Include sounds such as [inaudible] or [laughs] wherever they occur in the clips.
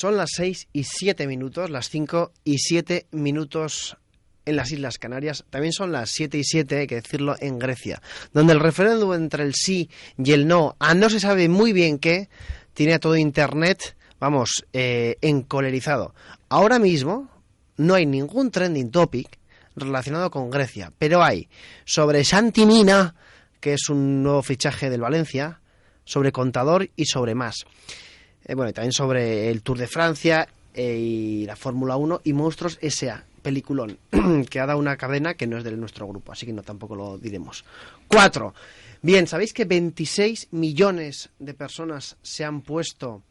Son las 6 y 7 minutos, las 5 y 7 minutos en las Islas Canarias. También son las 7 y 7, hay que decirlo, en Grecia, donde el referéndum entre el sí y el no, a no se sabe muy bien qué, tiene a todo Internet, vamos, eh, encolerizado. Ahora mismo no hay ningún trending topic relacionado con Grecia, pero hay sobre Santimina, que es un nuevo fichaje del Valencia, sobre Contador y sobre más. Eh, bueno, y también sobre el Tour de Francia eh, y la Fórmula 1 y Monstruos S.A., peliculón, [clears throat] que ha dado una cadena que no es de nuestro grupo, así que no tampoco lo diremos. Cuatro. Bien, ¿sabéis que 26 millones de personas se han puesto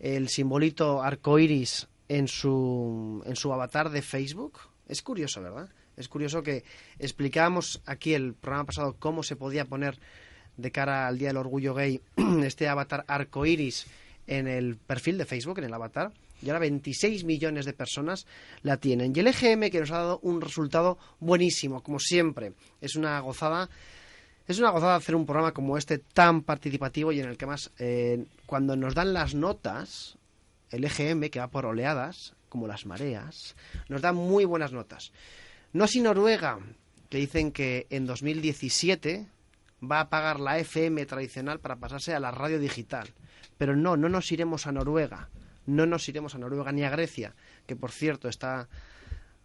el simbolito arcoiris en su, en su avatar de Facebook? Es curioso, ¿verdad? Es curioso que explicábamos aquí el programa pasado cómo se podía poner de cara al Día del Orgullo Gay [clears throat] este avatar arcoiris en el perfil de Facebook, en el avatar, y ahora 26 millones de personas la tienen. Y el EGM que nos ha dado un resultado buenísimo, como siempre. Es una gozada. Es una gozada hacer un programa como este tan participativo y en el que más, eh, cuando nos dan las notas, el EGM, que va por oleadas, como las mareas, nos da muy buenas notas. No así Noruega, que dicen que en 2017 va a pagar la FM tradicional para pasarse a la radio digital. Pero no, no nos iremos a Noruega. No nos iremos a Noruega ni a Grecia, que por cierto está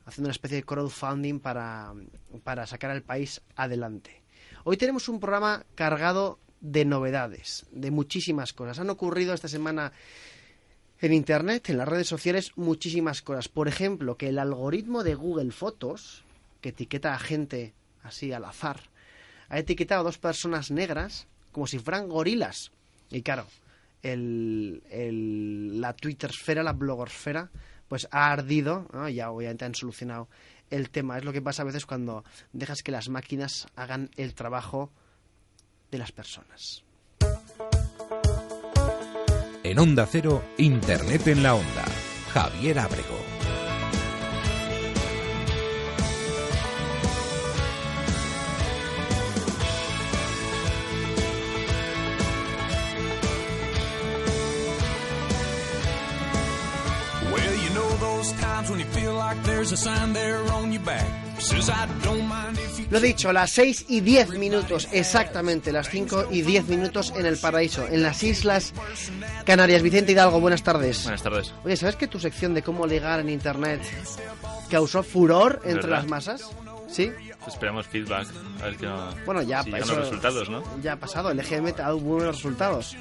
haciendo una especie de crowdfunding para, para sacar al país adelante. Hoy tenemos un programa cargado de novedades, de muchísimas cosas. Han ocurrido esta semana en Internet, en las redes sociales, muchísimas cosas. Por ejemplo, que el algoritmo de Google Fotos, que etiqueta a gente así al azar, ha etiquetado a dos personas negras como si fueran gorilas. Y claro, el, el, la Twittersfera, la blogosfera, pues ha ardido, ¿no? ya obviamente han solucionado el tema. Es lo que pasa a veces cuando dejas que las máquinas hagan el trabajo de las personas. En Onda Cero, Internet en la Onda. Javier Abrego. Lo dicho, las 6 y 10 minutos, exactamente, las 5 y 10 minutos en el paraíso, en las Islas Canarias. Vicente Hidalgo, buenas tardes. Buenas tardes. Oye, ¿sabes que tu sección de cómo ligar en Internet causó furor entre ¿Verdad? las masas? ¿Sí? Esperamos feedback. A ver qué Bueno, ya, si eso- los resultados, ¿no? Ya ha pasado, el EGM te ha dado buenos resultados.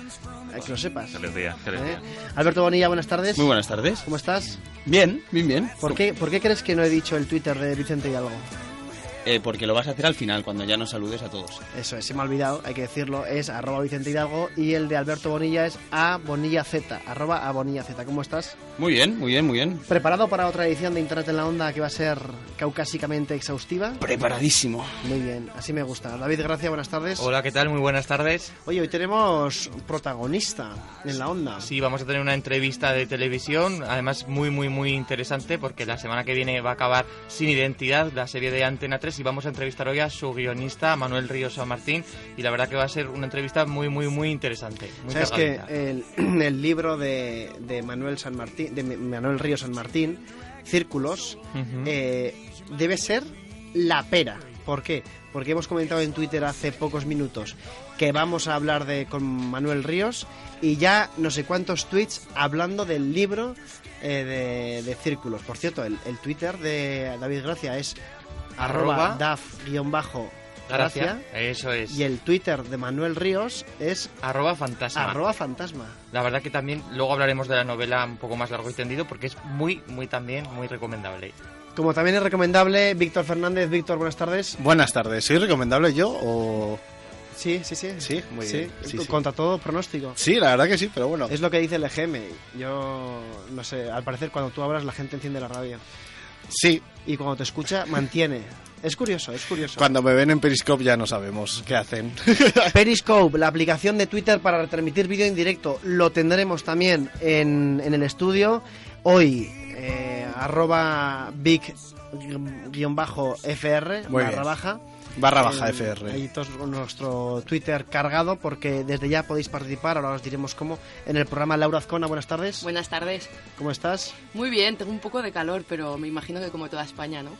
Hay que lo sepas. Qué alegría, qué ¿Eh? alegría. Alberto Bonilla, buenas tardes. Muy buenas tardes. ¿Cómo estás? Bien, bien, bien. ¿Por qué, ¿Por qué crees que no he dicho el Twitter de Vicente Hidalgo? Eh, porque lo vas a hacer al final, cuando ya nos saludes a todos. Eso es, se me ha olvidado, hay que decirlo, es arroba Vicente Hidalgo y el de Alberto Bonilla es a Bonilla Z, arroba a Bonilla Z. ¿Cómo estás? Muy bien, muy bien, muy bien. ¿Preparado para otra edición de Internet en la Onda que va a ser caucásicamente exhaustiva? Preparadísimo. Muy bien, así me gusta. David Gracia, buenas tardes. Hola, ¿qué tal? Muy buenas tardes. Oye, hoy tenemos protagonista en la Onda. Sí, vamos a tener una entrevista de televisión, además muy, muy, muy interesante, porque la semana que viene va a acabar Sin Identidad, la serie de Antena 3, y vamos a entrevistar hoy a su guionista, Manuel Ríos San Martín, y la verdad que va a ser una entrevista muy, muy, muy interesante. Muy Sabes que el, [clears throat] el libro de, de Manuel San Martín, de Manuel Río San Martín, Círculos, eh, debe ser la pera. ¿Por qué? Porque hemos comentado en Twitter hace pocos minutos que vamos a hablar de con Manuel Ríos y ya no sé cuántos tweets hablando del libro eh, de, de Círculos. Por cierto, el, el Twitter de David Gracia es arroba Arroba daf-gracia Gracias. Eso es. y el Twitter de Manuel Ríos es Arroba fantasma. arroba fantasma. La verdad que también luego hablaremos de la novela un poco más largo y tendido porque es muy, muy también muy recomendable. Como también es recomendable, Víctor Fernández. Víctor, buenas tardes. Buenas tardes. ¿Soy recomendable yo o...? Sí, sí, sí. Sí, muy bien. Sí, sí. Contra todo pronóstico. Sí, la verdad que sí, pero bueno. Es lo que dice el EGM. Yo, no sé, al parecer cuando tú hablas la gente enciende la radio. Sí, Y cuando te escucha, mantiene. Es curioso, es curioso. cuando me ven en Periscope ya no sabemos qué hacen. [laughs] [laughs] Periscope, la aplicación de Twitter para retransmitir vídeo en directo, lo tendremos también en, en el estudio. Hoy, eh, arroba big-fr, barra baja. Barra baja FR. Ahí todos con nuestro Twitter cargado porque desde ya podéis participar, ahora os diremos cómo, en el programa Laura Azcona. Buenas tardes. Buenas tardes. ¿Cómo estás? Muy bien, tengo un poco de calor, pero me imagino que como toda España, ¿no?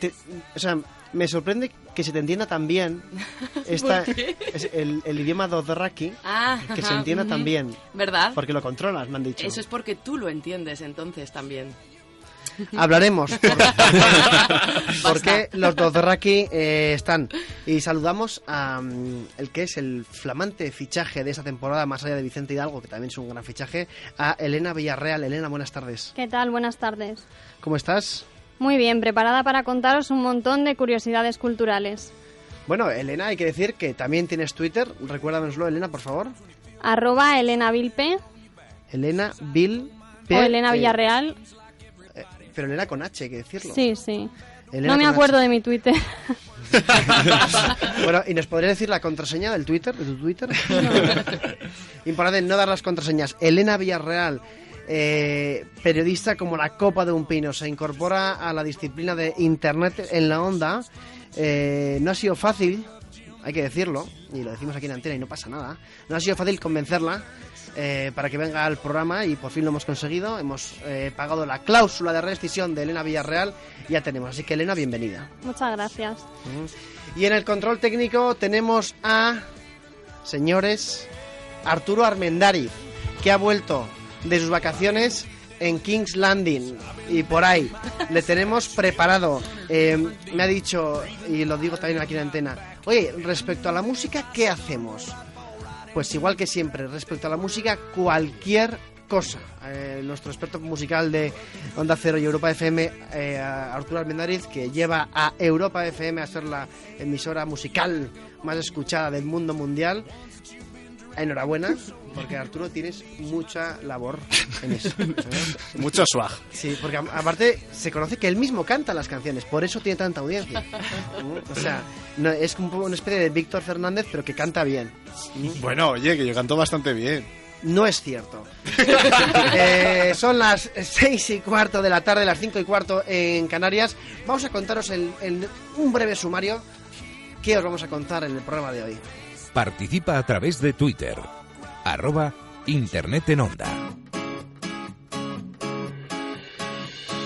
Te- o sea, me sorprende que se te entienda tan bien [laughs] esta, ¿Por qué? es el, el idioma dothraki, Ah, que se entienda ujú. tan bien. ¿Verdad? Porque lo controlas, me han dicho. Eso es porque tú lo entiendes entonces también. Hablaremos por, por qué los Dothraki eh, están. Y saludamos a mm, el que es el flamante fichaje de esta temporada, más allá de Vicente Hidalgo, que también es un gran fichaje, a Elena Villarreal. Elena, buenas tardes. ¿Qué tal? Buenas tardes. ¿Cómo estás? Muy bien, preparada para contaros un montón de curiosidades culturales. Bueno, Elena, hay que decir que también tienes Twitter. Recuérdanoslo, Elena, por favor. Arroba Elena Vilpe Elena Bill. o Elena Villarreal. Pero Elena con H, hay que decirlo. Sí, sí. Elena no me acuerdo H. de mi Twitter. [laughs] Bueno, ¿y nos podría decir la contraseña del Twitter, de tu Twitter? [laughs] Importante no dar las contraseñas. Elena Villarreal, eh, periodista como la copa de un pino, se incorpora a la disciplina de Internet en la onda. Eh, no ha sido fácil, hay que decirlo, y lo decimos aquí en antena y no pasa nada. No ha sido fácil convencerla eh, para que venga al programa y por fin lo hemos conseguido. Hemos eh, pagado la cláusula de rescisión de Elena Villarreal y ya tenemos. Así que Elena, bienvenida. Muchas gracias. Y en el control técnico tenemos a, señores, Arturo Armendariz, que ha vuelto de sus vacaciones en King's Landing y por ahí. Le tenemos preparado. Eh, me ha dicho, y lo digo también aquí en la antena, oye, respecto a la música, ¿qué hacemos? Pues igual que siempre, respecto a la música, cualquier cosa. Eh, nuestro experto musical de Onda Cero y Europa FM, eh, Arturo Armendariz, que lleva a Europa FM a ser la emisora musical más escuchada del mundo mundial. Enhorabuena, porque Arturo tienes mucha labor en eso. [laughs] Mucho swag. Sí, porque aparte se conoce que él mismo canta las canciones, por eso tiene tanta audiencia. O sea, no, es un poco una especie de Víctor Fernández, pero que canta bien. [laughs] Bueno, oye, que yo canto bastante bien. No es cierto. [laughs] Eh, son las seis y cuarto de la tarde, las cinco y cuarto en Canarias. Vamos a contaros en un breve sumario qué os vamos a contar en el programa de hoy. Participa a través de Twitter. Arroba Internet en Onda.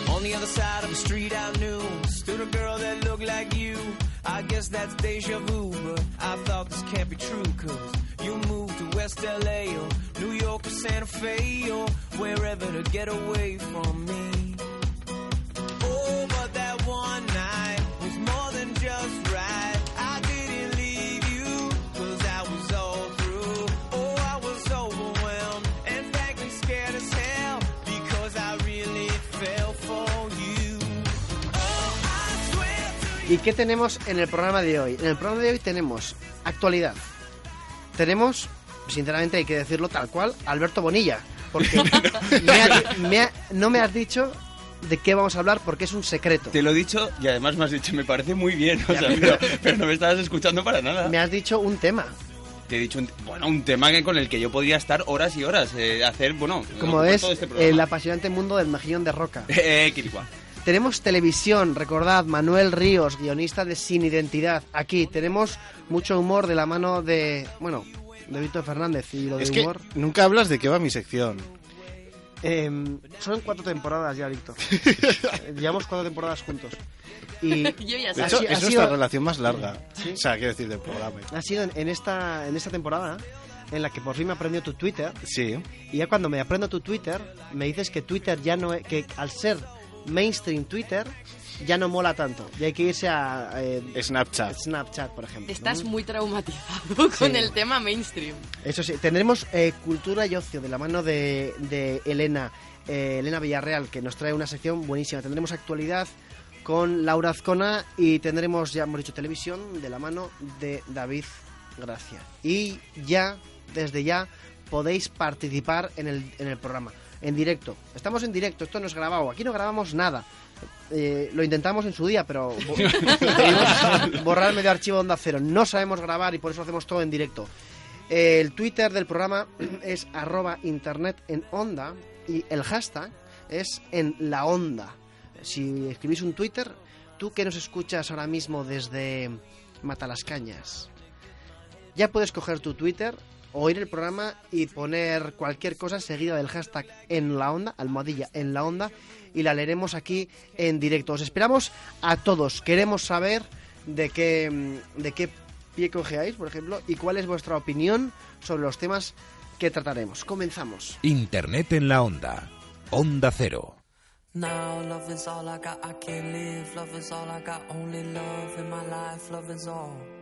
On the other side of the street I knew stood a girl that looked like you. I guess that's deja vu, but I thought this can't be true, cause you moved to West LA or New York or Santa Fe or wherever to get away from me. ¿Y qué tenemos en el programa de hoy? En el programa de hoy tenemos actualidad. Tenemos, sinceramente hay que decirlo tal cual, Alberto Bonilla. Porque [laughs] me ha- me ha- no me has dicho de qué vamos a hablar porque es un secreto. Te lo he dicho y además me has dicho, me parece muy bien, o sea, pero, pero no me estabas escuchando para nada. Me has dicho un tema. Te he dicho, un, bueno, un tema que- con el que yo podría estar horas y horas, eh, hacer, bueno, Como ocupar es todo este programa. el apasionante mundo del mejillón de roca. [laughs] Eh, Quirigua. Tenemos televisión, recordad, Manuel Ríos, guionista de Sin Identidad. Aquí tenemos mucho humor de la mano de, bueno, de Víctor Fernández y lo de que humor. nunca hablas de qué va mi sección. Em, son cuatro temporadas ya, Víctor. [laughs] Llevamos cuatro temporadas juntos. Y [laughs] Yo ya De hecho, es sido- nuestra relación más larga. Sí. O sea, quiero decir, del programa. ha sido en, en esta, en esta temporada en la que por fin me aprendió tu Twitter. Sí. Y ya cuando me aprendo tu Twitter, me dices que Twitter ya no es, que al ser mainstream Twitter, ya no mola tanto. Y hay que irse a eh, Snapchat. Snapchat, por ejemplo. Estás ¿no? muy traumatizado [laughs] con Sí. el tema mainstream. Eso sí, tendremos eh, cultura y ocio de la mano de, de Elena, eh, Elena Villarreal, que nos trae una sección buenísima. Tendremos actualidad con Laura Azcona y tendremos, ya hemos dicho, televisión de la mano de David Gracia. Y ya, desde ya, podéis participar en el, en el programa, en directo. Estamos en directo, esto no es grabado, aquí no grabamos nada. Eh, lo intentamos en su día, pero [laughs] borrar medio archivo de onda cero. No sabemos grabar y por eso hacemos todo en directo. El Twitter del programa [clears throat] es arroba internet en onda y el hashtag es en la onda. Si escribís un Twitter, tú que nos escuchas ahora mismo desde Matalascañas. Ya puedes coger tu Twitter, oír el programa y poner cualquier cosa seguida del hashtag en la onda, almohadilla en la onda, y la leeremos aquí en directo. Os esperamos a todos. Queremos saber de qué, de qué pie cojeáis, por ejemplo, y cuál es vuestra opinión sobre los temas que trataremos. Comenzamos. Internet en la onda. Onda Cero. Now love is all I got, I can't live. Love is all I got, only love in my life. Love is all.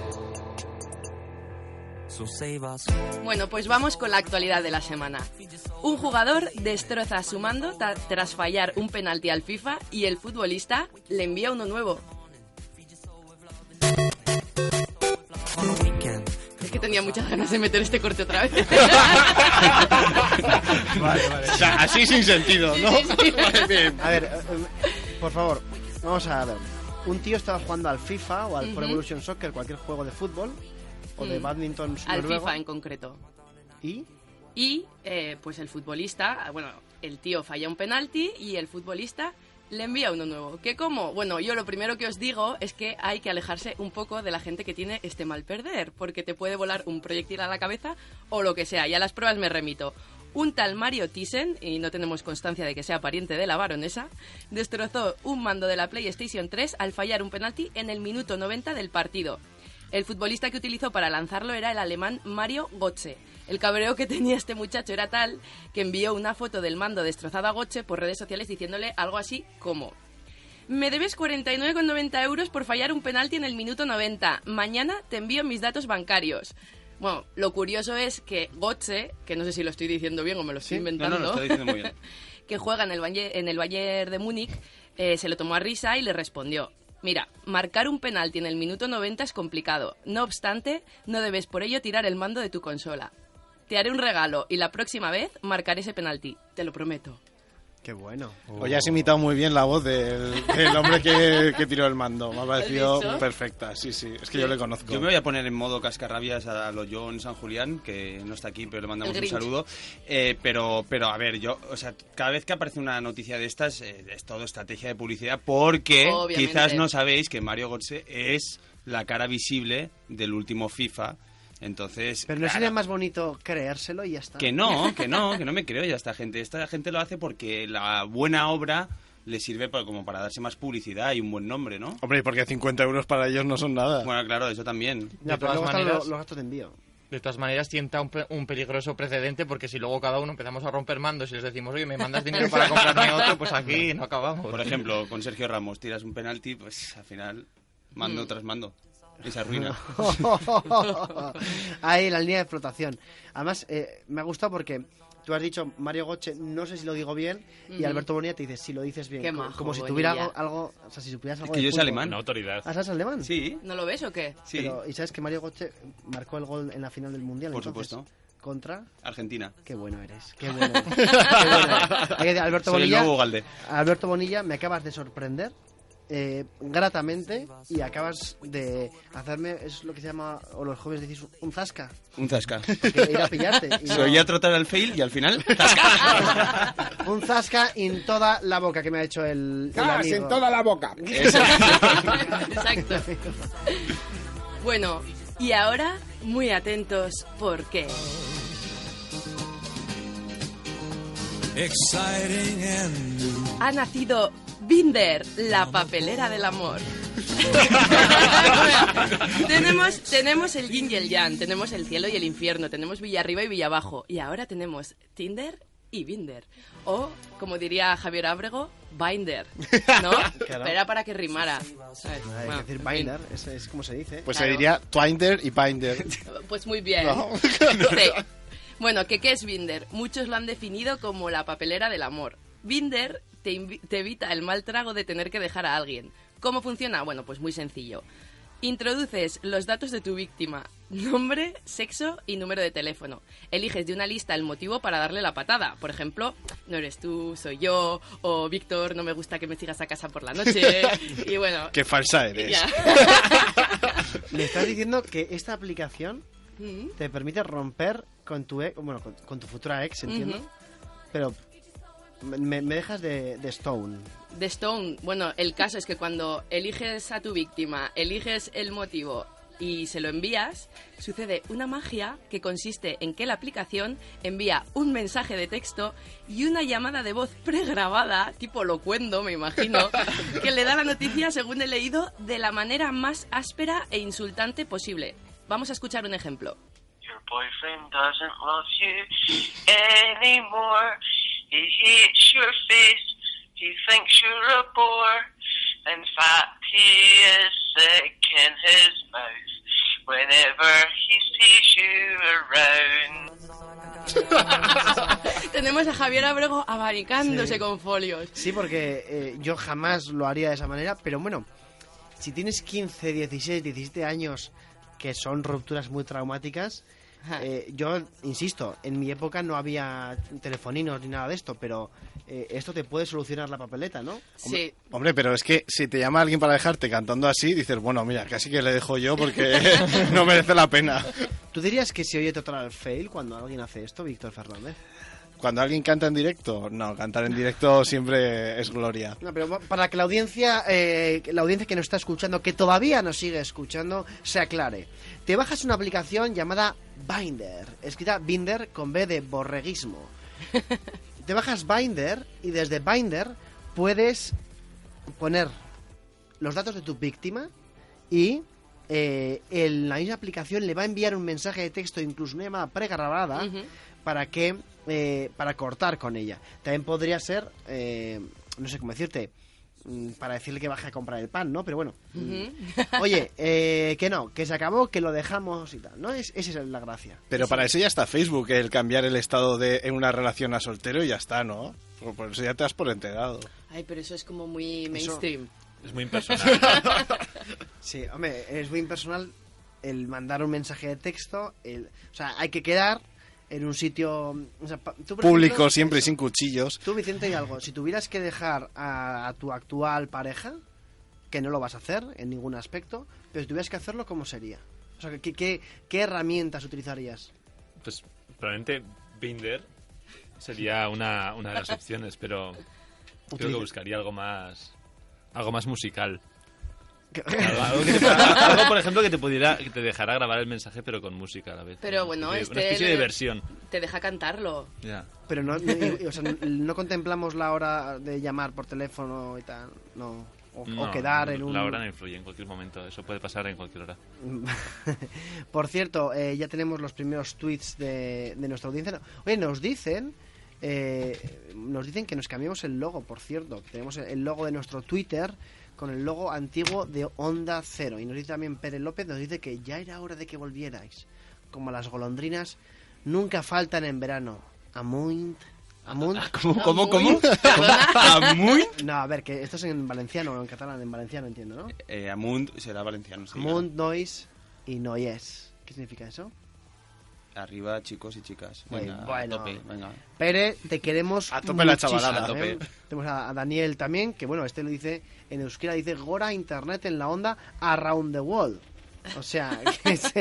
Bueno, pues vamos con la actualidad de la semana. Un jugador destroza su mando tras fallar un penalti al FIFA y el futbolista le envía uno nuevo. Es que tenía muchas ganas de meter este corte otra vez. [laughs] O sea, así sin sentido, ¿no? Vale, [laughs] bien. A ver, eh, por favor, vamos a ver. Un tío estaba jugando al FIFA o al Pro. Evolution Soccer, cualquier juego de fútbol o de Mm. badminton al noruego, FIFA en concreto. y Y eh, pues el futbolista, bueno, el tío falla un penalti y el futbolista le envía uno nuevo. ¿Qué cómo? Bueno, yo lo primero que os digo es que hay que alejarse un poco de la gente que tiene este mal perder, porque te puede volar un proyectil a la cabeza o lo que sea. Y a las pruebas me remito. Un tal Mario Thyssen, y no tenemos constancia de que sea pariente de la baronesa, destrozó un mando de la PlayStation 3 al fallar un penalti en el minuto 90 del partido. El futbolista que utilizó para lanzarlo era el alemán Mario Götze. El cabreo que tenía este muchacho era tal que envió una foto del mando destrozado a Götze por redes sociales diciéndole algo así como me debes 49,90 euros por fallar un penalti en el minuto 90. Mañana te envío mis datos bancarios. Bueno, lo curioso es que Götze, que no sé si lo estoy diciendo bien o me lo estoy inventando, no, lo está diciendo muy bien. [laughs] que juega en el, Bayer, en el Bayern de Múnich, eh, se lo tomó a risa y le respondió, mira, marcar un penalti en el minuto 90 es complicado. No obstante, no debes por ello tirar el mando de tu consola. Te haré un regalo y la próxima vez marcaré ese penalti, te lo prometo. Qué bueno. Oye, has imitado muy bien la voz del, del hombre que, que tiró el mando. Me ha parecido perfecta. Sí, sí. Es que yo le conozco. Yo me voy a poner en modo cascarrabias a lo John San Julián, que no está aquí, pero le mandamos un saludo. Eh, pero, pero a ver, yo, o sea, cada vez que aparece una noticia de estas, eh, es todo estrategia de publicidad, porque Obviamente. quizás no sabéis que Mario Götze es la cara visible del último FIFA. Entonces, Pero no claro, sería más bonito creérselo y ya está. que no, [laughs] que no, que no me creo ya esta gente. Esta gente lo hace porque la buena obra le sirve para, como para darse más publicidad y un buen nombre, ¿no? Hombre, y porque 50 euros para ellos no son nada. Bueno, claro, eso también. Ya, De pero todas luego están maneras- los, los gastos de envío. De todas maneras, tienta un, pe- un peligroso precedente porque si luego cada uno empezamos a romper mandos y les decimos, oye, me mandas dinero para comprarme [laughs] otro, pues aquí no acabamos. Por ejemplo, con Sergio Ramos tiras un penalti, pues al final mando tras mando. [laughs] Y se arruina. [laughs] Ahí, la línea de flotación. Además, eh, me ha gustado porque tú has dicho Mario Goche, no sé si lo digo bien, y. Alberto Bonilla te dice si lo dices bien. Qué majo, como si tuviera algo, algo- o sea, si supieras Es algo que de yo soy alemán. Autoridad. ¿Ah, ¿sabes alemán? Sí, ¿No lo ves o qué? sí, Pero, ¿Y sabes que Mario Goche marcó el gol en la final del Mundial? por entonces? supuesto. ¿Contra? Argentina. Qué bueno eres. Qué [laughs] bueno. Qué bueno eres. Hay que decir, Alberto Soy el Bonilla, nuevo Galde. Alberto Bonilla, me acabas de sorprender eh, gratamente y acabas de hacerme, es lo que se llama, o los jóvenes decís, un zasca. Un zasca. Que ir a pillarte. y Se no- oía trotar al fail y al final, zasca. [laughs] un zasca en toda la boca que me ha hecho el, el ¡Cas amigo. en toda la boca! Exacto. [laughs] Bueno, y ahora, muy atentos, porque ha nacido Binder, la papelera del amor. [laughs] tenemos, tenemos el yin y el yang, tenemos el cielo y el infierno, tenemos Villa arriba y Villa abajo. Y ahora tenemos Tinder y Binder. O, como diría Javier Ábrego, Binder. ¿No? [laughs] Claro. Era para que rimara. ¿sabes? Hay Bueno, que decir binder, es, es como se dice. Pues Claro. se diría Twinder y Binder. [laughs] Pues muy bien. No. Sí. Bueno, ¿qué, ¿qué es Binder? Muchos lo han definido como la papelera del amor. Binder te, evita el mal trago de tener que dejar a alguien. ¿Cómo funciona? Bueno, pues muy sencillo. Introduces los datos de tu víctima, nombre, sexo y número de teléfono. Eliges de una lista el motivo para darle la patada. Por ejemplo, no eres tú, soy yo, o Víctor, no me gusta que me sigas a casa por la noche. [laughs] Y bueno, Qué falsa eres. ya. [laughs] Le estás diciendo que esta aplicación Mm. te permite romper con tu ex, bueno, con, con tu futura ex, entiendo. Pero me, me dejas de, de Stone. De Stone, bueno, el caso es que cuando eliges a tu víctima, eliges el motivo y se lo envías, sucede una magia que consiste en que la aplicación envía un mensaje de texto y una llamada de voz pregrabada, tipo locuendo, me imagino, [laughs] que le da la noticia, según he leído, de la manera más áspera e insultante posible. Vamos a escuchar un ejemplo. Your boyfriend doesn't love you anymore. He hates your face. He thinks you're a bore. In fact, he is sick in his mouth whenever he sees you around. [laughs] Tenemos a Javier Abrego abanicándose Sí. con folios. Sí, porque eh, yo jamás lo haría de esa manera, pero bueno, si tienes 15, 16, 17 años que son rupturas muy traumáticas. Eh, yo insisto, en mi época no había telefoninos ni nada de esto, pero eh, esto te puede solucionar la papeleta, ¿no? Sí, Hombre, pero es que si te llama alguien para dejarte cantando así, dices, bueno, mira, casi que le dejo yo porque [laughs] no merece la pena. ¿Tú dirías que se oye total fail cuando alguien hace esto, Víctor Fernández? Cuando alguien canta en directo, no, cantar en directo siempre es gloria. No, pero para que la audiencia, eh, la audiencia que nos está escuchando, que todavía nos sigue escuchando, se aclare. Te bajas una aplicación llamada Binder, escrita Binder con B de borreguismo. [laughs] Te bajas Binder y desde Binder puedes poner los datos de tu víctima y eh, en la misma aplicación le va a enviar un mensaje de texto, incluso una llamada pregrabada, para que eh, para cortar con ella. También podría ser, eh, no sé cómo decirte, para decirle que baje a comprar el pan, ¿no? Pero bueno. mm, Oye, [laughs] eh, que no, que se acabó, que lo dejamos y tal, ¿no? Es, esa es la gracia. Pero para eso ya está Facebook, el cambiar el estado de en una relación a soltero y ya está, ¿no? Por- Por eso ya te has por enterado. Ay, pero eso es como muy mainstream. Es muy impersonal. [laughs] Sí, hombre, es muy impersonal el mandar un mensaje de texto. El, o sea, hay que quedar en un sitio. o sea, pa- tú, por Público, ejemplo, siempre eso. sin cuchillos. Tú, Vicente, y algo. Si tuvieras que dejar a, a tu actual pareja, que no lo vas a hacer en ningún aspecto, pero si tuvieras que hacerlo, ¿cómo sería? O sea, ¿qué, qué, qué herramientas utilizarías? Pues probablemente Binder sería una, una de las opciones, pero creo que buscaría algo más algo más musical. Algo, algo que te- [laughs] algo, por ejemplo, que te pudiera que te dejara grabar el mensaje pero con música a la vez. Pero Una bueno, especie- este una especie de le- versión. Te deja cantarlo. Ya. Pero no, no- y- o sea, no contemplamos la hora de llamar por teléfono y tal, no. O, quedar en un... La hora no influye en cualquier momento, eso puede pasar en cualquier hora. [laughs] Por cierto, eh, ya tenemos los primeros tweets de, de nuestra audiencia. Oye, nos dicen, eh, nos dicen que nos cambiemos el logo, por cierto. Tenemos el logo de nuestro Twitter con el logo antiguo de Onda Cero. Y nos dice también Pérez López, nos dice que ya era hora de que volvierais. Como las golondrinas nunca faltan en verano. Amunt. Amunt. [laughs] ¿Cómo, cómo, cómo? Amunt. No, a ver, que esto es en valenciano o en catalán, en valenciano entiendo, ¿no? Eh, Amunt será valenciano. sí. Amunt, nois y noyes. ¿Qué significa eso? Arriba, chicos y chicas. Bueno, Venga, bueno. a tope, venga. Pere, te queremos A tope la chavalada. A tope. ¿eh? Tenemos a, a Daniel también, que bueno, este lo dice en euskera, dice Gora Internet en la onda around the world. O sea, [laughs] que es,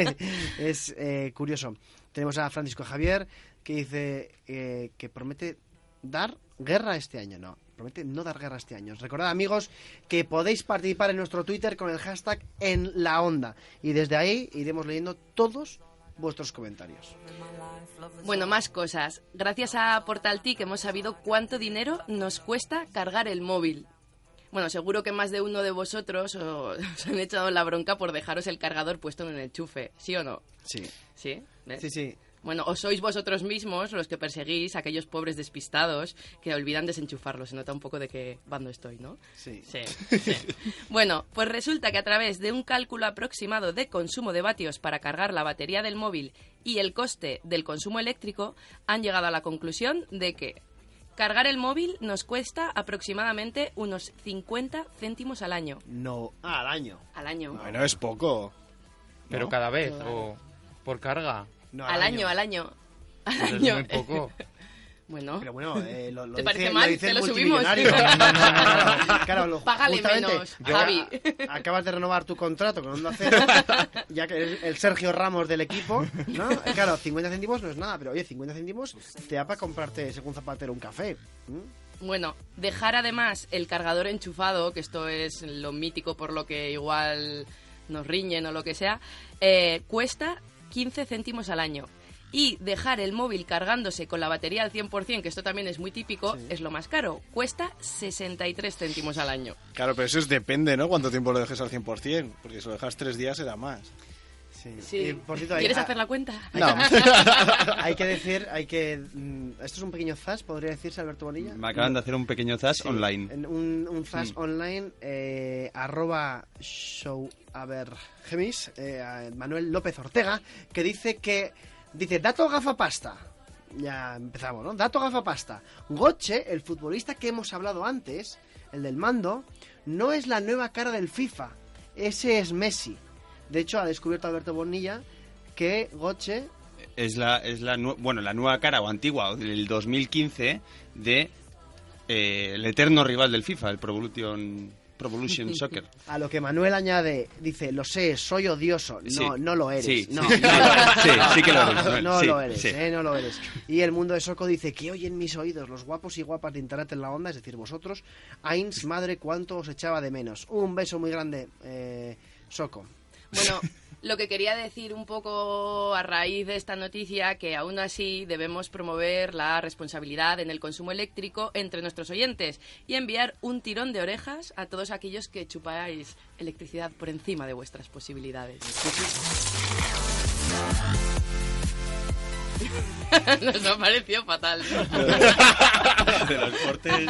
es, eh, curioso. Tenemos a Francisco Javier, que dice eh, que promete dar guerra este año. No, promete no dar guerra este año. Recordad, amigos, que podéis participar en nuestro Twitter con el hashtag en la onda. Y desde ahí iremos leyendo todos vuestros comentarios. Bueno, más cosas. Gracias a Portaltic hemos sabido cuánto dinero nos cuesta cargar el móvil. Bueno, seguro que más de uno de vosotros [laughs] os, han echado la bronca por dejaros el cargador puesto en el enchufe, ¿sí o no? Sí. ¿Sí? Sí, sí. Bueno, o sois vosotros mismos los que perseguís a aquellos pobres despistados que olvidan desenchufarlo. Se nota un poco de qué bando estoy, ¿no? Sí. Sí, [laughs] sí. Bueno, pues resulta que a través de un cálculo aproximado de consumo de vatios para cargar la batería del móvil y el coste del consumo eléctrico, han llegado a la conclusión de que Cargar el móvil nos cuesta aproximadamente unos 50 céntimos al año. No, ah, al año. Al año. Bueno, es poco. Pero ¿No? cada vez, Claro. o por carga. No, al año, al año. Al es año. muy poco. [laughs] Bueno, Pero bueno, eh, lo, lo ¿Te dice, parece lo mal? dice Te lo subimos. multimillonario. [laughs] No, no, no, no, claro, claro, lo- Págale menos, Javi. Acabas de renovar tu contrato con Onda Cero, [laughs] ya que eres el Sergio Ramos del equipo, ¿no? Claro, 50 céntimos no es nada, pero oye, 50 céntimos te da para comprarte, según Zapatero, un café. ¿Mm? Bueno, dejar además el cargador enchufado, que esto es lo mítico por lo que igual nos riñen o lo que sea, eh, cuesta 15 céntimos al año. Y dejar el móvil cargándose con la batería al 100%, que esto también es muy típico, es lo más caro. Cuesta 63 céntimos al año. Claro, pero eso es depende, ¿no? Cuánto tiempo lo dejes al 100%. Porque si lo dejas tres días será más. Sí. Sí. Y, por cierto, hay- ¿Quieres hacer la cuenta? No. [laughs] [laughs] hay que decir, hay que... mm, Esto es un pequeño zas, podría decirse, Alberto Bonilla. Me acaban de hacer un pequeño zas Sí, online. en un, un zas Mm. online, eh, arroba show, a ver, gemis, eh, Manuel López Ortega, que dice que, dice, dato gafapasta. Ya empezamos, ¿no? Dato gafapasta. Goche, el futbolista que hemos hablado antes, el del mando, no es la nueva cara del FIFA. Ese es Messi. De hecho, ha descubierto Alberto Bonilla que Goche Es la, es la, bueno, la nueva cara o antigua del 2015 de eh, el eterno rival del FIFA, el Pro Evolution, Pro Evolution [laughs] Soccer. A lo que Manuel añade, dice, lo sé, soy odioso. No, Sí. no lo eres. Sí, no, sí. no lo eres. Sí, sí que lo eres, Manuel. No lo eres, eh, no lo eres. Y el mundo de Soco dice, que oyen mis oídos los guapos y guapas de Internet en la onda, es decir, vosotros. Ains, madre, cuánto os echaba de menos. Un beso muy grande, eh, Soco. Bueno, [laughs] lo que quería decir un poco a raíz de esta noticia, que aún así debemos promover la responsabilidad en el consumo eléctrico entre nuestros oyentes y enviar un tirón de orejas a todos aquellos que chupáis electricidad por encima de vuestras posibilidades. [laughs] Nos ha parecido fatal. [laughs] De los cortes.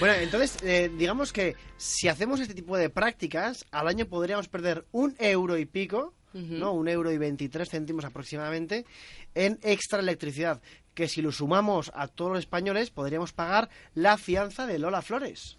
Bueno, entonces, eh, digamos que si hacemos este tipo de prácticas, al año podríamos perder un euro y pico. ¿no? Un euro y 23 céntimos aproximadamente, en extra electricidad. Que si lo sumamos a todos los españoles, podríamos pagar la fianza de Lola Flores.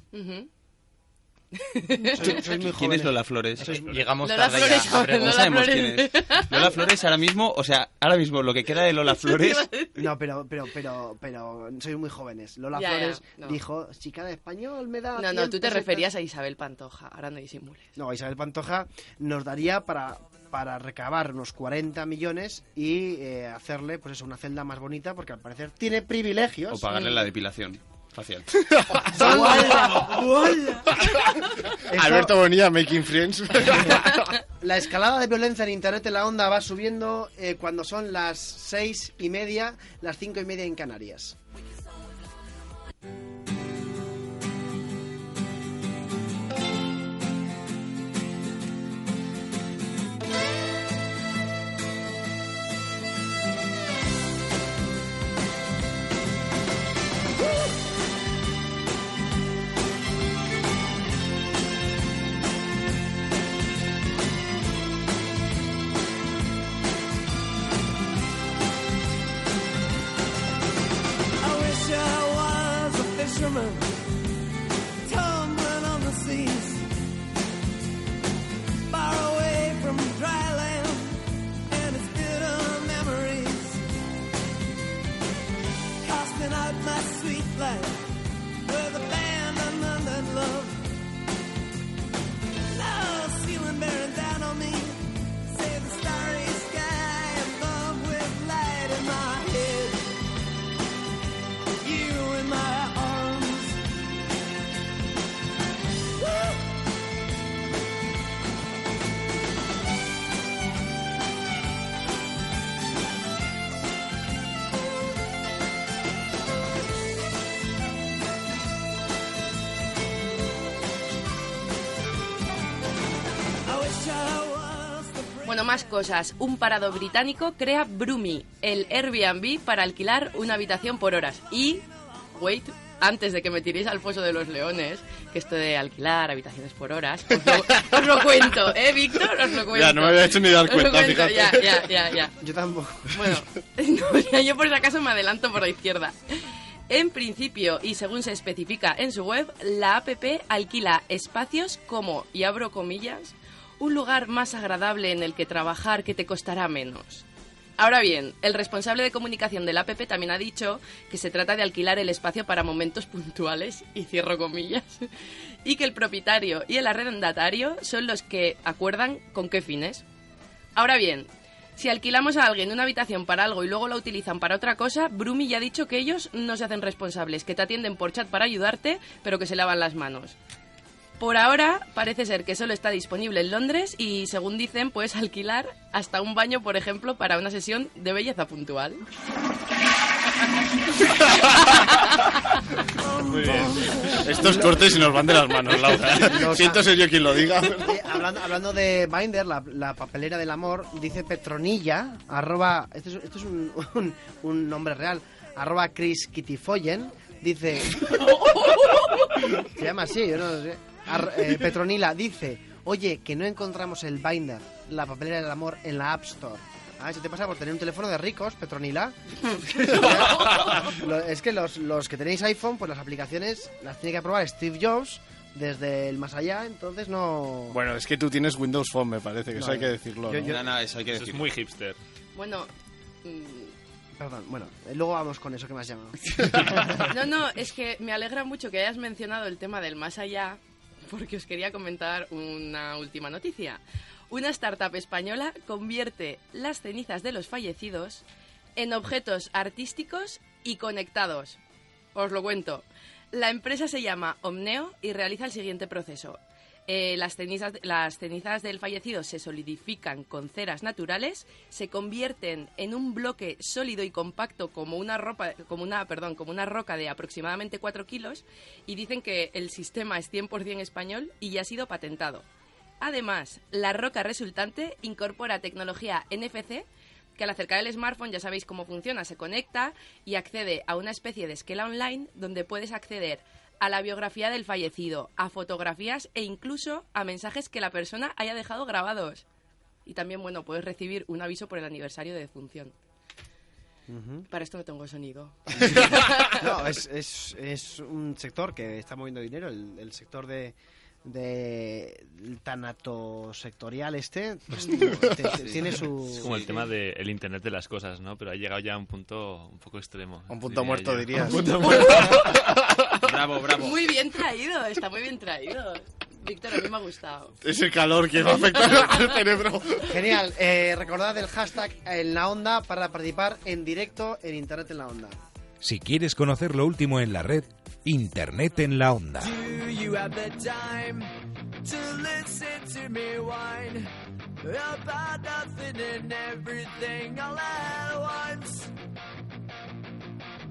Sois muy ¿Quién es. Lola Flores? Llegamos Lola tarde Flores, ya. No sabemos Flores. quién es. Lola Flores ahora mismo, o sea, ahora mismo lo que queda de Lola [laughs] Flores No, pero, pero, pero, pero, sois muy jóvenes. Lola Ya, ya, Flores no. dijo, chica de español me da No, no, 100 tú te pesetas". referías a Isabel Pantoja, ahora no disimules. No, Isabel Pantoja nos daría para, para recabar unos 40 millones y eh, hacerle, pues eso, una celda más bonita, porque al parecer tiene privilegios. o pagarle la depilación facial. [laughs] Alberto Bonilla, Making Friends. [laughs] La escalada de violencia en Internet en la onda va subiendo eh, cuando son las seis y media, las cinco y media en Canarias. Life más cosas. Un parado británico crea Brumi, el Airbnb para alquilar una habitación por horas. Y, wait, antes de que me tiréis al foso de los leones, que esto de alquilar habitaciones por horas, os lo, os lo cuento, ¿eh, Víctor? Os lo cuento. Ya, no me había hecho ni dar cuenta, fíjate. Ya, ya, ya, ya. Yo tampoco. Bueno, [laughs] no, ya yo por si acaso me adelanto por la izquierda. En principio, y según se especifica en su web, la APP alquila espacios como, y abro comillas, un lugar más agradable en el que trabajar que te costará menos. Ahora bien, el responsable de comunicación de la APP también ha dicho que se trata de alquilar el espacio para momentos puntuales, y cierro comillas, y que el propietario y el arrendatario son los que acuerdan con qué fines. Ahora bien, si alquilamos a alguien una habitación para algo y luego la utilizan para otra cosa, Brumi ya ha dicho que ellos no se hacen responsables, que te atienden por chat para ayudarte, pero que se lavan las manos. Por ahora parece ser que solo está disponible en Londres y según dicen puedes alquilar hasta un baño, por ejemplo, para una sesión de belleza puntual. Muy bien. Estos cortes se nos van de las manos, Laura. Los- Siento ser yo quien lo diga. Eh, hablando, hablando de Binder, la, la papelera del amor, dice Petronilla, arroba, esto es, esto es un, un- un nombre real, arroba Chris Kittyfoyen, dice... [laughs] se llama así, yo no sé. Ar- eh, Petronila dice, oye, que no encontramos el Binder, la papelera del amor, en la App Store. Ah, eso te pasa por tener un teléfono de ricos, Petronila. [laughs] Es que los, los que tenéis iPhone, pues las aplicaciones las tiene que aprobar Steve Jobs desde el más allá, entonces no... Bueno, es que tú tienes Windows Phone, me parece, que eso hay que decirlo. yo- ¿no? yo- No, no, eso hay que Eso es decirlo. muy hipster. Bueno, mm, Perdón, bueno, luego vamos con eso que me has llamado. [laughs] no, no, es que me alegra mucho que hayas mencionado el tema del más allá, [laughs] porque os quería comentar una última noticia. Una startup española convierte las cenizas de los fallecidos en objetos artísticos y conectados. Os lo cuento. La empresa se llama Omneo y realiza el siguiente proceso. Eh, las, cenizas, las cenizas del fallecido se solidifican con ceras naturales, se convierten en un bloque sólido y compacto como una, ropa, como una, perdón, como una roca de aproximadamente 4 kilos y dicen que el sistema es 100% español y ya ha sido patentado. Además, la roca resultante incorpora tecnología NFC que al acercar el smartphone ya sabéis cómo funciona, se conecta y accede a una especie de esquela online donde puedes acceder a la biografía del fallecido, a fotografías e incluso a mensajes que la persona haya dejado grabados. Y también, bueno, puedes recibir un aviso por el aniversario de defunción. Para esto no tengo sonido. [laughs] No, es, es, es un sector que está moviendo dinero, el, el sector de de tanato sectorial este pues, te- te- tiene su Es como el tema del Internet de las cosas, ¿no? Pero ha llegado ya a un punto un poco extremo. Un punto diría muerto, dirías. [laughs] Un punto [laughs] muerto. Bravo, bravo. Muy bien traído, está muy bien traído. Víctor, a mí me ha gustado. Es el calor que va a afectar [laughs] al cerebro. Genial, eh, recordad el hashtag en la onda para participar en directo en Internet en la onda. Si quieres conocer lo último en la red, Internet en la onda.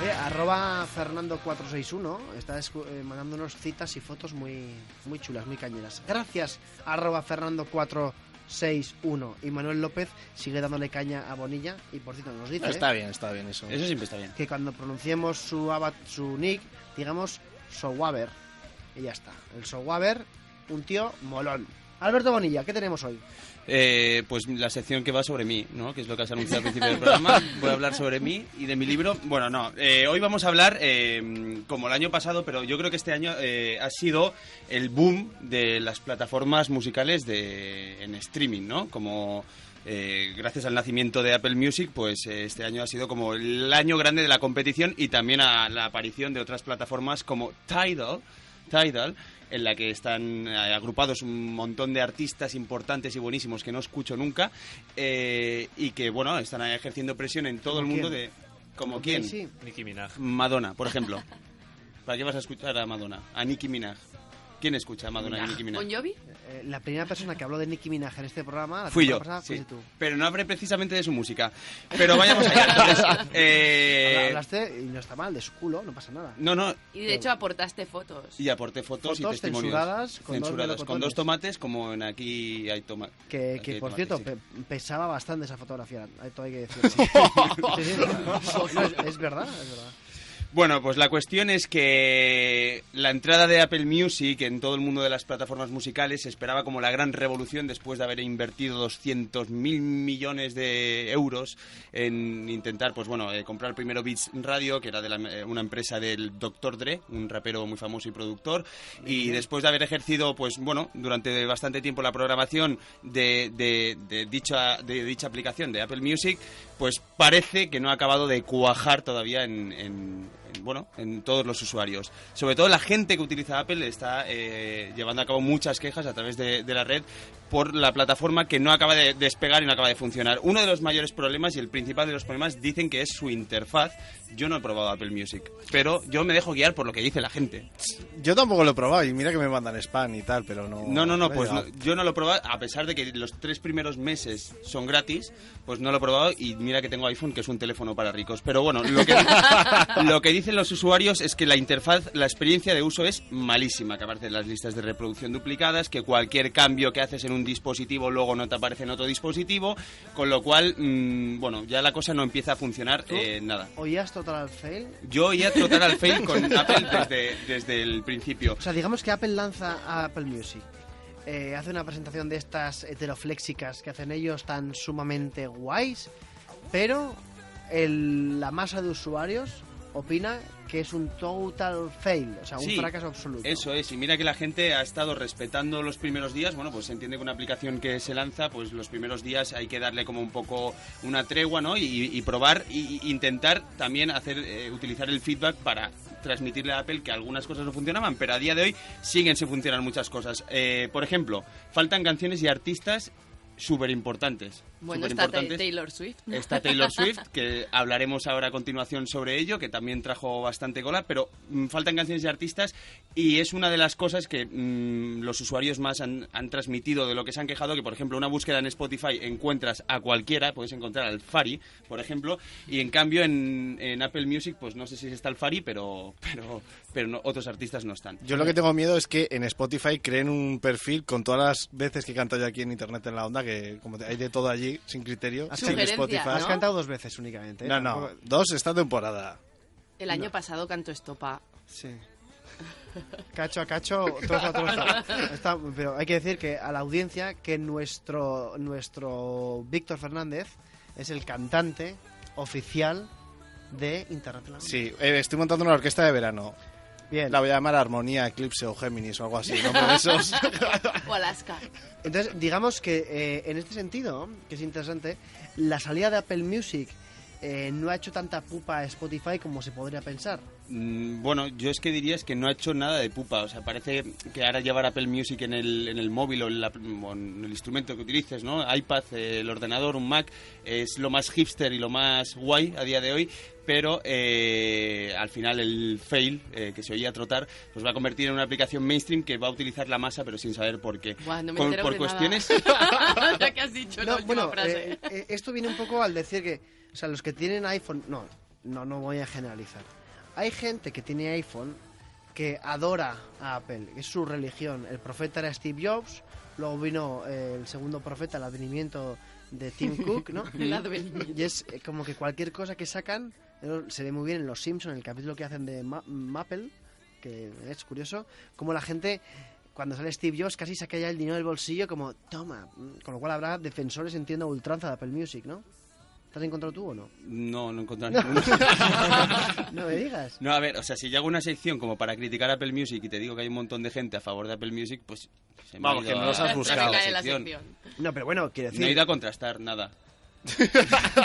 Eh, arroba Fernando461 está escu- eh, mandándonos citas y fotos muy, muy chulas, muy cañeras. Gracias, arroba Fernando461. Y Manuel López sigue dándole caña a Bonilla y por cierto nos dice Está bien, está bien eso. Eso siempre está bien. que cuando pronunciemos su, avat, su nick, digamos Sowaber. Y ya está. El Sowaber, un tío molón. Alberto Bonilla, ¿qué tenemos hoy? Eh, pues la sección que va sobre mí, ¿no? Que es lo que has anunciado al principio del programa. Voy a hablar sobre mí y de mi libro. Bueno, no. eh, hoy vamos a hablar, eh, como el año pasado, pero yo creo que este año ha sido el boom de las plataformas musicales de, en streaming, ¿no? Como eh, gracias al nacimiento de Apple Music, pues este año ha sido como el año grande de la competición y también a la aparición de otras plataformas como Tidal, Tidal en la que están eh, agrupados un montón de artistas importantes y buenísimos que no escucho nunca eh, y que, bueno, están ejerciendo presión en todo el ¿Como mundo quién? de... ¿Como ¿Como quién? quién, sí? Nicki Minaj. Madonna, por ejemplo. ¿Para qué vas a escuchar a Madonna? A Nicki Minaj. ¿Quién escucha a Madonna y Nicki Minaj? ¿Con Jovi? Eh, la primera persona que habló de Nicki Minaj en este programa la Fui yo, pasada, sí. tú. pero no hablé precisamente de su música. Pero vayamos allá. [laughs] Entonces, eh, Habla- Hablaste, y no está mal, de su culo, no pasa nada. no, no, Y de hecho aportaste fotos. y aporté fotos, y Fotos testimonios. censuradas con dos Censuradas, con melocotones. dos tomates, como en aquí hay tomates. Que, que por cierto, pe- pesaba bastante esa fotografía, hay- todo hay que [laughs] decir. Sí, [laughs] sí, sí. No, es, es verdad, es verdad. Bueno, pues la cuestión es que la entrada de Apple Music en todo el mundo de las plataformas musicales se esperaba como la gran revolución después de haber invertido 200 mil millones de euros en intentar, pues bueno, eh, comprar primero Beats Radio, que era de la- eh, una empresa del Dr. Dre, un rapero muy famoso y productor, y después de haber ejercido, pues bueno, durante bastante tiempo la programación de, de- de dicha, de dicha aplicación de Apple Music, pues parece que no ha acabado de cuajar todavía en, en- en, bueno, en todos los usuarios. Sobre todo la gente que utiliza Apple está eh, llevando a cabo muchas quejas a través de, de la red por la plataforma que no acaba de despegar y no acaba de funcionar. Uno de los mayores problemas y el principal de los problemas dicen que es su interfaz. Yo no he probado Apple Music, pero yo me dejo guiar por lo que dice la gente. Yo tampoco lo he probado y mira que me mandan spam y tal, pero no. No, no, no, pues no, yo no lo he probado, a pesar de que los tres primeros meses son gratis, pues no lo he probado y mira que tengo iPhone, que es un teléfono para ricos. Pero bueno, lo que, [laughs] lo que dicen los usuarios es que la interfaz, la experiencia de uso es malísima, que aparecen las listas de reproducción duplicadas, que cualquier cambio que haces en un dispositivo luego no te aparece en otro dispositivo, con lo cual, mm, bueno, ya la cosa no empieza a funcionar eh, nada. ¿Oías Total Fail? Yo iba a trotar al fail con [laughs] Apple desde, desde el principio. O sea, digamos que Apple lanza a Apple Music. eh, hace una presentación de estas heterofléxicas que hacen ellos tan sumamente guays, pero el- la masa de usuarios opina que es un total fail, o sea, un Sí, fracaso absoluto. Eso es, y mira que la gente ha estado respetando los primeros días. Bueno, pues se entiende que una aplicación que se lanza, pues los primeros días hay que darle como un poco una tregua, ¿no? Y, y probar y intentar también hacer eh, utilizar el feedback para transmitirle a Apple que algunas cosas no funcionaban, pero a día de hoy siguen sin funcionar muchas cosas. Eh, por ejemplo, faltan canciones y artistas súper importantes. Bueno, está. Taylor Swift. Está Taylor Swift, que hablaremos ahora a continuación sobre ello, que también trajo bastante cola, pero mm, faltan canciones de artistas y es una de las cosas que mm, los usuarios más han, han transmitido de lo que se han quejado, que por ejemplo una búsqueda en Spotify encuentras a cualquiera, puedes encontrar al Fari, por ejemplo, y en cambio en, en Apple Music, pues no sé si está el Fari, pero, pero, pero no- otros artistas no están. Yo lo que tengo miedo es que en Spotify creen un perfil con todas las veces que he cantado yo aquí en Internet en la onda, que como hay de todo allí, sin criterio, Has, sin cantado- Spotify. has cantado dos veces únicamente. ¿eh? No, no, dos esta temporada. El año pasado cantó Estopa. Sí. [laughs] Cacho a cacho, trozo a trozo. Está- pero hay que decir que a la audiencia que nuestro, nuestro Víctor Fernández es el cantante oficial de Onda. Sí, eh, estoy montando una orquesta de verano. Bien. La voy a llamar Armonía, Eclipse o Géminis o algo así, ¿no? Por esos. [laughs] O Alaska. Entonces, digamos que eh, en este sentido, que es interesante, la salida de Apple Music eh, no ha hecho tanta pupa a Spotify como se podría pensar. Mm, Bueno, yo es que diría es que no ha hecho nada de pupa. O sea, parece que ahora llevar Apple Music en el, en el móvil o en, la- o en el instrumento que utilices, ¿no? iPad, eh, el ordenador, un Mac, es lo más hipster y lo más guay a día de hoy. Pero eh, al final el fail, eh, que se oía trotar, pues va a convertir en una aplicación mainstream que va a utilizar la masa, pero sin saber por qué. Buah, no me Con- entero por de cuestiones... nada. [laughs] ya que has dicho la No, última bueno, frase. eh, eh, esto viene un poco al decir que, sea, los que tienen iPhone, no, no, no voy a generalizar. Hay gente que tiene iPhone que adora a Apple, es su religión. El profeta era Steve Jobs, luego vino eh, el segundo profeta, el advenimiento de Tim [laughs] Cook, ¿no? El advenimiento. Y es eh, como que cualquier cosa que sacan, eh, se ve muy bien en Los Simpsons, en el capítulo que hacen de Ma- Maple, que es curioso, como la gente, cuando sale Steve Jobs, casi saca ya el dinero del bolsillo como, toma, con lo cual habrá defensores, entiendo, ultranza de Apple Music, ¿no? ¿Te has encontrado tú o no? No, no he encontrado [laughs] ninguno. [laughs] no me digas. No, a ver, o sea, si yo hago una sección como para criticar Apple Music y te digo que hay un montón de gente a favor de Apple Music, pues... se me ha Vamos, ido que no los has buscado. la sección. No, pero bueno, quiero decir... No he ido a contrastar nada.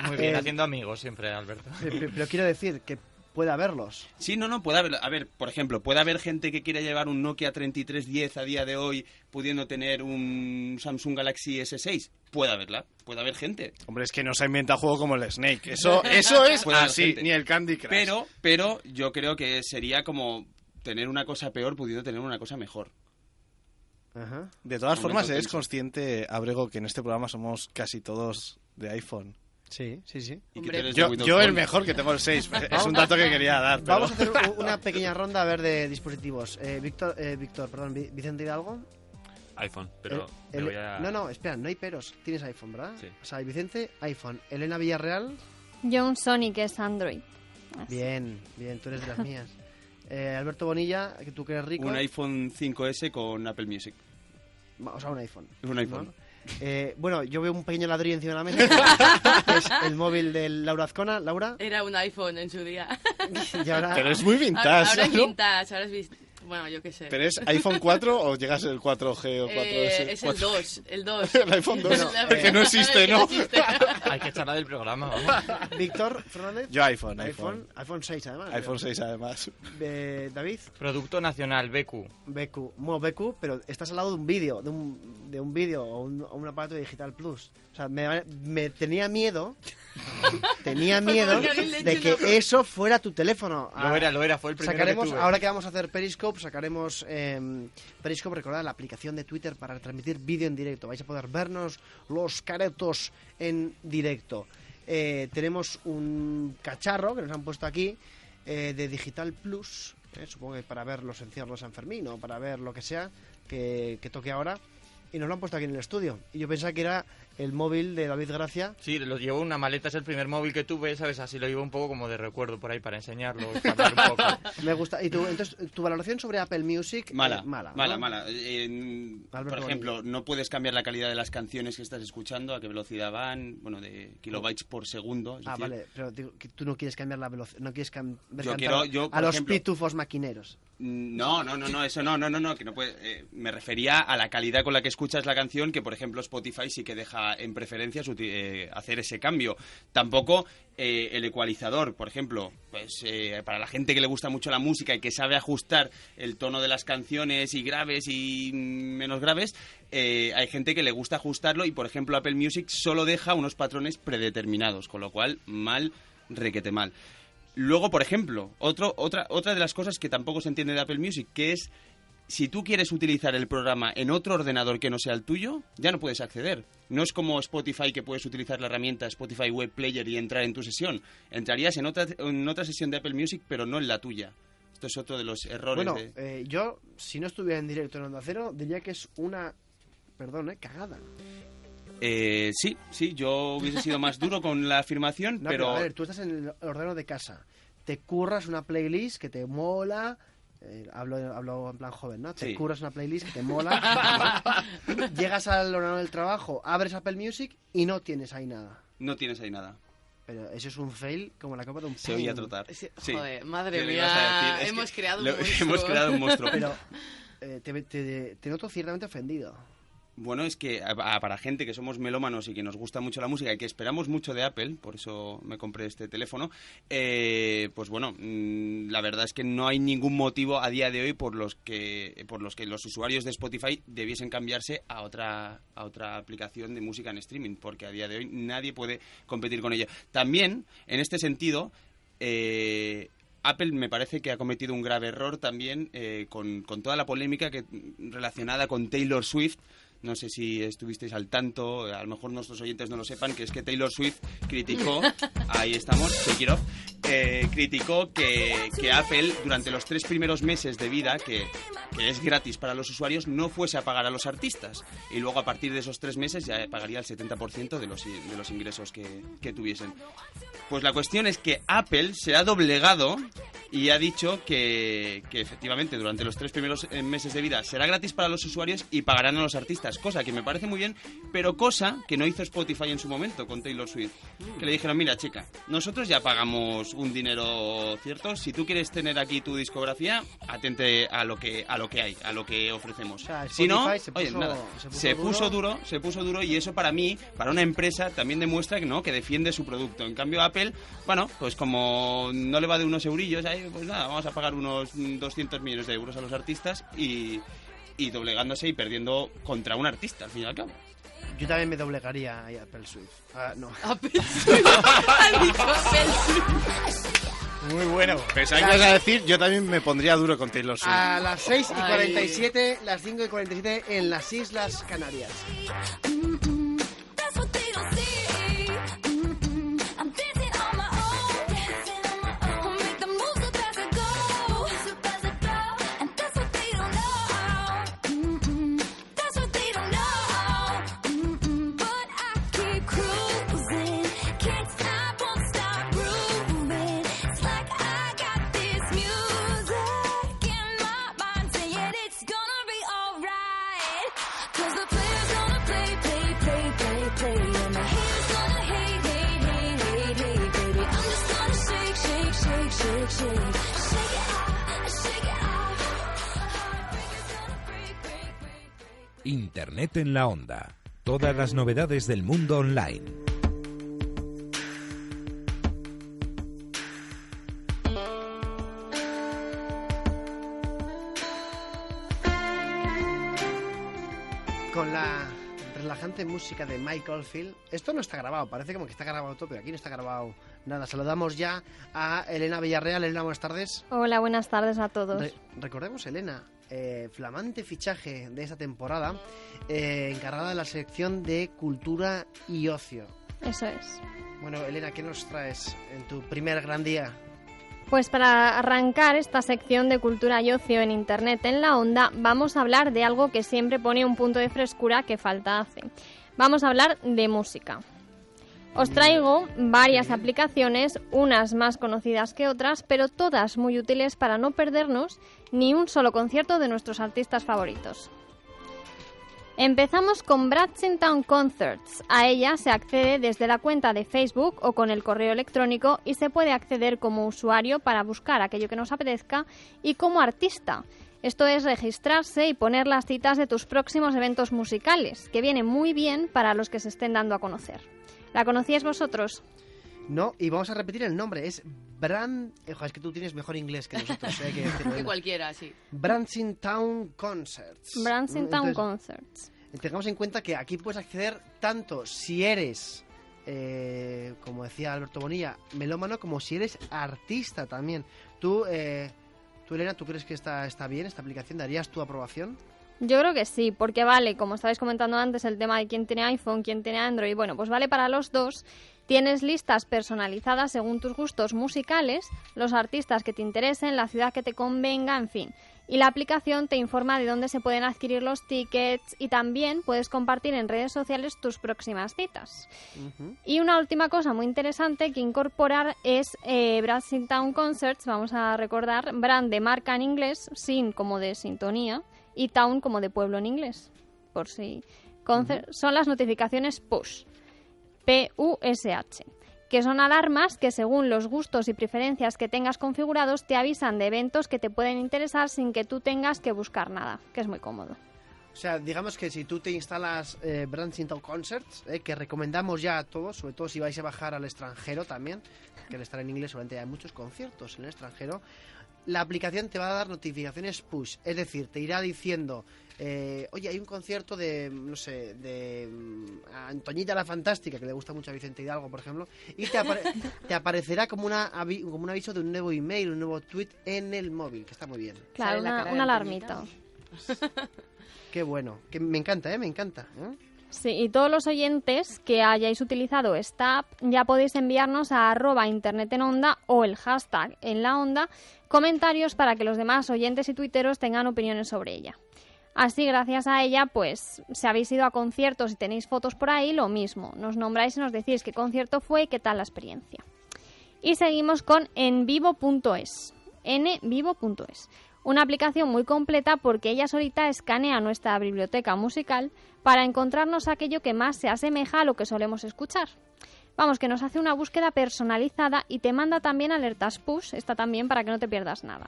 Muy bien, Eh, haciendo amigos siempre, Alberto. Pero quiero decir que puede haberlos. Sí, no, no, puede haber, a ver, por ejemplo, puede haber gente que quiera llevar un Nokia 3310 a día de hoy pudiendo tener un Samsung Galaxy S6. Puede haberla, puede haber gente. Hombre, es que no se ha inventado juego como el Snake. Eso, [laughs] eso es así, gente. ni el Candy Crush. Pero, pero yo creo que sería como tener una cosa peor pudiendo tener una cosa mejor. Ajá. De todas formas, eres consciente, Abrego, que en este programa somos casi todos de iPhone. Sí, sí, sí. Hombre. Yo, yo el mejor que tengo el 6. [laughs] es un dato que quería dar. pero- Vamos a hacer una pequeña ronda a ver de dispositivos. Eh, Víctor, eh, Víctor, perdón, Vi- Vicente Hidalgo. iPhone, pero El- me el- voy a... No, no, espera, no hay peros. Tienes iPhone, ¿verdad? Sí. O sea, Vicente, iPhone. Elena Villarreal, Yo un Sony que es Android. Así. bien, bien, tú eres de las mías. Eh, Alberto Bonilla, que tú que eres rico. Un iPhone 5S con Apple Music. O sea, un iPhone. Un iPhone. ¿no? Eh, bueno, yo veo un pequeño ladrillo encima de la mesa. que [laughs] es el móvil de Laura Azcona. Laura, Era un iPhone en su día. y ahora... Pero es muy vintage, ahora es ¿no? vintage, ahora es vis- Bueno, yo qué sé. ¿Pero es iPhone 4 o llegas el 4G o 4S? Eh, es el 4G. 2, el 2. [laughs] El iPhone 2, La- el que no existe, ¿no? [laughs] [laughs] Hay que echarla del programa, vamos. Víctor Fernández. Yo iPhone, iPhone, iPhone. iPhone 6 además. iPhone 6 además. Eh, David, Producto nacional, BQ. BQ. Bueno, BQ, pero estás al lado de un vídeo, de un, de un vídeo o un, o un aparato digital plus. O sea, me, me tenía miedo, tenía miedo de que eso fuera tu teléfono. Lo Ah, era, lo era, fue el primero Sacaremos, que tuve. ahora que vamos a hacer Periscope, sacaremos eh, Periscope, recordad la aplicación de Twitter para transmitir vídeo en directo. Vais a poder vernos los caretos en directo. Eh, tenemos un cacharro que nos han puesto aquí eh, de Digital Plus, eh, supongo que para ver los encierros de San Fermín o para ver lo que sea que toque ahora. Y nos lo han puesto aquí en el estudio. Y yo pensaba que era el móvil de David Gracia. Sí, lo llevo una maleta, es el primer móvil que tuve, ¿sabes? Así lo llevo un poco como de recuerdo por ahí para enseñarlo, [laughs] para hablar un poco. Me gusta. Y tu, entonces, tu valoración sobre Apple Music. eh, Mala, mala. mala, ¿no? mala. Eh, por ejemplo, no puedes cambiar la calidad de las canciones que estás escuchando, a qué velocidad van, bueno, de kilobytes por segundo. es Ah, decir, vale, pero digo que tú no quieres cambiar la velocidad, no quieres Yo quiero- yo, a los ejemplo- pitufos maquineros. No, no, no, no, eso no, no, no, no, que no puede. eh, me refería a la calidad con la que escuchas la canción, que por ejemplo Spotify sí que deja en preferencias eh, hacer ese cambio. Tampoco eh, el ecualizador, por ejemplo, pues eh, para la gente que le gusta mucho la música y que sabe ajustar el tono de las canciones y graves y menos graves, hay gente que le gusta ajustarlo y por ejemplo Apple Music solo deja unos patrones predeterminados, con lo cual mal, requete mal. Luego, por ejemplo, otro, otra, otra de las cosas que tampoco se entiende de Apple Music, que es si tú quieres utilizar el programa en otro ordenador que no sea el tuyo, ya no puedes acceder. No es como Spotify que puedes utilizar la herramienta Spotify Web Player y entrar en tu sesión. Entrarías en otra, en otra sesión de Apple Music, pero no en la tuya. Esto es otro de los errores Bueno, de... eh, yo, si no estuviera en directo en Onda Cero, diría que es una, perdón, eh, cagada. Eh, sí, sí, yo hubiese sido más duro con la afirmación, [laughs] No, pero... a ver, tú estás en el ordenador de casa, te curras una playlist que te mola, eh, hablo, hablo en plan joven, ¿no? Te Sí. curras una playlist que te mola, [laughs] [laughs] llegas al ordenador del trabajo, abres Apple Music y no tienes ahí nada. No tienes ahí nada. Pero eso es un fail como la copa de un Se oía trotar. Sí, joder, madre ¿Qué le ibas a mía, hemos creado un lo- [laughs] monstruo. Hemos creado un monstruo. Pero eh, te, te- te noto ciertamente ofendido. Bueno, es que a- para gente que somos melómanos y que nos gusta mucho la música y que esperamos mucho de Apple, por eso me compré este teléfono, eh, pues bueno, mm, la verdad es que no hay ningún motivo a día de hoy por los que por los que los usuarios de Spotify debiesen cambiarse a otra a otra aplicación de música en streaming, porque a día de hoy nadie puede competir con ella. También, en este sentido, eh, Apple me parece que ha cometido un grave error también eh, con, con toda la polémica que, relacionada con Taylor Swift. No sé si estuvisteis al tanto, a lo mejor nuestros oyentes no lo sepan, que es que Taylor Swift criticó, [laughs] ahí estamos, shake it off, eh, criticó que, que Apple durante los tres primeros meses de vida, que, que es gratis para los usuarios, no fuese a pagar a los artistas. Y luego a partir de esos tres meses ya pagaría el 70% de los, de los ingresos que, que tuviesen. Pues la cuestión es que Apple se ha doblegado y ha dicho que, que efectivamente durante los tres primeros eh, meses de vida será gratis para los usuarios y pagarán a los artistas, cosa que me parece muy bien, pero cosa que no hizo Spotify en su momento con Taylor Swift. Que le dijeron, mira chica, nosotros ya pagamos un dinero cierto, si tú quieres tener aquí tu discografía, atente a lo que, a lo que hay, a lo que ofrecemos. sea, si no, se oye, puso- nada, se puso se duro. puso duro, se puso duro y eso para mí, para una empresa, también demuestra que no, que defiende su producto. En cambio Apple, bueno, pues como no le va de unos eurillos, ahí, pues nada, vamos a pagar unos mm, 200 millones de euros a los artistas y, y doblegándose y perdiendo contra un artista, al fin y al cabo. Yo también me doblegaría a Apple Swift. Ah, no. [laughs] Muy bueno. Pensaba que ibas a decir, yo también me pondría duro con Taylor Swift. A las 6 y Ay. 47, las 5 y 47 en las Islas Canarias. Internet en la onda. Todas las novedades del mundo online. Con la relajante música de Michael Field. Esto no está grabado, parece como que está grabado todo, pero aquí no está grabado nada. Saludamos ya a Elena Villarreal. Elena, buenas tardes. Hola, buenas tardes a todos. Re- recordemos, Elena, eh, flamante fichaje de esta temporada, eh, encargada de la sección de cultura y ocio. Eso es. Bueno, Elena, ¿qué nos traes en tu primer gran día? Pues para arrancar esta sección de cultura y ocio en Internet en la onda, vamos a hablar de algo que siempre pone un punto de frescura que falta hace. Vamos a hablar de música. Os traigo varias aplicaciones, unas más conocidas que otras, pero todas muy útiles para no perdernos ni un solo concierto de nuestros artistas favoritos. Empezamos con Town Concerts. A ella se accede desde la cuenta de Facebook o con el correo electrónico y se puede acceder como usuario para buscar aquello que nos apetezca y como artista. Esto es registrarse y poner las citas de tus próximos eventos musicales, que viene muy bien para los que se estén dando a conocer. ¿La conocíais vosotros? No, y vamos a repetir el nombre, es Brand... Ojo, es que tú tienes mejor inglés que nosotros, eh, que [laughs] cualquiera, sí. Branson Town Concerts. Branson Town Entonces, Concerts. Tengamos en cuenta que aquí puedes acceder tanto si eres, eh, como decía Alberto Bonilla, melómano, como si eres artista también. Tú, eh, tú Elena, ¿tú crees que está, está bien esta aplicación? ¿Darías tu aprobación? Yo creo que sí, porque vale, como estabais comentando antes, el tema de quién tiene iPhone, quién tiene Android, bueno, pues vale para los dos. Tienes listas personalizadas según tus gustos musicales, los artistas que te interesen, la ciudad que te convenga, en fin. Y la aplicación te informa de dónde se pueden adquirir los tickets y también puedes compartir en redes sociales tus próximas citas. Y una última cosa muy interesante que incorporar es eh, Town Concerts, vamos a recordar, brand de marca en inglés, sin como de sintonía, y town como de pueblo en inglés, por si... Son las notificaciones push, P-U-S-H, que son alarmas que según los gustos y preferencias que tengas configurados te avisan de eventos que te pueden interesar sin que tú tengas que buscar nada, que es muy cómodo. O sea, digamos que si tú te instalas eh, Branson Town Concerts, eh, que recomendamos ya a todos, sobre todo si vais a bajar al extranjero también, que al estar en inglés solamente hay muchos conciertos en el extranjero, la aplicación te va a dar notificaciones push, es decir, te irá diciendo, eh, oye, hay un concierto de, no sé, de mm, Antoñita la Fantástica, que le gusta mucho a Vicente Hidalgo, por ejemplo, y te, apare- [laughs] te aparecerá como, una, como un aviso de un nuevo email, un nuevo tweet en el móvil, que está muy bien. Claro, una, una alarmita. Qué bueno, que me encanta, ¿eh? Me encanta. ¿eh? Sí, y todos los oyentes que hayáis utilizado esta app ya podéis enviarnos a arroba internet en onda o el hashtag en la onda comentarios para que los demás oyentes y tuiteros tengan opiniones sobre ella. Así, gracias a ella, pues si habéis ido a conciertos y tenéis fotos por ahí, lo mismo. Nos nombráis y nos decís qué concierto fue y qué tal la experiencia. Y seguimos con envivo.es. nvivo.es. Una aplicación muy completa porque ella solita escanea nuestra biblioteca musical para encontrarnos aquello que más se asemeja a lo que solemos escuchar. Vamos, que nos hace una búsqueda personalizada y te manda también alertas push, está también para que no te pierdas nada.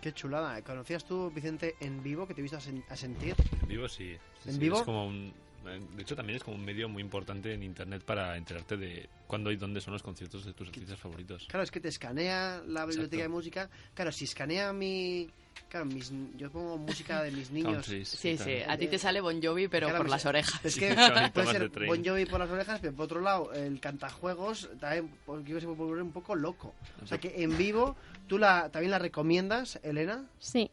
Qué chulada. ¿Conocías tú, Vicente, en vivo, que te he visto a, sen- a sentir? En vivo sí. Sí, ¿En sí, vivo? Es como un, de hecho, también es como un medio muy importante en internet para enterarte de cuándo y dónde son los conciertos de tus artistas favoritos. Claro, es que te escanea la biblioteca Exacto. de música. Claro, si escanea mi... Claro, mis, yo pongo música de mis niños. Countries Sí, sí, a ti te sale Bon Jovi, pero Claro, por las orejas. Es que puede ser. Bon Jovi por las orejas, pero por otro lado, el cantajuegos también yo se puede volver un poco loco. O sea que en vivo, ¿tú la, también la recomiendas, Elena? Sí.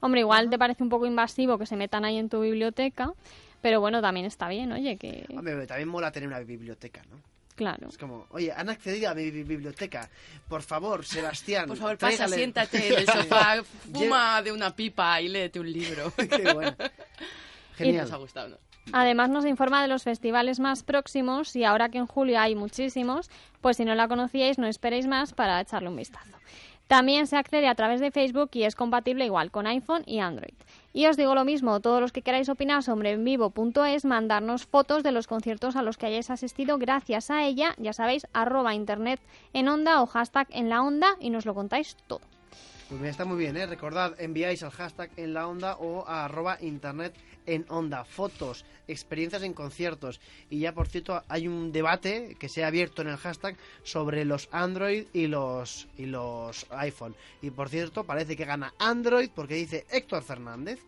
Hombre, igual te parece un poco invasivo que se metan ahí en tu biblioteca, pero bueno, también está bien, oye, que... Hombre, también mola tener una biblioteca, ¿no? Claro. Es como, oye, han accedido a mi bi- biblioteca. Por favor, Sebastián. Por favor, pasa, tráigale- siéntate en el [laughs] sofá, fuma de una pipa y léete un libro. [laughs] Qué bueno. [laughs] Genial. Nos ha gustado, ¿no? Además nos informa de los festivales más próximos y ahora que en julio hay muchísimos, pues si no la conocíais no esperéis más para echarle un vistazo. También se accede a través de Facebook y es compatible igual con iPhone y Android. Y os digo lo mismo, todos los que queráis opinar sobre envivo.es, mandarnos fotos de los conciertos a los que hayáis asistido gracias a ella, ya sabéis, arroba internet en onda o hashtag en la onda y nos lo contáis todo. Pues está muy bien, ¿eh? Recordad, enviáis al hashtag en la onda o arroba internet en onda. Fotos, experiencias en conciertos. Y ya, por cierto, hay un debate que se ha abierto en el hashtag sobre los Android y los, y los iPhone. Y por cierto, parece que gana Android porque dice Héctor Fernández.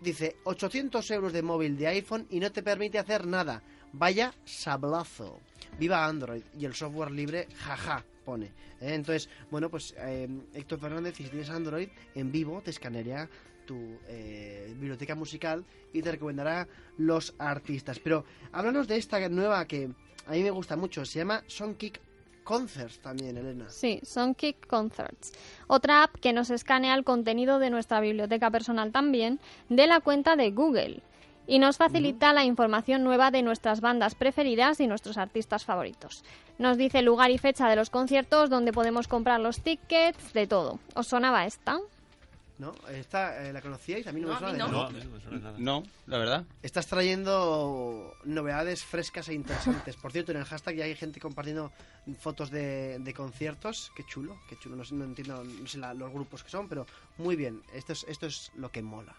Dice 800 euros de móvil de iPhone y no te permite hacer nada. Vaya sablazo. Viva Android y el software libre, jaja, pone. ¿eh? Entonces, bueno, pues eh, Héctor Fernández, si tienes Android, en vivo te escanearía tu eh, biblioteca musical y te recomendará los artistas. Pero háblanos de esta nueva que a mí me gusta mucho. Se llama Songkick Concerts también, Elena. Sí, Songkick Concerts. Otra app que nos escanea el contenido de nuestra biblioteca personal también, de la cuenta de Google. Y nos facilita la información nueva de nuestras bandas preferidas y nuestros artistas favoritos. Nos dice lugar y fecha de los conciertos, donde podemos comprar los tickets, de todo. ¿Os sonaba esta? ¿No? ¿Esta eh, la conocíais? A mí no, No, me suena de no. nada. No, no la verdad. Estás trayendo novedades frescas e interesantes. Por cierto, en el hashtag ya hay gente compartiendo fotos de, de conciertos. Qué chulo, qué chulo. No, sé- no entiendo no sé la- los grupos que son, pero muy bien. Esto es, esto es lo que mola.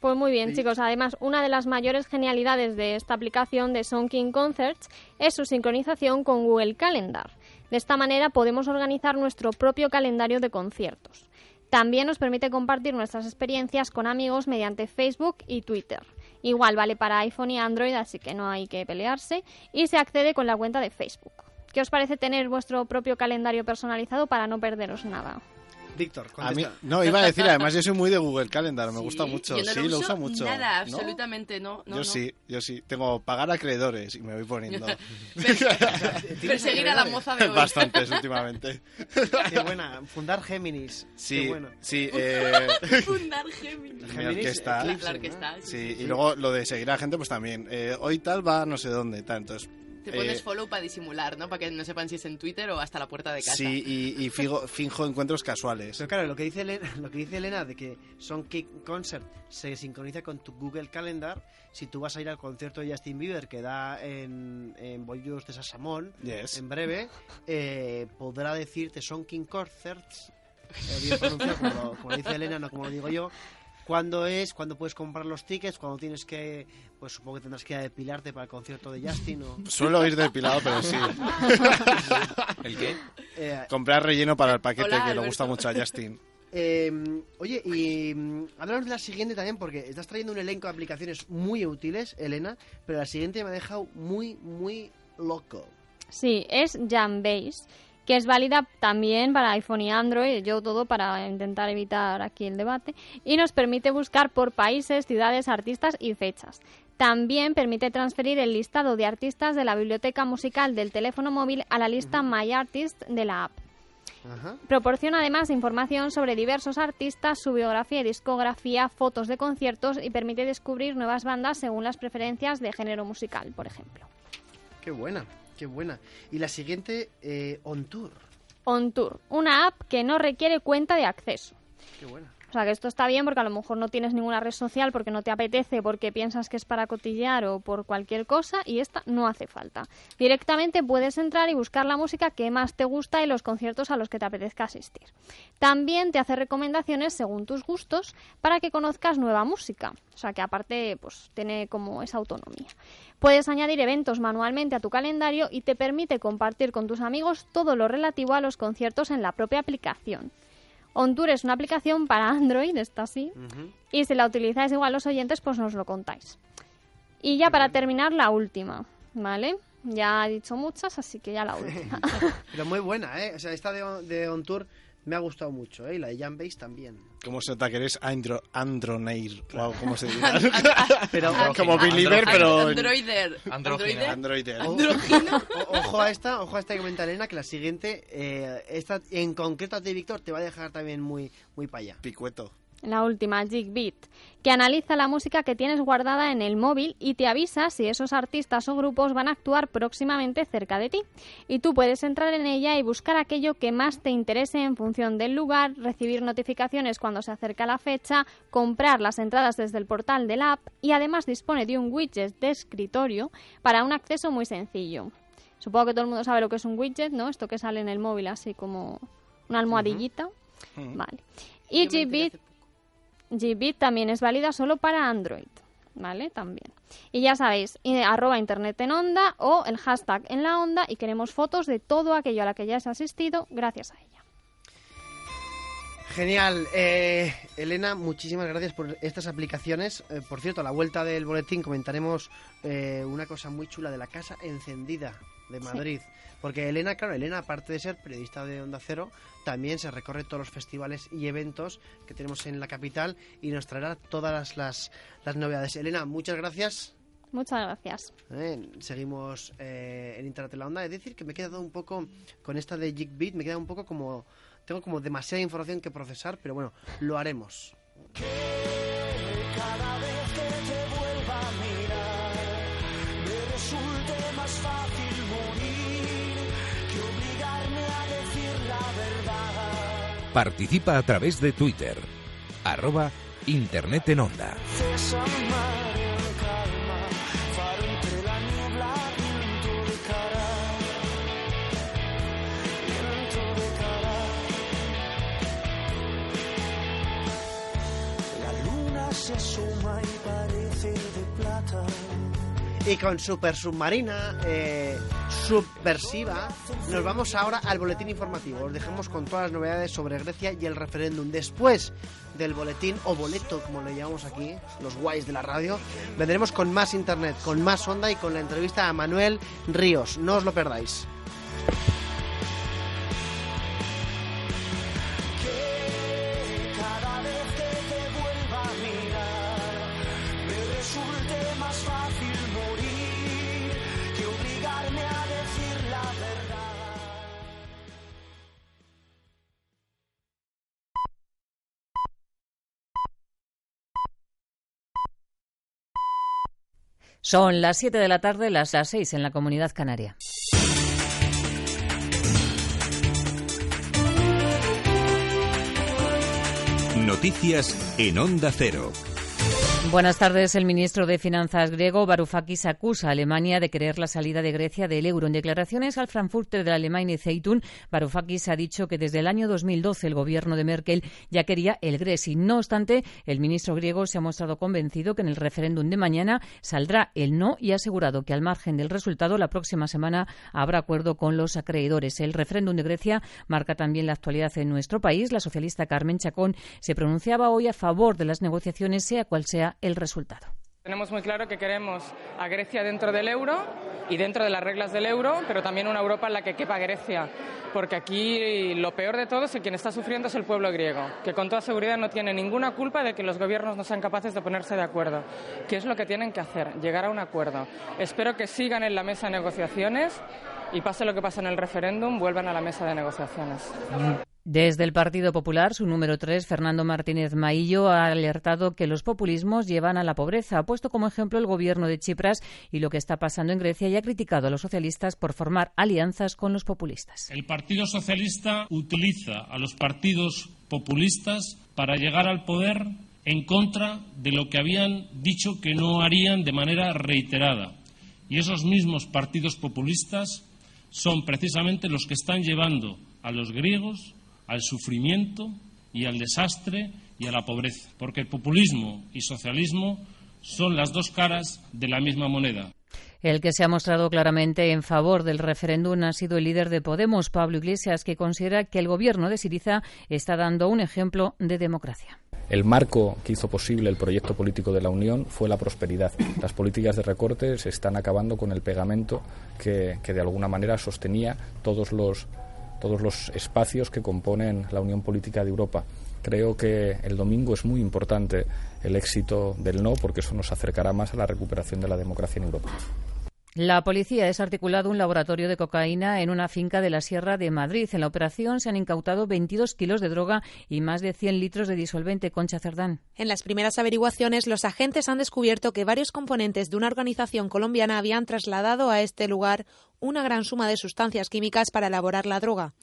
Pues muy bien, Sí. chicos. Además, una de las mayores genialidades de esta aplicación de Songking Concerts es su sincronización con Google Calendar. De esta manera podemos organizar nuestro propio calendario de conciertos. También nos permite compartir nuestras experiencias con amigos mediante Facebook y Twitter. Igual vale para iPhone y Android, así que no hay que pelearse. Y se accede con la cuenta de Facebook. ¿Qué os parece tener vuestro propio calendario personalizado para no perderos nada? Víctor, A mí, no, iba a decir, además yo soy muy de Google Calendar, me Sí, gusta mucho. Yo no sí, lo, lo uso mucho. Nada, absolutamente no. no, yo no. sí, yo sí. Tengo pagar acreedores y me voy poniendo [laughs] Perseguir [laughs] a la moza de hoy. bastantes [laughs] últimamente. Qué buena. Fundar Géminis. Sí, Qué bueno. sí. Eh, Fundar Géminis. mi Géminis, orquesta. Eclipse, La ¿no? orquesta, Sí, sí. y luego lo de seguir a la gente, pues también. Eh, hoy tal va no sé dónde, tal. Entonces, Te pones eh, follow para disimular, ¿no? Para que no sepan si es en Twitter o hasta la puerta de casa. Sí, y, y fijo- finjo encuentros casuales. Pero claro, lo que dice Elena, lo que dice Elena de que Son Kick Concert se sincroniza con tu Google Calendar, si tú vas a ir al concierto de Justin Bieber que da en, en Bollos de Sasamón, Yes. en breve, eh, podrá decirte Son King Concerts, eh, bien pronunciado, como, lo- como lo dice Elena, no como lo digo yo, cuándo es, cuándo puedes comprar los tickets, cuándo tienes que, pues supongo que tendrás que depilarte para el concierto de Justin o... [laughs] Suelo ir depilado, pero sí. [laughs] ¿El qué? Eh, Comprar relleno para el paquete Hola, que le gusta mucho a Justin. [laughs] Eh, oye, y mm, háblanos de la siguiente también, porque estás trayendo un elenco de aplicaciones muy útiles, Elena, pero la siguiente me ha dejado muy, muy loco. Sí, es Jambase, que es válida también para iPhone y Android, yo todo para intentar evitar aquí el debate, y nos permite buscar por países, ciudades, artistas y fechas. También permite transferir el listado de artistas de la biblioteca musical del teléfono móvil a la lista My Artist de la app. Ajá. Proporciona además información sobre diversos artistas, su biografía y discografía, fotos de conciertos y permite descubrir nuevas bandas según las preferencias de género musical, por ejemplo. Qué buena, qué buena. Y la siguiente, eh, On Tour. OnTour, una app que no requiere cuenta de acceso. Qué buena. O sea, que esto está bien porque a lo mejor no tienes ninguna red social porque no te apetece, porque piensas que es para cotillear o por cualquier cosa y esta no hace falta. Directamente puedes entrar y buscar la música que más te gusta y los conciertos a los que te apetezca asistir. También te hace recomendaciones según tus gustos para que conozcas nueva música. O sea, que aparte pues tiene como esa autonomía. Puedes añadir eventos manualmente a tu calendario y te permite compartir con tus amigos todo lo relativo a los conciertos en la propia aplicación. OnTour es una aplicación para Android, está así, y si la utilizáis igual los oyentes, pues nos lo contáis. Y ya para terminar, la última, ¿vale? Ya he dicho muchas, así que ya la [laughs] última. Pero muy buena, ¿eh? O sea, esta de, de On Tour me ha gustado mucho, ¿eh? Y la de Jambase también. ¿Cómo se nota que eres andro, Androneir? O ¿Cómo se dice? [laughs] Pero como Believer, pero... Androider. Androider. O- o- ojo a esta, ojo a esta que comenta Elena, que la siguiente, eh, esta en concreto a ti, Víctor, te va a dejar también muy, muy para allá. Picueto. La última, Jigbeat, que analiza la música que tienes guardada en el móvil y te avisa si esos artistas o grupos van a actuar próximamente cerca de ti. Y tú puedes entrar en ella y buscar aquello que más te interese en función del lugar, recibir notificaciones cuando se acerca la fecha, comprar las entradas desde el portal de la app y además dispone de un widget de escritorio para un acceso muy sencillo. Supongo que todo el mundo sabe lo que es un widget, ¿no? Esto que sale en el móvil así como una almohadillita. Vale. Y Yo Gbeat también es válida solo para Android, ¿vale? También. Y ya sabéis, arroba internet en onda o el hashtag en la onda y queremos fotos de todo aquello a la que ya has asistido gracias a ella. Genial. Eh, Elena, muchísimas gracias por estas aplicaciones. Eh, por cierto, a la vuelta del boletín comentaremos eh, una cosa muy chula de la Casa Encendida de Madrid. Porque Elena, claro, Elena, aparte de ser periodista de Onda Cero, también se recorre todos los festivales y eventos que tenemos en la capital y nos traerá todas las, las, las novedades. Elena, muchas gracias. Muchas gracias. Eh, seguimos eh, en Internet en la Onda. Es decir, que me he quedado un poco con esta de Jigbeat, me he quedado un poco como. Tengo como demasiada información que procesar, pero bueno, lo haremos. Cada vez Participa a través de Twitter. Arroba Internet en Onda. La luna se asoma y parece de plata. Y con Super Submarina eh, Subversiva, nos vamos ahora al boletín informativo. Os dejamos con todas las novedades sobre Grecia y el referéndum. Después del boletín, o boleto, como le llamamos aquí, los guays de la radio, vendremos con más internet, con más onda y con la entrevista a Manuel Ríos. No os lo perdáis. Son las 7 de la tarde, las, las 6 en la comunidad canaria. Noticias en Onda Cero. Buenas tardes. El ministro de Finanzas griego, Varoufakis, acusa a Alemania de querer la salida de Grecia del euro. En declaraciones al Frankfurter de la Alemania Zeitung, Varoufakis ha dicho que desde el año 2012 el gobierno de Merkel ya quería el Grexit. No obstante, el ministro griego se ha mostrado convencido que en el referéndum de mañana saldrá el no y ha asegurado que al margen del resultado la próxima semana habrá acuerdo con los acreedores. El referéndum de Grecia marca también la actualidad en nuestro país. La socialista Carmen Chacón se pronunciaba hoy a favor de las negociaciones, sea cual sea el resultado. Tenemos muy claro que queremos a Grecia dentro del euro y dentro de las reglas del euro, pero también una Europa en la que quepa Grecia, porque aquí lo peor de todo es que quien está sufriendo es el pueblo griego, que con toda seguridad no tiene ninguna culpa de que los gobiernos no sean capaces de ponerse de acuerdo. ¿Qué es lo que tienen que hacer? Llegar a un acuerdo. Espero que sigan en la mesa de negociaciones y pase lo que pase en el referéndum, vuelvan a la mesa de negociaciones. Desde el Partido Popular, su número 3, Fernando Martínez Maillo, ha alertado que los populismos llevan a la pobreza. Ha puesto como ejemplo el gobierno de Chipras y lo que está pasando en Grecia y ha criticado a los socialistas por formar alianzas con los populistas. El Partido Socialista utiliza a los partidos populistas para llegar al poder en contra de lo que habían dicho que no harían de manera reiterada. Y esos mismos partidos populistas son precisamente los que están llevando a los griegos al sufrimiento y al desastre y a la pobreza, porque el populismo y socialismo son las dos caras de la misma moneda. El que se ha mostrado claramente en favor del referéndum ha sido el líder de Podemos, Pablo Iglesias, que considera que el gobierno de Siriza está dando un ejemplo de democracia. El marco que hizo posible el proyecto político de la Unión fue la prosperidad. Las políticas de recortes están acabando con el pegamento que, que de alguna manera sostenía todos los todos los espacios que componen la Unión Política de Europa. Creo que el domingo es muy importante el éxito del no porque eso nos acercará más a la recuperación de la democracia en Europa. La policía ha desarticulado un laboratorio de cocaína en una finca de la Sierra de Madrid. En la operación se han incautado 22 kilos de droga y más de 100 litros de disolvente. Concha Cerdán. En las primeras averiguaciones, los agentes han descubierto que varios componentes de una organización colombiana habían trasladado a este lugar una gran suma de sustancias químicas para elaborar la droga.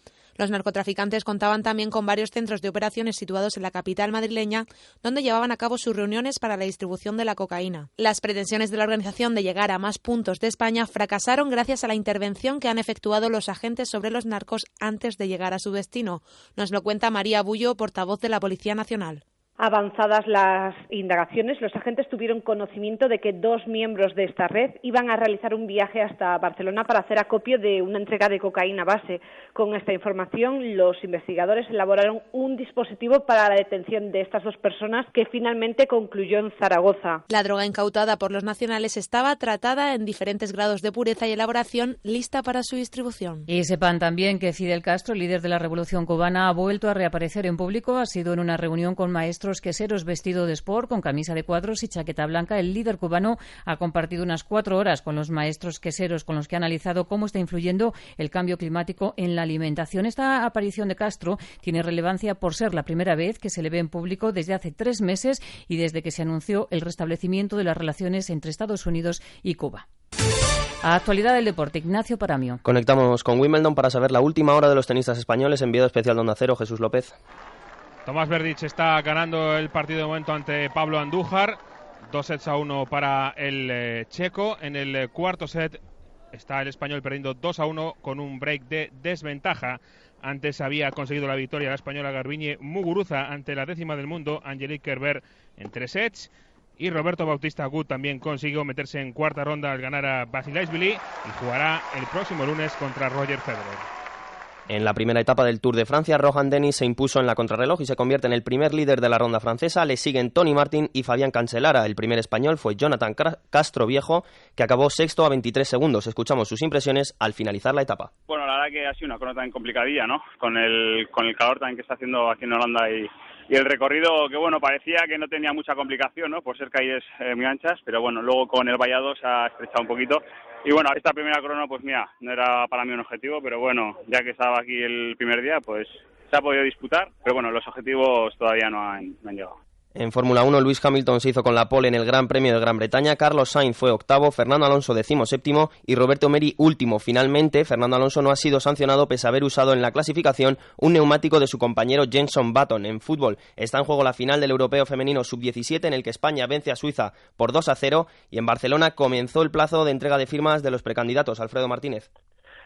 Los narcotraficantes contaban también con varios centros de operaciones situados en la capital madrileña, donde llevaban a cabo sus reuniones para la distribución de la cocaína. Las pretensiones de la organización de llegar a más puntos de España fracasaron gracias a la intervención que han efectuado los agentes sobre los narcos antes de llegar a su destino. Nos lo cuenta María Bullo, portavoz de la Policía Nacional. Avanzadas las indagaciones, los agentes tuvieron conocimiento de que dos miembros de esta red iban a realizar un viaje hasta Barcelona para hacer acopio de una entrega de cocaína base. Con esta información, los investigadores elaboraron un dispositivo para la detención de estas dos personas que finalmente concluyó en Zaragoza. La droga incautada por los nacionales estaba tratada en diferentes grados de pureza y elaboración, lista para su distribución. Y sepan también que Fidel Castro, líder de la Revolución Cubana, ha vuelto a reaparecer en público. Ha sido en una reunión con maestros queseros vestido de sport, con camisa de cuadros y chaqueta blanca. El líder cubano ha compartido unas cuatro horas con los maestros queseros con los que ha analizado cómo está influyendo el cambio climático en la alimentación. Esta aparición de Castro tiene relevancia por ser la primera vez que se le ve en público desde hace tres meses y desde que se anunció el restablecimiento de las relaciones entre Estados Unidos y Cuba. A actualidad del deporte, Ignacio Paramio. Conectamos con Wimbledon para saber la última hora de los tenistas españoles. Enviado especial de Onda Cero, Jesús López. Tomás Verdich está ganando el partido de momento ante Pablo Andújar. Dos sets a uno para el eh, checo. En el eh, cuarto set está el español perdiendo 2 a 1 con un break de desventaja. Antes había conseguido la victoria la española Garbiñe Muguruza ante la décima del mundo, Angelique Kerber, en tres sets. Y Roberto Bautista Agut también consiguió meterse en cuarta ronda al ganar a Basilashvili y jugará el próximo lunes contra Roger Federer. En la primera etapa del Tour de Francia, Rohan Dennis se impuso en la contrarreloj y se convierte en el primer líder de la ronda francesa. Le siguen Tony Martin y Fabián Cancelara. El primer español fue Jonathan Castro Viejo, que acabó sexto a 23 segundos. Escuchamos sus impresiones al finalizar la etapa. Bueno, la verdad que ha sido una cosa tan complicadilla, ¿no? Con el, con el calor también que está haciendo aquí en Holanda y, y el recorrido que bueno parecía que no tenía mucha complicación no por ser calles eh, muy anchas pero bueno luego con el vallado se ha estrechado un poquito. Y bueno esta primera crono pues mira no era para mí un objetivo pero bueno ya que estaba aquí el primer día pues se ha podido disputar pero bueno los objetivos todavía no han, no han llegado en Fórmula 1, Luis Hamilton se hizo con la pole en el Gran Premio de Gran Bretaña, Carlos Sainz fue octavo, Fernando Alonso decimoséptimo y Roberto Meri último. Finalmente, Fernando Alonso no ha sido sancionado pese a haber usado en la clasificación un neumático de su compañero Jenson Button. En fútbol está en juego la final del Europeo Femenino Sub-17 en el que España vence a Suiza por 2 a 0 y en Barcelona comenzó el plazo de entrega de firmas de los precandidatos. Alfredo Martínez.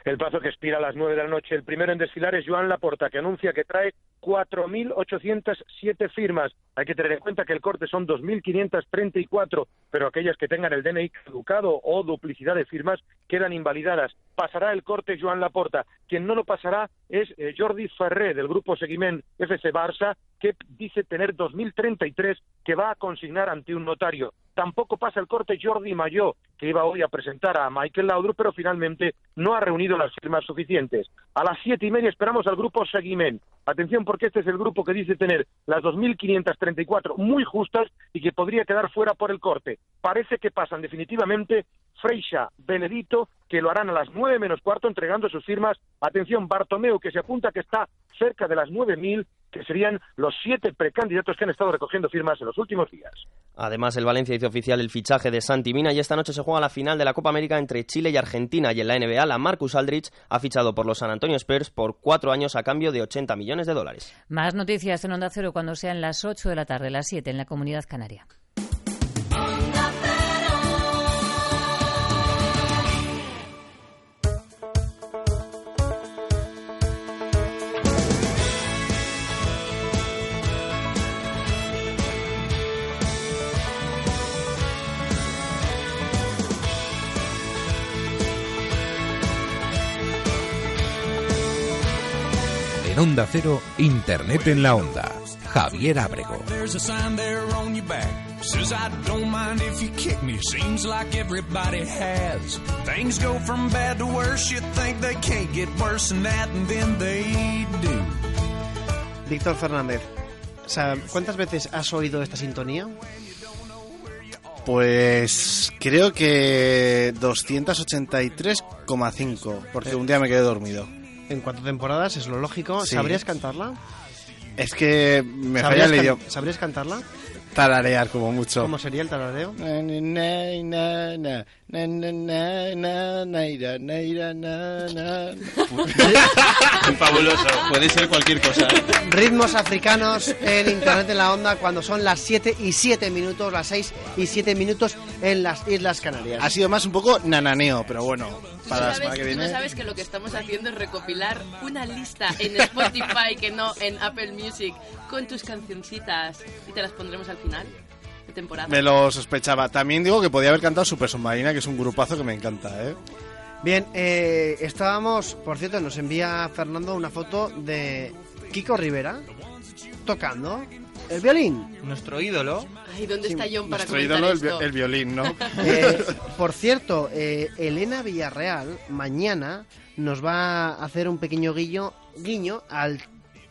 El plazo que expira a las nueve de la noche. El primero en desfilar es Joan Laporta, que anuncia que trae 4.807 firmas. Hay que tener en cuenta que el corte son 2.534, pero aquellas que tengan el DNI caducado o duplicidad de firmas quedan invalidadas. Pasará el corte Joan Laporta. Quien no lo pasará es eh, Jordi Ferré, del grupo Seguiment FC Barça, que dice tener 2.033 que va a consignar ante un notario. Tampoco pasa el corte Jordi Mayó, que iba hoy a presentar a Michael Laudrup, pero finalmente no ha reunido las firmas suficientes. A las siete y media esperamos al grupo Seguiment. Atención porque este es el grupo que dice tener las 2.534 muy justas y que podría quedar fuera por el corte. Parece que pasan definitivamente Freixa, Benedito, que lo harán a las nueve menos cuarto entregando sus firmas. Atención, Bartomeu, que se apunta que está cerca de las 9.000, que serían los siete precandidatos que han estado recogiendo firmas en los últimos días. Además, el Valencia hizo oficial el fichaje de Santi Mina y esta noche se juega la final de la Copa América entre Chile y Argentina. Y en la NBA, la Marcus Aldrich ha fichado por los San Antonio Spurs por cuatro años a cambio de 80 millones de dólares. Más noticias en Onda Cero cuando sean las 8 de la tarde, las 7 en la Comunidad Canaria. En Onda Cero, Internet en la Onda. Javier Abrego. There's a sign there on your back. Says I don't mind if you kick me. Seems like everybody has. Things go from bad to worse. You think they can't get worse than that, and then they do. Víctor Fernández, o sea, ¿cuántas veces has oído esta sintonía? Pues creo que 283,5, porque un día me quedé dormido. En cuatro temporadas es lo lógico. Sí. ¿Sabrías cantarla? Es que me falla ¿Sabrías el idioma. ¿Sabrías cantarla? Tararear como mucho. ¿Cómo sería el tarareo? Fabuloso, puede ser cualquier cosa. Ritmos africanos en Internet en la Onda cuando son las 7 y 7 minutos, las 6 y 7 minutos en las Islas Canarias. Ha sido más un poco nananeo, pero bueno, para la que viene. Tú sabes que lo que estamos haciendo es recopilar una lista en Spotify que no en Apple Music con tus cancioncitas y te las pondremos al final de temporada. Me lo sospechaba. También digo que podía haber cantado Super Submarina, que es un grupazo que me encanta, ¿eh? Bien, eh, estábamos, por cierto, nos envía Fernando una foto de Kiko Rivera tocando el violín. Nuestro ídolo. Ay, ¿dónde está John para Nuestro ídolo, el, esto? el violín, ¿no? [laughs] Eh, por cierto, eh, Elena Villarreal mañana nos va a hacer un pequeño guiño, guiño al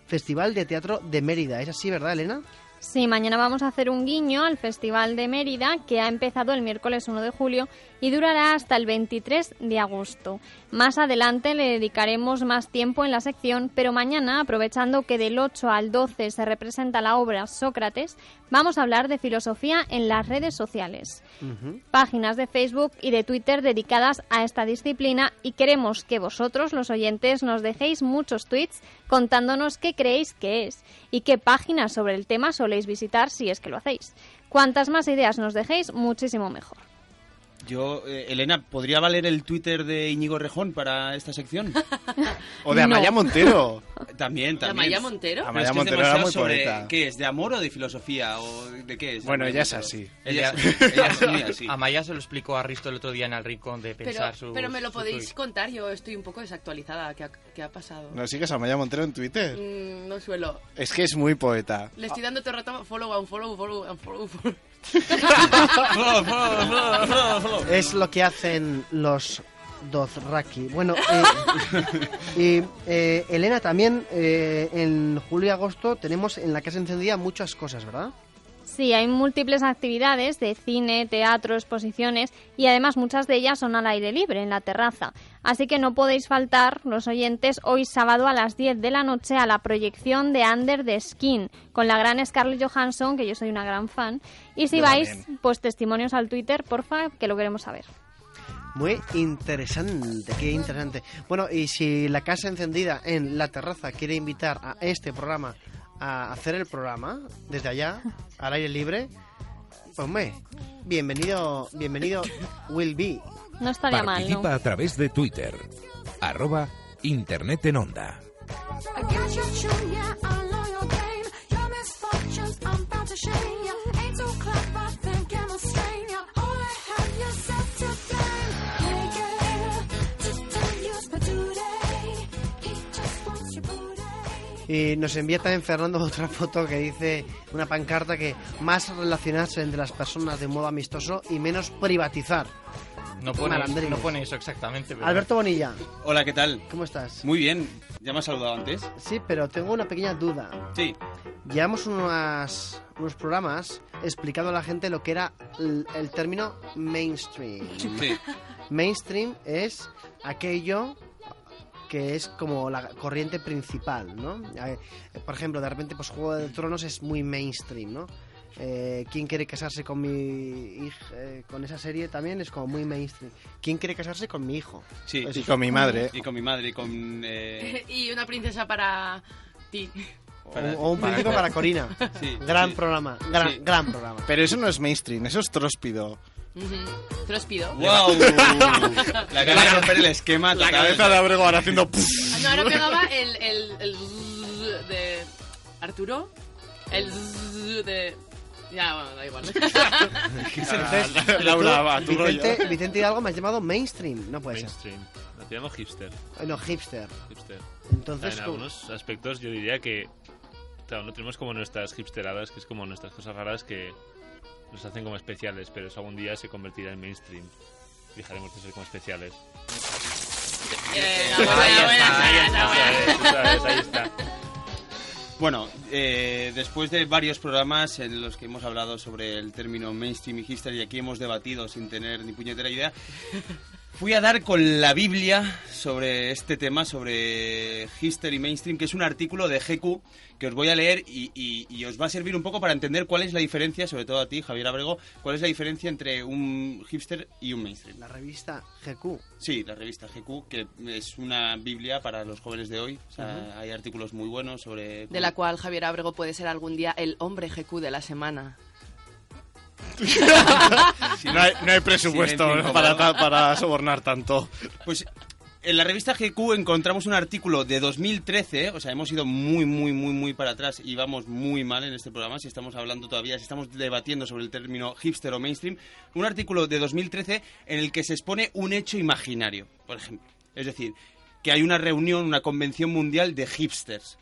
Festival de Teatro de Mérida. ¿Es así, verdad, Elena? Sí, mañana vamos a hacer un guiño al Festival de Mérida que ha empezado el miércoles 1 de julio y durará hasta el 23 de agosto. Más adelante le dedicaremos más tiempo en la sección, pero mañana, aprovechando que del 8 al 12 se representa la obra Sócrates, vamos a hablar de filosofía en las redes sociales páginas de Facebook y de Twitter dedicadas a esta disciplina y queremos que vosotros, los oyentes, nos dejéis muchos tweets contándonos qué creéis que es y qué páginas sobre el tema soléis visitar si es que lo hacéis. Cuantas más ideas nos dejéis, muchísimo mejor. Yo, eh, Elena, ¿podría valer el Twitter de Íñigo Rejón para esta sección? [laughs] O de Amaya No. Montero. [laughs] También, ¿De también. Amaya Montero? Pero Amaya es que es Montero era muy sobre- poeta. ¿Qué es? ¿De amor o de filosofía? ¿O de qué es? Bueno, ella es así. Ella, es muy [laughs] así. Amaya se lo explicó a Risto el otro día en el rincón de Pero, pensar su. pero me lo podéis tuit. contar, yo estoy un poco desactualizada. ¿Qué ha, qué ha pasado? ¿No sigues a Amaya Montero en Twitter? Mm, no suelo. Es que es muy poeta. Le estoy dando todo el rato follow, unfollow, follow, unfollow, follow. [laughs] Es lo que hacen los Dothraki. Bueno, [laughs] eh, y eh, Elena, también eh, en julio y agosto tenemos en la Casa Encendida muchas cosas, ¿verdad? Sí, hay múltiples actividades de cine, teatro, exposiciones y además muchas de ellas son al aire libre, en la terraza. Así que no podéis faltar, los oyentes, hoy sábado a las 10 de la noche a la proyección de Under the Skin con la gran Scarlett Johansson, que yo soy una gran fan. Y si Yo vais, también. pues testimonios al Twitter, porfa, que lo queremos saber. Muy interesante, qué interesante. Bueno, y si la Casa Encendida en la terraza quiere invitar a este programa a hacer el programa desde allá, al aire libre, pues hombre, bienvenido, bienvenido Will Be. No estaría mal, ¿no? Participa a través de Twitter. Arroba Internet en Onda. Y nos envía también Fernando [laughs] otra foto que dice una pancarta que más relacionarse entre las personas de modo amistoso y menos privatizar. No pone, Malandrines. no pone eso exactamente. pero- Alberto Bonilla, Hola, ¿qué tal? ¿cómo estás? Muy bien. ¿Ya me has saludado antes? Sí, pero tengo una pequeña duda. Sí. Llevamos unas, unos programas explicando a la gente lo que era el, el término mainstream. Sí. Mainstream es aquello que es como la corriente principal, ¿no? Eh, Por ejemplo, de repente, pues Juego de Tronos es muy mainstream, ¿no? Eh, ¿Quién quiere casarse con mi hija, eh, con esa serie también es como muy mainstream? ¿Quién quiere casarse con mi hijo? Sí. Pues- Y con mi madre. Y con mi madre, y con... eh, [laughs] y una princesa para ti. O, o un príncipe para Corina. Sí, gran sí. programa, gran, Sí. gran programa. Pero eso no es mainstream, eso es tróspido. Ujú. Tróspido. ¡Wow! [laughs] La acaba de romper el esquema La total. cabeza de Abrego ahora haciendo... Ah, No, ahora pegaba el, el, el de Arturo. El de... Ya, bueno, da igual. [laughs] Entonces, Laura, tú, va, tu Vicente, rollo. Vicente Hidalgo me has llamado mainstream, no puede ser. Mainstream. Lo llamo hipster. Eh, No, hipster. Hipster. Entonces, en ¿cómo? algunos aspectos yo diría que claro, no tenemos como nuestras hipsteradas, que es como nuestras cosas raras que nos hacen como especiales, pero eso algún día se convertirá en mainstream. Dejaremos de ser como especiales. Ahí está. Bueno, eh, después de varios programas en los que hemos hablado sobre el término mainstream y history y aquí hemos debatido sin tener ni puñetera idea, fui a dar con la Biblia sobre este tema, sobre history y mainstream, que es un artículo de GQ que os voy a leer y, y- y os va a servir un poco para entender cuál es la diferencia, sobre todo a ti, Javier Abrego, cuál es la diferencia entre un hipster y un mainstream. La revista GQ. Sí, la revista GQ, que es una Biblia para los jóvenes de hoy. O sea, Ujú. hay artículos muy buenos sobre... De la cual Javier Abrego puede ser algún día el hombre GQ de la semana. [laughs] No hay, no hay presupuesto Silencio para, para sobornar tanto. Pues en la revista GQ encontramos un artículo de 2013, o sea, hemos ido muy, muy, muy, muy para atrás y vamos muy mal en este programa, si estamos hablando todavía, si estamos debatiendo sobre el término hipster o mainstream, un artículo de 2013 en el que se expone un hecho imaginario, por ejemplo. Es decir, que hay una reunión, una convención mundial de hipsters.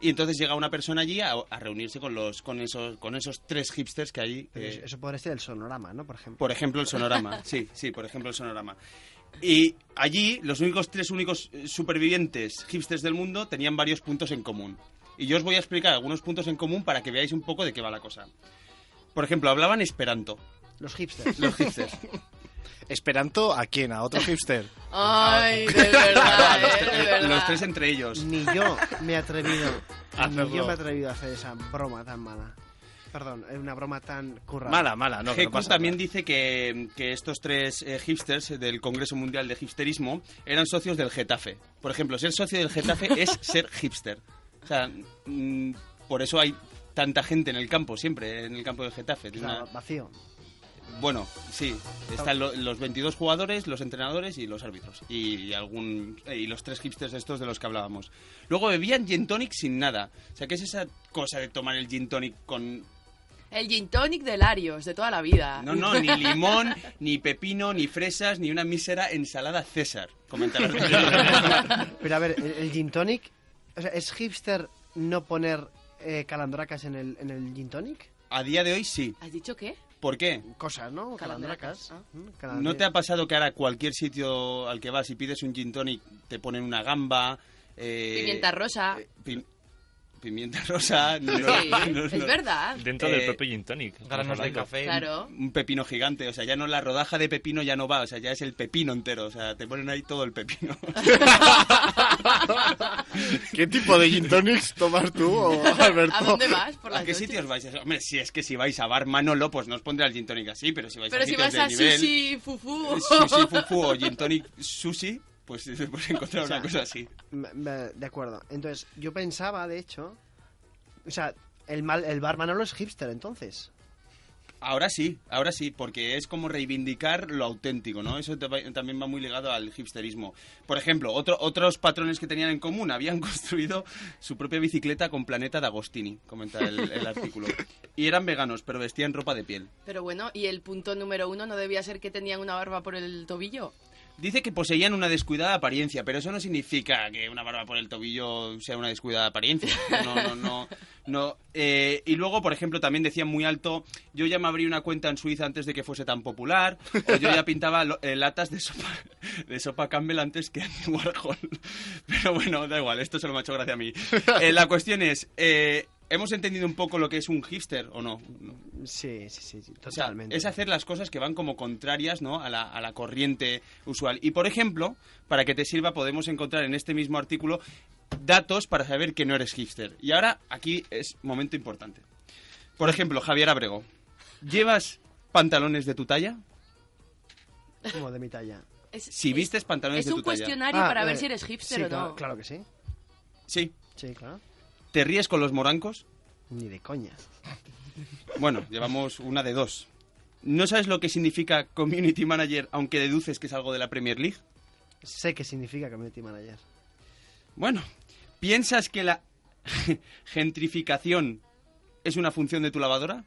Y entonces llega una persona allí a, a reunirse con los con esos con esos tres hipsters que hay. Eh, eso- Eso podría ser el sonorama, ¿no? Por ejemplo. por ejemplo, el sonorama. [laughs] Sí, sí, por ejemplo, el sonorama. Y allí, los únicos tres únicos eh, supervivientes hipsters del mundo tenían varios puntos en común. Y yo os voy a explicar algunos puntos en común para que veáis un poco de qué va la cosa. Por ejemplo, hablaban esperanto. Los hipsters. Los hipsters. [laughs] ¿Esperanto a quién? ¿A otro hipster? [laughs] Ay, de [laughs] verdad, los, eh, tres- de verdad. los tres entre ellos. Ni yo me he atrevido. [laughs] ni yo me he atrevido a hacer esa broma tan mala. Perdón, es una broma tan currada. Mala, mala, no, pasa también nada. dice que, que estos tres eh, hipsters del Congreso Mundial de Hipsterismo eran socios del Getafe. Por ejemplo, ser socio del Getafe es ser hipster. O sea, mm, por eso hay tanta gente en el campo, siempre, en el campo del Getafe. O Tiene sea, una- vacío. Bueno, sí, están lo- los 22 jugadores, los entrenadores y los árbitros. Y, y algún, y los tres hipsters estos de los que hablábamos. Luego bebían gin tonic sin nada. O sea, ¿qué es esa cosa de tomar el gin tonic con El gin tonic de Larios, de toda la vida. No, no, ni limón, [laughs] ni pepino, ni fresas, ni una mísera ensalada César. [laughs] Pero a ver, el, el gin tonic. O sea, ¿es hipster no poner eh, calandracas en el, en el gin tonic? A día de hoy sí. ¿Has dicho qué? ¿Por qué? Cosas, ¿no? Calandracas. Ah. Mm, ¿No te ha pasado que ahora cualquier sitio al que vas y pides un gin tonic te ponen una gamba? eh, Pimienta rosa. pi- pimienta rosa. [laughs] no, Sí, no, no, es no. verdad. Dentro Eh, del propio gin tonic. granos de café. Claro. Un pepino gigante, o sea, ya no la rodaja de pepino ya no va, o sea, ya es el pepino entero, o sea, te ponen ahí todo el pepino. [laughs] ¿Qué tipo de gin tonics tomas tú, o [laughs] Alberto? ¿A dónde vas por ¿A qué noches? sitios vais? Hombre, si es que si vais a Bar Manolo, pues no os pondré el gin tonic así, pero si vais Pero a si sitios vas de a nivel, sushi, fufu. sushi, fufu o gin tonic sushi, pues puedes encontrar [laughs] O sea, una cosa así. De acuerdo. Entonces, yo pensaba, de hecho. O sea, el, mal, el bar Manolo es hipster, entonces. Ahora sí, ahora sí, porque es como reivindicar lo auténtico, ¿no? Eso te va- también va muy ligado al hipsterismo. Por ejemplo, otro, otros patrones que tenían en común, habían [laughs] construido su propia bicicleta con planeta de Agostini, comenta el, el [laughs] artículo. Y eran veganos, pero vestían ropa de piel. Pero bueno, ¿y el punto número uno no debía ser que tenían una barba por el tobillo? Dice que poseían una descuidada apariencia, pero eso no significa que una barba por el tobillo sea una descuidada apariencia. No, no, no. Eh, y luego, por ejemplo, también decían muy alto, yo ya me abrí una cuenta en Suiza antes de que fuese tan popular, o yo ya pintaba lo- eh, latas de sopa, de sopa Campbell antes que Warhol. [laughs] Pero bueno, da igual, esto solo me ha hecho gracia a mí. Eh, la cuestión es, ¿Hemos entendido un poco lo que es un hipster o no? Sí, sí, sí, sí, O sea, totalmente. es hacer las cosas que van como contrarias ¿no? a, la, a la corriente usual. Y, por ejemplo, para que te sirva, podemos encontrar en este mismo artículo datos para saber que no eres hipster. Y ahora, aquí es momento importante. Por ejemplo, Javier Abrego. ¿Llevas pantalones de tu talla? Como de mi talla. Si vistes pantalones es de un tu talla. cuestionario para ver si eres hipster sí, o claro, no. Claro que sí. Sí. Sí, claro. ¿Te ríes con los morancos? Ni de coña. Bueno, llevamos una de dos. ¿No sabes lo que significa community manager, aunque deduces que es algo de la Premier League? Sé qué significa community manager. Bueno, ¿piensas que la [laughs] gentrificación es una función de tu lavadora?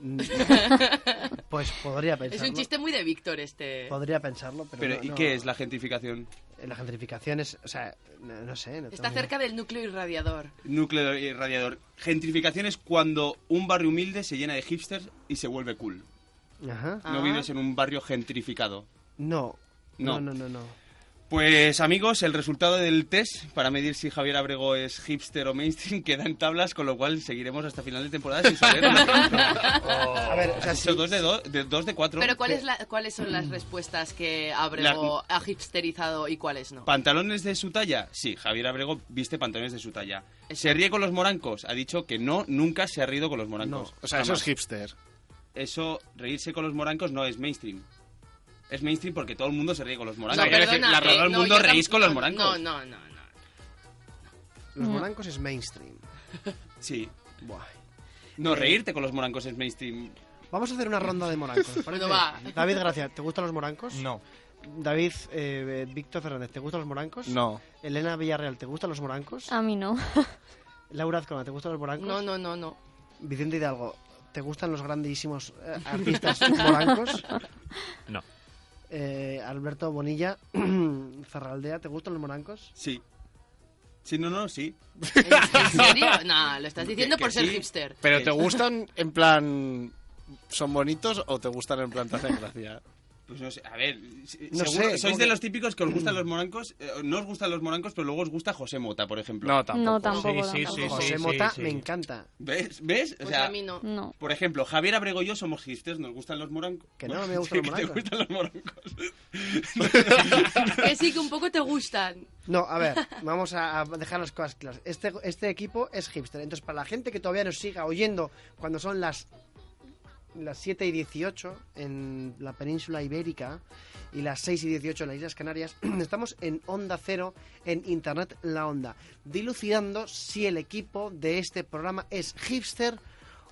[laughs] Pues podría Es pensarlo. un chiste muy de Víctor este. Podría pensarlo, pero, Pero, no- ¿y no. qué es la gentrificación? La gentrificación es, o sea, no, no sé. no Está cerca del núcleo irradiador. Núcleo y radiador. Gentrificación es cuando un barrio humilde se llena de hipsters y se vuelve cool. Ajá. No vives en un barrio gentrificado. No. No. No, no, no, no. Pues amigos, el resultado del test para medir si Javier Abrego es hipster o mainstream [laughs] queda en tablas, con lo cual seguiremos hasta final de temporada sin saber. [laughs] A ver, o sea, hecho dos de, do- de dos de cuatro. Pero ¿cuál es la- ¿cuáles son las respuestas que Abrego ha hipsterizado y cuáles no? ¿Pantalones de su talla? Sí, Javier Abrego viste pantalones de su talla. ¿Se ríe con los morancos? Ha dicho que no, nunca se ha rido con los morancos. O sea, eso es hipster. Eso, reírse con los morancos no es mainstream. Es mainstream porque todo el mundo se ríe con los morancos. No, Quiero decir, perdona, la- todo eh, el no, mundo yo reís con los no, morancos. No, no, no, no. Los Mm. morancos es mainstream. Sí. Buah. No, Eh, reírte con los morancos es mainstream. Vamos a hacer una ronda de morancos. David Gracia, ¿te gustan los morancos? No. David eh, Víctor Fernández, ¿te gustan los morancos? No. Elena Villarreal, ¿te gustan los morancos? A mí no. [laughs] Laura Azcona, ¿te gustan los morancos? No, no, no, no. Vicente Hidalgo, ¿te gustan los grandísimos eh, [laughs] artistas morancos? No. Eh, Alberto Bonilla, [clears throat] Ferraldea, ¿te gustan los morancos? Sí. Sí, no, no, sí. ¿En serio? [laughs] No, lo estás diciendo Que- por que ser sí. hipster. ¿Pero te gustan en plan... son bonitos o te gustan en plan te hacen gracia? Pues no sé, a ver, No sé, sois de que- los típicos que os gustan los morancos, eh, no os gustan los morancos, pero luego os gusta José Mota, por ejemplo. No, tampoco. No, tampoco. Sí, sí, tampoco. sí, José Mota sí. me encanta. ¿Ves? ¿Ves? O Pues sea, a mí no. No. por ejemplo, Javier Abrego y yo somos hipsters, nos gustan los morancos. Que no, me [laughs] gustan Sí, los que morancos. te gustan los morancos. [laughs] [laughs] Que sí, que un poco te gustan. No, a ver, vamos a a dejar las cosas claras. Este, este equipo es hipster. Entonces, para la gente que todavía nos siga oyendo cuando son las, las 7 y 18 en la península ibérica y las 6 y 18 en las Islas Canarias, [clears throat] estamos en Onda Cero, en Internet La Onda, dilucidando si el equipo de este programa es hipster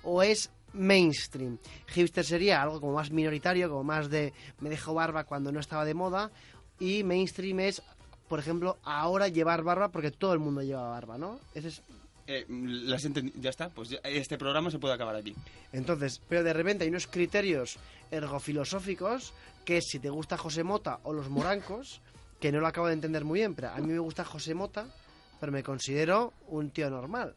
o es mainstream. Hipster sería algo como más minoritario, como más de me dejo barba cuando no estaba de moda, y mainstream es, por ejemplo, ahora llevar barba porque todo el mundo lleva barba, ¿no? Ese es Eh, las ya está, pues ya- este programa se puede acabar aquí. Entonces, pero de repente hay unos criterios ergofilosóficos que si te gusta José Mota o los morancos, que no lo acabo de entender muy bien, pero a mí me gusta José Mota, pero me considero un tío normal.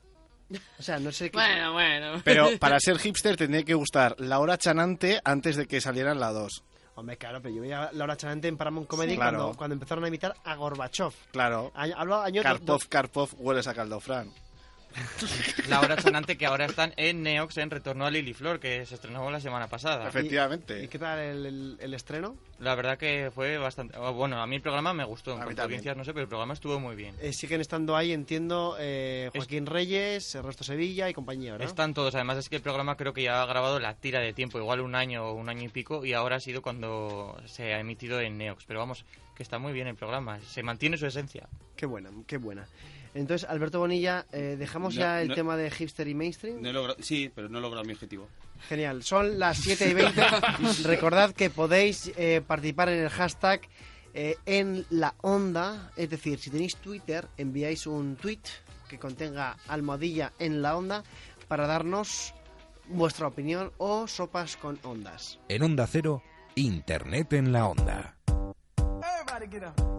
O sea, no sé qué... Bueno, bueno. Pero para [laughs] ser hipster tendría que gustar la hora chanante antes de que salieran la 2. Hombre, claro, pero yo veía Laura Chanante en Paramount Comedy Sí. cuando, Claro. cuando empezaron a imitar a Gorbachev. Claro. Año, hablo año Karpov, Karpov, hueles a caldofrán. La hora sonante que ahora están en Neox en Retorno a Liliflor, que se estrenó la semana pasada. Efectivamente. ¿Y qué tal el, el- el estreno? La verdad que fue bastante... Bueno, a mí el programa me gustó. En cuanto a también. audiencias no sé, pero el programa estuvo muy bien. Eh, siguen estando ahí, entiendo, eh, Joaquín Reyes, Ernesto Sevilla y compañía, ¿verdad? Están todos, además es que el programa creo que ya ha grabado la tira de tiempo, igual un año o un año y pico, y ahora ha sido cuando se ha emitido en Neox. Pero vamos, que está muy bien el programa, se mantiene su esencia. Qué buena, qué buena. Entonces, Alberto Bonilla, eh, dejamos No, ya el no. tema de hipster y mainstream. No he logrado- sí, pero no he logrado mi objetivo. Genial, son las 7 y 20. [laughs] Recordad que podéis eh, participar en el hashtag eh, en la onda. Es decir, si tenéis Twitter, enviáis un tweet que contenga almohadilla en la onda para darnos vuestra opinión o sopas con ondas. En Onda Cero, Internet en la Onda. Everybody get up.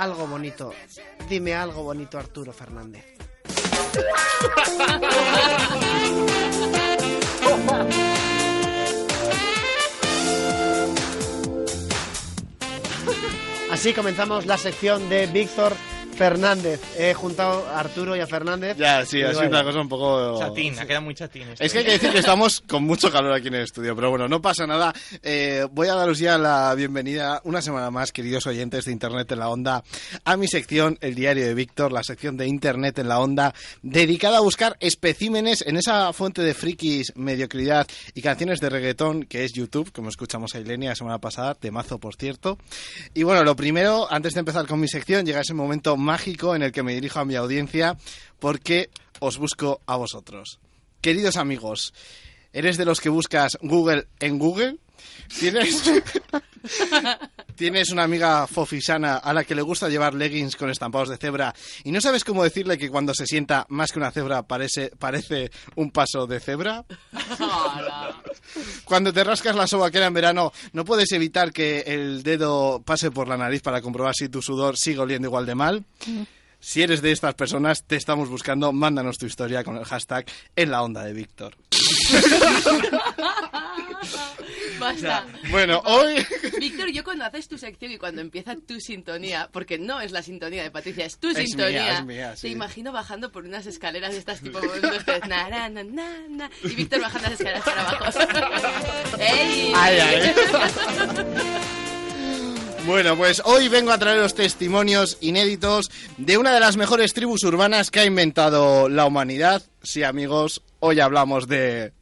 Algo bonito. Dime algo bonito, Arturo Fernández. [laughs] Así comenzamos la sección de Víctor Fernández. He juntado a Arturo y a Fernández. Ya, sí, ha sido una cosa un poco... Chatín, ha quedado muy chatín. Es que hay que decir que [laughs] estamos con mucho calor aquí en el estudio, pero bueno, no pasa nada. Eh, voy a daros ya la bienvenida una semana más, queridos oyentes de Internet en la Onda, a mi sección, el diario de Víctor, la sección de Internet en la Onda, dedicada a buscar especímenes en esa fuente de frikis, mediocridad y canciones de reggaetón que es YouTube, como escuchamos a Ilenia la semana pasada, temazo por cierto. Y bueno, lo primero, antes de empezar con mi sección, llega ese momento mágico en el que me dirijo a mi audiencia porque os busco a vosotros. Queridos amigos, ¿eres de los que buscas Google en Google? ¿Tienes, [laughs] ¿Tienes una amiga fofisana a la que le gusta llevar leggings con estampados de cebra y no sabes cómo decirle que cuando se sienta más que una cebra parece, parece un paso de cebra? [laughs] Cuando te rascas la sobaquera en verano, no puedes evitar que el dedo pase por la nariz para comprobar si tu sudor sigue oliendo igual de mal. Si eres de estas personas, te estamos buscando. Mándanos tu historia con el hashtag en la onda de Víctor. [laughs] Basta. Bueno, hoy... Víctor, yo cuando haces tu sección y cuando empieza tu sintonía, porque no es la sintonía de Patricia, es tu Es sintonía, mía, es mía, sí. te imagino bajando por unas escaleras de estas tipo entonces, na, na, na, na, na, y Víctor bajando las escaleras para abajo. ¡Ey! Ay, ay. Bueno, pues hoy vengo a traeros testimonios inéditos de una de las mejores tribus urbanas que ha inventado la humanidad. Sí, amigos, hoy hablamos de...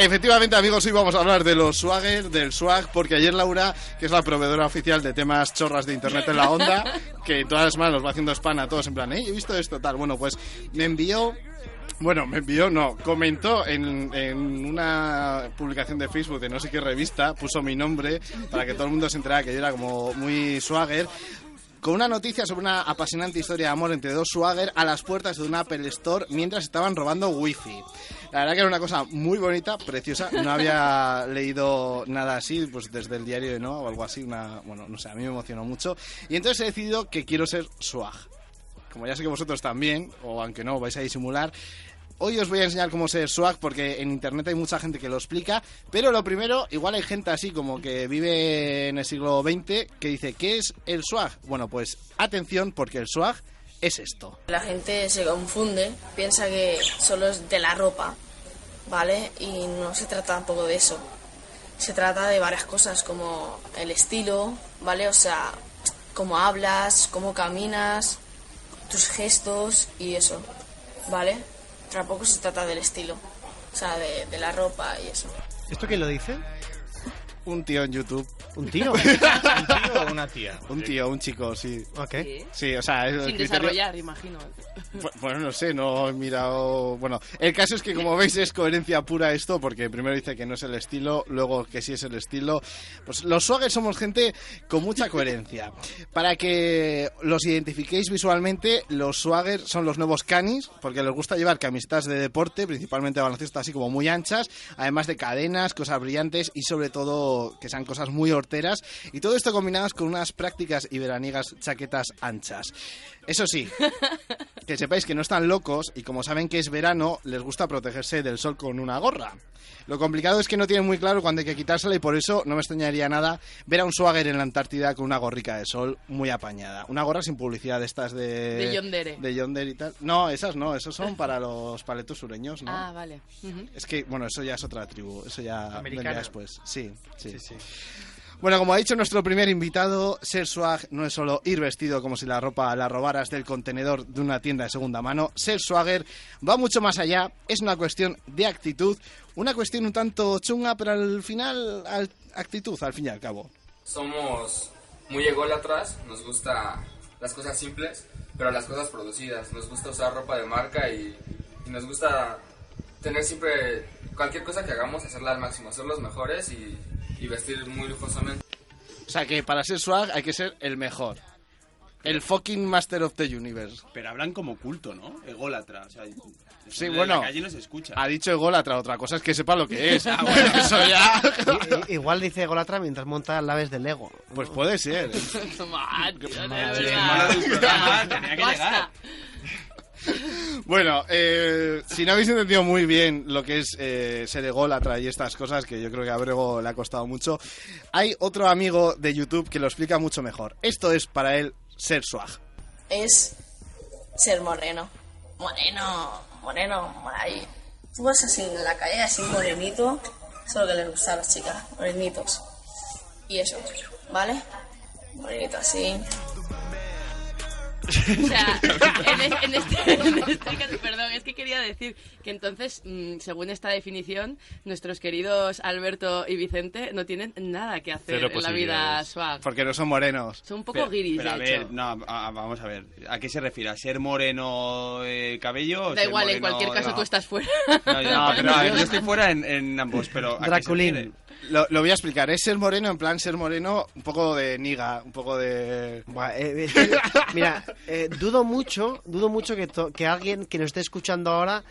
Efectivamente, amigos, hoy vamos a hablar de los swagger, del swag, porque ayer Laura, que es la proveedora oficial de temas chorras de internet en la onda, [laughs] que todas las semanas nos va haciendo spam a todos en plan, "Eh, he visto esto, tal. Bueno, pues me envió bueno, me envió, no, comentó en, en una publicación de Facebook de no sé qué revista, puso mi nombre para que todo el mundo se enterara que yo era como muy swagger, con una noticia sobre una apasionante historia de amor entre dos swagger a las puertas de una Apple Store mientras estaban robando wifi. La verdad que era una cosa muy bonita, preciosa. No había [laughs] leído nada así, pues desde el diario de Noah o algo así. Una, bueno, no sé, a mí me emocionó mucho. Y entonces he decidido que quiero ser swag. Como ya sé que vosotros también, o aunque no, vais a disimular, Hoy os voy a enseñar cómo ser swag porque en internet hay mucha gente que lo explica, pero lo primero, igual hay gente así como que vive en el siglo XX que dice, ¿qué es el swag? Bueno, pues atención porque el swag es esto. La gente se confunde, piensa que solo es de la ropa, ¿vale? Y no se trata tampoco de eso. Se trata de varias cosas como el estilo, ¿vale? O sea, cómo hablas, cómo caminas, tus gestos y eso, ¿vale? Tampoco se trata del estilo, o sea, de, de la ropa y eso. ¿Esto quién lo dice? Un tío en YouTube. [laughs] ¿Un tío? ¿Un tío o una tía? Un tío, un chico, sí. Ok. Sí, o sea, es Sin criterio- desarrollar, imagino. Bu- Bueno, no sé, no he mirado. Bueno, el caso es que, como veis, es coherencia pura esto, porque primero dice que no es el estilo, luego que sí es el estilo. Pues los swaggers somos gente con mucha coherencia. Para que los identifiquéis visualmente, los swaggers son los nuevos canis, porque les gusta llevar camisetas de deporte, principalmente de baloncesto, así como muy anchas, además de cadenas, cosas brillantes y, sobre todo, que sean cosas muy horteras. Y todo esto combinadas con unas prácticas y veraniegas chaquetas anchas. Eso sí, [laughs] que sepáis que no están locos y como saben que es verano, les gusta protegerse del sol con una gorra. Lo complicado es que no tienen muy claro cuándo hay que quitársela y por eso no me extrañaría nada ver a un swagger en la Antártida con una gorrica de sol muy apañada. Una gorra sin publicidad de estas de... De Yondere. De Yondere y tal. No, esas no, esos son para los paletos sureños, ¿no? Ah, vale. Es que, bueno, eso ya es otra tribu, eso ya Americana. vendrá después. Sí, sí. Bueno, como ha dicho nuestro primer invitado, ser swag no es solo ir vestido como si la ropa la robaras del contenedor de una tienda de segunda mano. Ser swagger va mucho más allá, es una cuestión de actitud, una cuestión un tanto chunga, pero al final, al- actitud, al fin y al cabo. Somos muy ególatras, nos gusta las cosas simples, pero las cosas producidas. Nos gusta usar ropa de marca y, y nos gusta tener siempre cualquier cosa que hagamos, hacerla al máximo, ser los mejores y, y vestir muy lujosamente. O sea que para ser swag hay que ser el mejor. El fucking Master of the Universe. Pero hablan como culto, ¿no? Ególatra. O sea, Sí, en bueno. La calle no se escucha. Ha dicho ególatra, otra cosa es que sepa lo que [laughs] es. Ah, [laughs] bueno, eso ya. I- i- igual dice Golatra mientras monta naves de Lego. Pues puede ser. [laughs] Mía. tenía que Basta. Bueno, eh, si no habéis entendido muy bien lo que es eh, ser ególatra y estas cosas, que yo creo que a Brego le ha costado mucho, hay otro amigo de YouTube que lo explica mucho mejor. Esto es para él ser swag. es ser moreno. Moreno, moreno, ahí. Tú vas así en la calle, así morenito. Eso es lo que les gusta a las chicas, morenitos. Y eso, ¿vale? Morenito así. O sea, [laughs] en, es- en este, [laughs] en este caso, perdón, es que quería decir que entonces, mm, según esta definición, nuestros queridos Alberto y Vicente no tienen nada que hacer Cero en la vida swag. Porque no son morenos. Son un poco Pero- guiris, Pero a de ver, hecho. no, a- a- vamos a ver. ¿A qué se refiere? ¿A ser moreno eh, cabello? Da igual, en moreno- cualquier caso no. tú estás fuera. No, ya, No, pero a ver, yo [laughs] estoy fuera en, en ambos, pero ¿a qué se Draculín. Lo, lo voy a explicar. Es ser moreno, en plan ser moreno, un poco de niga, un poco de... Buah, eh, es que, mira, eh, dudo mucho, dudo mucho que, to- que alguien que nos esté escuchando ahora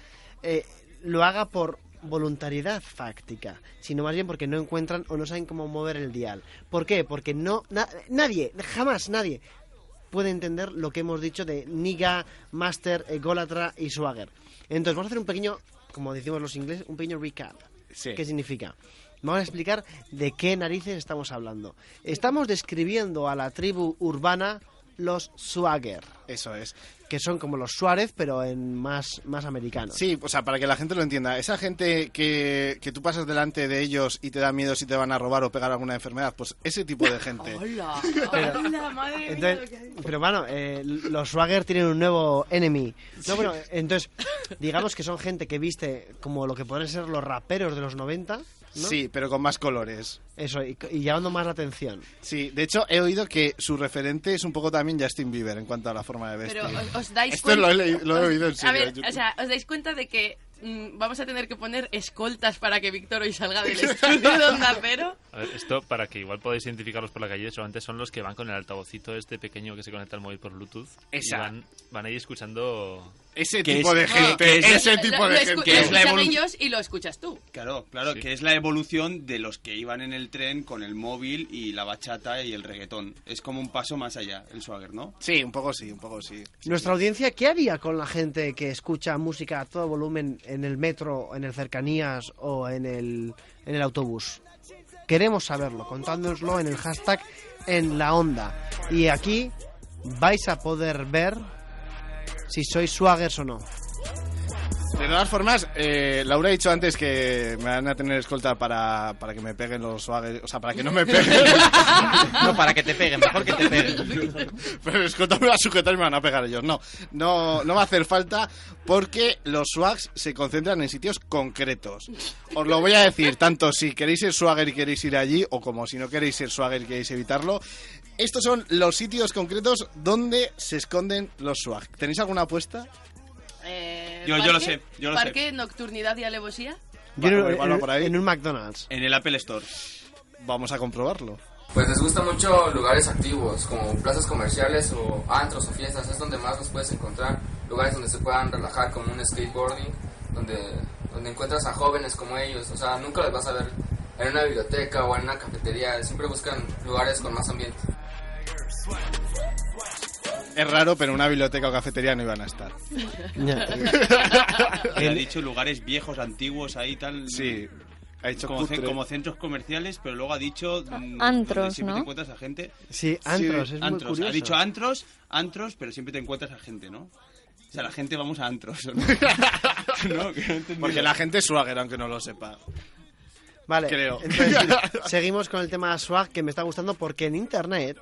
eh, lo haga por voluntariedad fáctica, sino más bien porque no encuentran o no saben cómo mover el dial. ¿Por qué? Porque no na- nadie, jamás nadie puede entender lo que hemos dicho de Niga, Master, Ególatra y Swagger. Entonces vamos a hacer un pequeño, como decimos los ingleses, un pequeño recap. Sí. ¿Qué significa? Vamos a explicar de qué narices estamos hablando. Estamos describiendo a la tribu urbana los Swagger. Eso es. Que son como los Suárez, pero en más, más americanos. Sí, o sea, para que la gente lo entienda, esa gente que, que tú pasas delante de ellos y te da miedo si te van a robar o pegar alguna enfermedad, pues ese tipo de gente. [laughs] Hola, Pero- [laughs] hola, madre Entonces, pero bueno, eh, los Swagger tienen un nuevo enemy. No, bueno, entonces, digamos que son gente que viste como lo que podrían ser los raperos de los 90, ¿no? Sí, pero con más colores. Eso, y, y llamando más la atención. Sí, de hecho he oído que su referente es un poco también Justin Bieber en cuanto a la forma de vestir. Pero os, os dais Esto cuenta... lo he, leído- lo he oído en serio. A ver, en o sea, os dais cuenta de que mm, vamos a tener que poner escoltas para que Víctor hoy salga del [laughs] estudio de Onda Cero. A ver, esto para que igual podáis identificarlos por la calle, solamente son los que van con el altavocito este pequeño que se conecta al móvil por Bluetooth. Esa. Y van, van ahí escuchando... Ese Que tipo es- de gente, que es- ese tipo de gente. lo es la ellos y lo escuchas tú. Claro, claro, que es la evolución de los que iban en el tren con el móvil y la bachata y el reggaetón. Es como un paso más allá, el swagger, ¿no? Sí, un poco sí, un poco sí. Nuestra audiencia, ¿qué haría con la gente que escucha música a todo volumen en el metro, en el cercanías o en el, en el autobús? Queremos saberlo, contándonoslo en el hashtag en la onda. Y aquí vais a poder ver si sois swaggers o no. De todas formas, eh, Laura ha dicho antes que me van a tener escolta para, para que me peguen los swaggers, o sea, para que no me peguen. [laughs] No, para que te peguen, mejor que te peguen. [laughs] Pero escolta me va a sujetar y me van a pegar ellos. No, no, no va a hacer falta porque los swags se concentran en sitios concretos. Os lo voy a decir, tanto si queréis ser swagger y queréis ir allí, o como si no queréis ser swagger y queréis evitarlo. Estos son los sitios concretos donde se esconden los swag. ¿Tenéis alguna apuesta? Eh, Yo- yo lo sé, yo lo Parque, nocturnidad y alevosía. Yo en, igual va en- por ahí. en un McDonald's. En el Apple Store. Vamos a comprobarlo. Pues les gusta mucho lugares activos, como plazas comerciales o antros o fiestas, es donde más los puedes encontrar, lugares donde se puedan relajar como un skateboarding, donde, donde encuentras a jóvenes como ellos, o sea, nunca los vas a ver en una biblioteca o en una cafetería, siempre buscan lugares con más ambiente. Es raro, pero en una biblioteca o cafetería no iban a estar. ha dicho lugares viejos, antiguos, ahí tal. Sí. Ha dicho como, como centros comerciales, pero luego ha dicho. mm, Antros, donde siempre ¿no? te encuentras a gente. Sí, antros, es muy antros. curioso. Ha dicho antros, antros, pero siempre te encuentras a gente, ¿no? O sea, la gente vamos a antros. ¿no? [laughs] [laughs] No, que no he entendido. Porque la gente es swagger, aunque no lo sepa. Vale, Creo. entonces [laughs] seguimos con el tema swag que me está gustando porque en internet,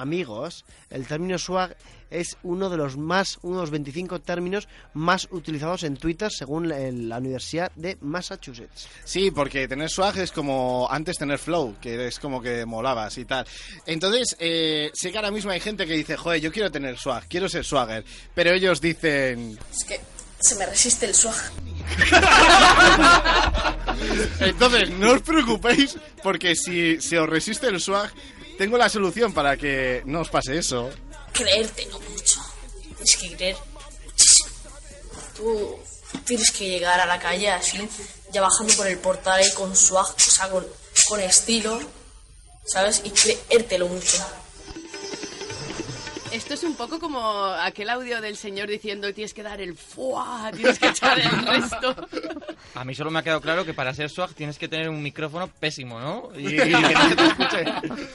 amigos, el término swag es uno de los más, uno de los 25 términos más utilizados en Twitter según la Universidad de Massachusetts. Sí, porque tener swag es como antes tener flow, que es como que molabas y tal. Entonces, eh, sé que ahora mismo hay gente que dice, joder, yo quiero tener swag, quiero ser swagger. Pero ellos dicen, Es que se me resiste el swag. [laughs] entonces no os preocupéis, porque si se os resiste el swag, tengo la solución para que no os pase eso. creértelo mucho. Tienes que creer. Tú tienes que llegar a la calle así, ya bajando por el portal ahí con swag, o sea, con, con estilo, ¿sabes? Y creértelo mucho. Esto es un poco como aquel audio del señor diciendo tienes que dar el fuá, tienes que echar el [laughs] resto. A mí solo me ha quedado claro que para ser swag tienes que tener un micrófono pésimo, ¿no? Y, y que no se te escuche.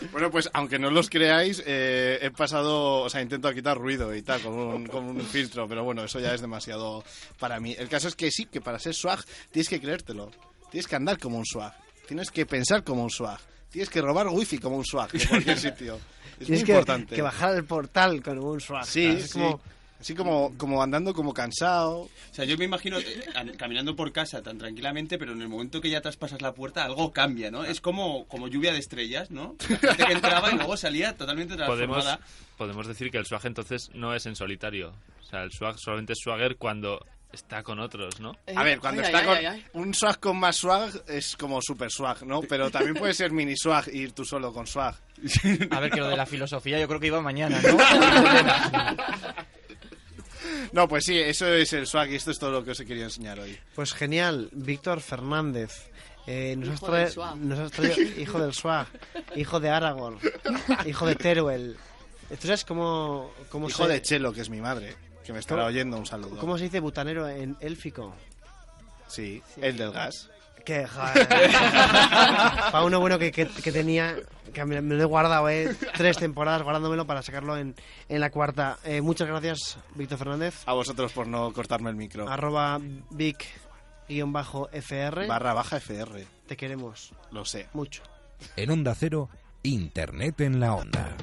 [laughs] Bueno, pues aunque no los creáis, eh, he pasado, o sea, intento quitar ruido y tal, con un, con un filtro, pero bueno, eso ya es demasiado para mí. El caso es que sí, que para ser swag tienes que creértelo. Tienes que andar como un swag. Tienes que pensar como un swag. Tienes que robar wifi como un swag en cualquier sitio. [laughs] Es muy Tienes que, importante. que bajar el portal con un swag. Sí, Es sí. como- Así como, como andando como cansado. O sea, yo me imagino eh, an- caminando por casa tan tranquilamente, pero en el momento que ya traspasas la puerta algo cambia, ¿no? Es como, como lluvia de estrellas, ¿no? La gente que entraba y luego salía totalmente Podemos, transformada. podemos decir que el swag entonces no es en solitario. O sea, el swag solamente es swagger cuando está con otros, ¿no? A ver, cuando Ay, está ay, con ay, ay. un swag con más swag es como super swag, ¿no? Pero también puede [laughs] ser mini swag y ir tú solo con swag. A ver, que lo de la filosofía yo creo que iba mañana, ¿no? [laughs] No, pues sí, eso es el swag y esto es todo lo que os he querido enseñar hoy. Pues genial, Víctor Fernández. Eh, nos, has Hijo del trae- swag. nos has traído [laughs] hijo del swag, hijo de Aragorn, hijo de Teruel. ¿Tú sabes cómo, cómo Hijo se, de Chelo, que es mi madre, que me estará ¿Cómo- oyendo, un saludo. ¿Cómo se dice butanero en élfico? Sí, el del gas. Que, joder. [laughs] para uno bueno que, que- que tenía, que me, me lo he guardado, eh, tres temporadas guardándomelo para sacarlo en, en la cuarta. Eh, muchas gracias, Víctor Fernández. A vosotros por no cortarme el micro. Arroba Vic-FR. Barra baja FR. Te queremos. Lo sé. Mucho. En Onda Cero, Internet en la Onda.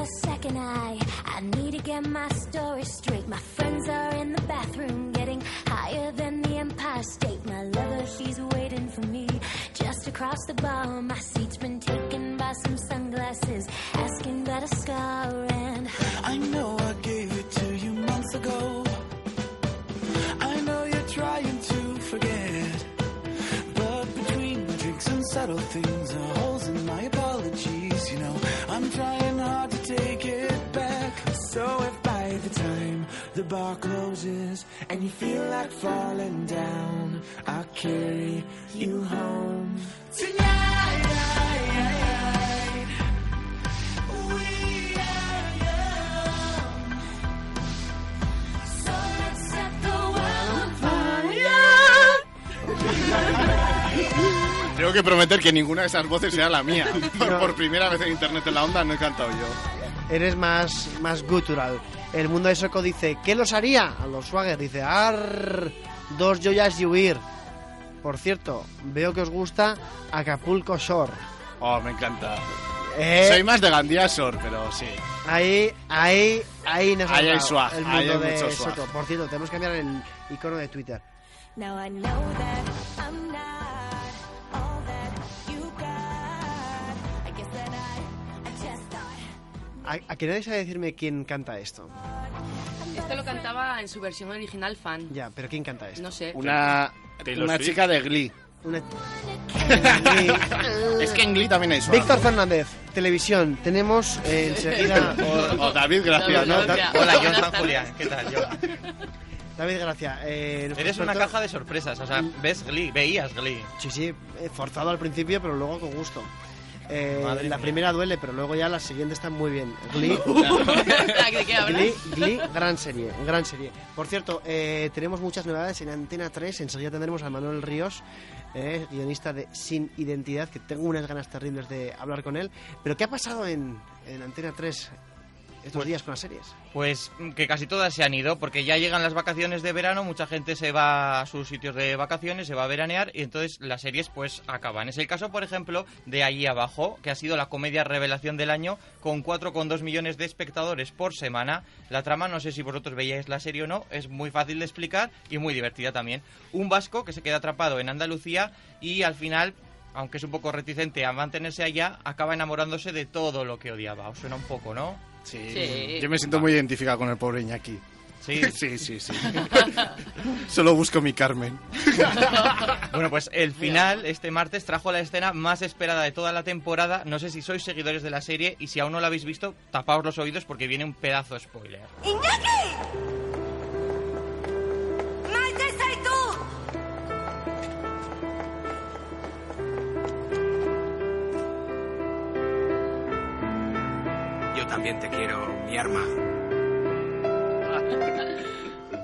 A second, I I need to get my story straight. My friends are in the bathroom, getting higher than the Empire State. My lover, he's waiting for me just across the bar. My seat's been taken by some sunglasses, asking about a scar, and I know I gave it to you months ago. I know you're trying to forget. But between drinks and subtle things are holes in my apologies. You know, I'm trying So if by the time the bar closes and you feel like falling down, I'll carry you home. Tonight, we are so let's set the world on Tengo que prometer que ninguna de esas voces sea la mía. [laughs] Por, por primera vez en Internet en la Onda no he cantado yo. Eres más, más gutural. El mundo de Soco dice, ¿qué los haría? A los Swagger dice, ar, dos joyas y huir. Por cierto, veo que os gusta Acapulco Shore. Oh, me encanta. Eh. Soy más de Gandía Shore, pero sí. Ahí, ahí, ahí nos Ahí hay swag, el ahí mundo hay de mucho swag. Soco. Por cierto, tenemos que cambiar el icono de Twitter. Now I know that I'm not ¿A, a que nadie sabe decirme quién canta esto? Esto lo cantaba en su versión original fan. Ya, pero ¿quién canta esto? No sé. Una, Taylor una Swift. chica de Glee. Una- [laughs] es que en Glee también hay. Víctor Fernández, televisión. Tenemos eh, enseguida... [laughs] O, o David Gracia, ¿no? Hola, John San Julián. ¿Qué tal, John? David Gracia. eh, nuestro Eres una experto- caja de sorpresas. O sea, ves Glee, veías Glee. Sí, sí, eh, forzado al principio, pero luego con gusto. Eh, la primera duele, pero luego ya la siguiente está muy bien. Glee. [laughs] Glee, Glee, gran serie, gran serie. Por cierto, eh, tenemos muchas novedades en Antena 3. Enseguida tendremos a Manuel Ríos, eh, guionista de Sin Identidad, que tengo unas ganas terribles de hablar con él. Pero ¿qué ha pasado en, en Antena 3 estos días con las series? Pues mm, que casi todas se han ido, porque ya llegan las vacaciones de verano, mucha gente se va a sus sitios de vacaciones, se va a veranear y entonces las series pues acaban. Es el caso, por ejemplo, de Allí Abajo, que ha sido la comedia revelación del año con 4,2 millones de espectadores por semana. La trama, no sé si vosotros veíais la serie o no, es muy fácil de explicar y muy divertida también. Un vasco que se queda atrapado en Andalucía y al final... Aunque es un poco reticente a mantenerse allá, acaba enamorándose de todo lo que odiaba. Os suena un poco, ¿no? Sí. Yo me siento muy identificado con el pobre Iñaki. Sí, [laughs] sí, sí. sí. Solo busco mi Carmen. [laughs] Bueno, pues el final este martes trajo la escena más esperada de toda la temporada. No sé si sois seguidores de la serie y si aún no la habéis visto, tapaos los oídos porque viene un pedazo de spoiler. ¡Iñaki! También te quiero, mi arma. [laughs]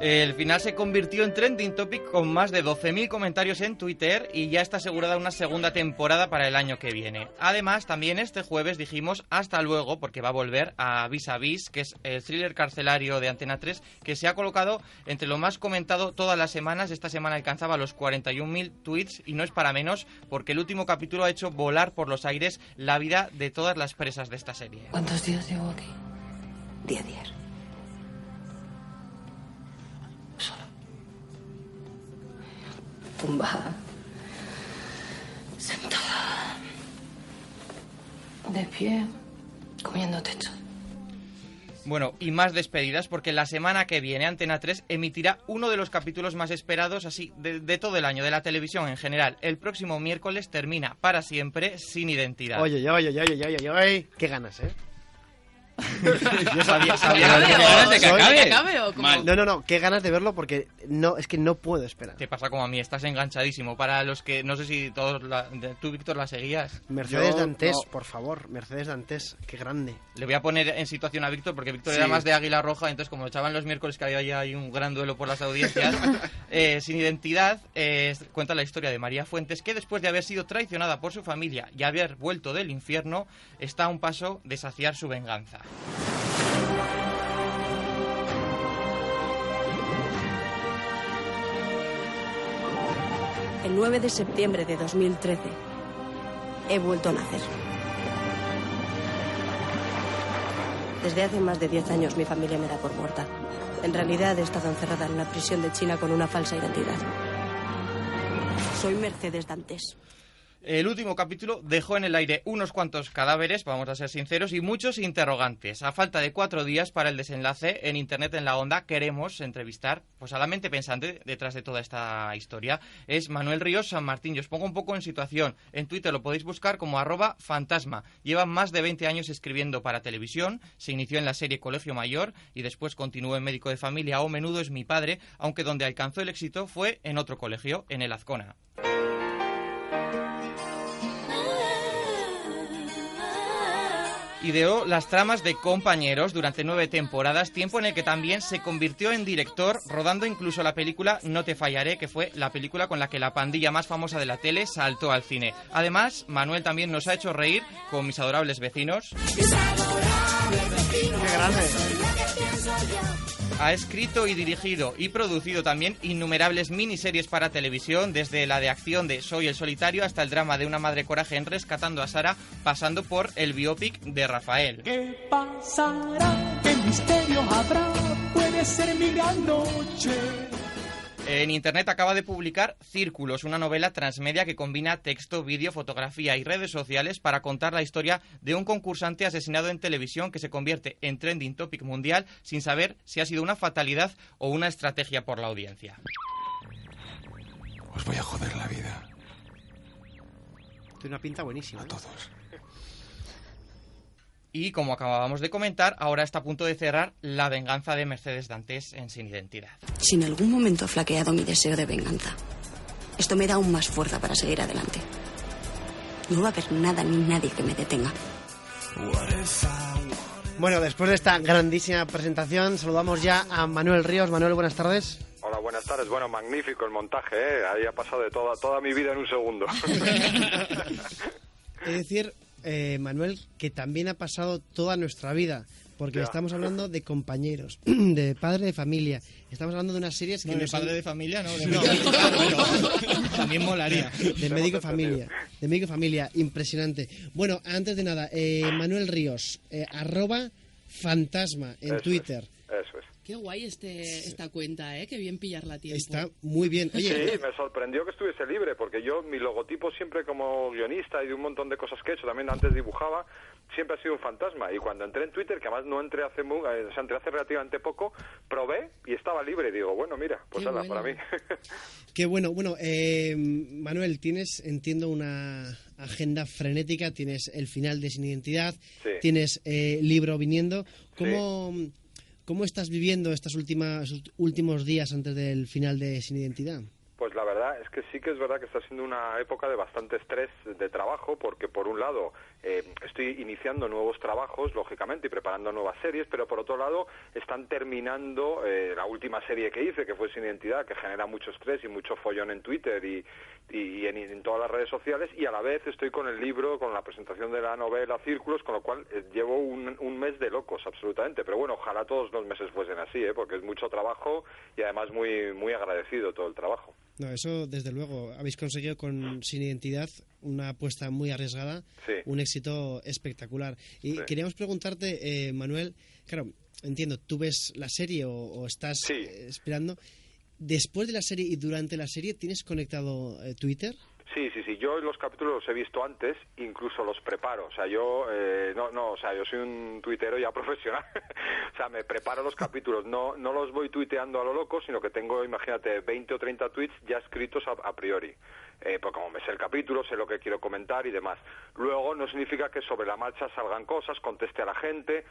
El final se convirtió en trending topic con más de 12.000 comentarios en Twitter y ya está asegurada una segunda temporada para el año que viene. Además, también este jueves dijimos hasta luego porque va a volver a Vis a Vis, que es el thriller carcelario de Antena 3, que se ha colocado entre lo más comentado todas las semanas. Esta semana alcanzaba los 41.000 tweets y no es para menos porque el último capítulo ha hecho volar por los aires la vida de todas las presas de esta serie. ¿Cuántos días llevo aquí? Día a día. Tumbada. Sentada. De pie. Comiendo techo. Bueno, y más despedidas porque la semana que viene Antena 3 emitirá uno de los capítulos más esperados así de, de todo el año, de la televisión en general. El próximo miércoles termina para siempre sin identidad. Oye, oye, oye, oye, oye, oye, oye. Qué ganas, ¿eh? [laughs] Yo sabía, sabía ¿Qué ganas de que acabe? ¿Que acabe o cómo? No, no, no, qué ganas de verlo porque no, es que no puedo esperar. Te pasa como a mí, estás enganchadísimo. Para los que, no sé si todos, la- tú Víctor la seguías. Mercedes Yo, Dantes, no. por favor, Mercedes Dantes, qué grande. Le voy a poner en situación a Víctor porque Víctor Sí. era más de Águila Roja, entonces como lo echaban los miércoles que había ya ahí un gran duelo por las audiencias, [laughs] eh, sin identidad, eh, cuenta la historia de María Fuentes que después de haber sido traicionada por su familia y haber vuelto del infierno, está a un paso de saciar su venganza. El 9 de septiembre de 2013 he vuelto a nacer. Desde hace más de 10 años mi familia me da por muerta. En realidad he estado encerrada en una prisión de China con una falsa identidad. Soy Mercedes Dantes. El último capítulo dejó en el aire unos cuantos cadáveres, vamos a ser sinceros, y muchos interrogantes. A falta de cuatro días para el desenlace, en Internet en la Onda queremos entrevistar pues, a la mente pensante detrás de toda esta historia. Es Manuel Ríos San Martín. Yo os pongo un poco en situación. En Twitter lo podéis buscar como arroba fantasma. Lleva más de 20 años escribiendo para televisión. Se inició en la serie Colegio Mayor y después continuó en Médico de Familia o Menudo es mi padre, aunque donde alcanzó el éxito fue en otro colegio, en el Azcona. Ideó las tramas de compañeros durante nueve temporadas, tiempo en el que también se convirtió en director, rodando incluso la película No te fallaré, que fue la película con la que la pandilla más famosa de la tele saltó al cine. Además, Manuel también nos ha hecho reír con mis adorables vecinos. Qué grande. Ha escrito y dirigido y producido también innumerables miniseries para televisión, desde la de acción de Soy el Solitario hasta el drama de una madre coraje en Rescatando a Sara, pasando por el biopic de Rafael. ¿Qué pasará? ¿Qué misterio habrá? Puede ser mi gran noche. En internet acaba de publicar Círculos, una novela transmedia que combina texto, vídeo, fotografía y redes sociales para contar la historia de un concursante asesinado en televisión que se convierte en trending topic mundial sin saber si ha sido una fatalidad o una estrategia por la audiencia. Os voy a joder la vida. Tiene una pinta buenísima. A todos. Y como acabábamos de comentar, ahora está a punto de cerrar La venganza de Mercedes Dantes en Sin Identidad. Si en algún momento ha flaqueado mi deseo de venganza, esto me da aún más fuerza para seguir adelante. No va a haber nada ni nadie que me detenga. Bueno, después de esta grandísima presentación, saludamos ya a Manuel Ríos. Manuel, buenas tardes. Hola, buenas tardes. Bueno, magnífico el montaje, ¿eh? Ahí ha pasado de toda, toda mi vida en un segundo. [laughs] Es decir, eh, Manuel, que también ha pasado toda nuestra vida, porque Ya. estamos hablando de compañeros, [clears throat] de padre de familia. Estamos hablando de unas series que No, de padre de familia, no, de No, [laughs] también molaría. De médico familia, de médico familia, impresionante. Bueno, antes de nada, eh, Manuel Ríos, eh, arroba fantasma en Eso es, Twitter. Eso es. Qué guay este, esta cuenta, ¿eh? Qué bien pillarla a tiempo. Está muy bien. Oye, Sí, me sorprendió que estuviese libre, porque yo, mi logotipo siempre como guionista y de un montón de cosas que he hecho, también antes dibujaba, siempre ha sido un fantasma. Y cuando entré en Twitter, que además no entré hace, mu- eh, o sea, entré hace relativamente poco, probé y estaba libre. Digo, bueno, mira, pues nada, bueno. para mí. [laughs] [laughs] Qué bueno. Bueno, eh, Manuel, tienes, entiendo, una agenda frenética. Tienes el final de Sin Identidad, Sí. tienes eh, libro viniendo. ¿Cómo, ¿Cómo estás viviendo estos últimos días antes del final de Sin Identidad? Verdad es que sí que es verdad que está siendo una época de bastante estrés de trabajo, porque por un lado eh, estoy iniciando nuevos trabajos, lógicamente, y preparando nuevas series, pero por otro lado están terminando eh, la última serie que hice, que fue Sin Identidad, que genera mucho estrés y mucho follón en Twitter y, en, todas las redes sociales, y a la vez estoy con el libro, con la presentación de la novela Círculos, con lo cual eh, llevo un, un mes de locos, absolutamente. Pero bueno, ojalá todos los meses fuesen así, porque es mucho trabajo y además muy, muy agradecido todo el trabajo. No, eso desde luego. Habéis conseguido con Sin Identidad una apuesta muy arriesgada, Sí. un éxito espectacular. Y Sí. queríamos preguntarte, eh, Manuel, claro, entiendo, tú ves la serie o, o estás eh, esperando. Después de la serie y durante la serie, ¿tienes conectado eh, Twitter? Sí, sí, sí. Yo los capítulos los he visto antes, incluso los preparo. O sea, yo eh, no, no, o sea, yo soy un tuitero ya [laughs] profesional. o sea, me preparo los capítulos. No, no los voy tuiteando a lo loco, sino que tengo, imagínate, 20 o 30 tweets ya escritos a, a priori. Eh, pues como me sé el capítulo, sé lo que quiero comentar y demás. Luego no significa que sobre la marcha salgan cosas, conteste a la gente.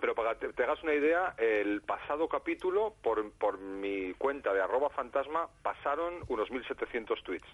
Pero para que te, hagas una idea, el pasado capítulo, por, por mi cuenta de arroba fantasma, pasaron unos 1.700 tweets.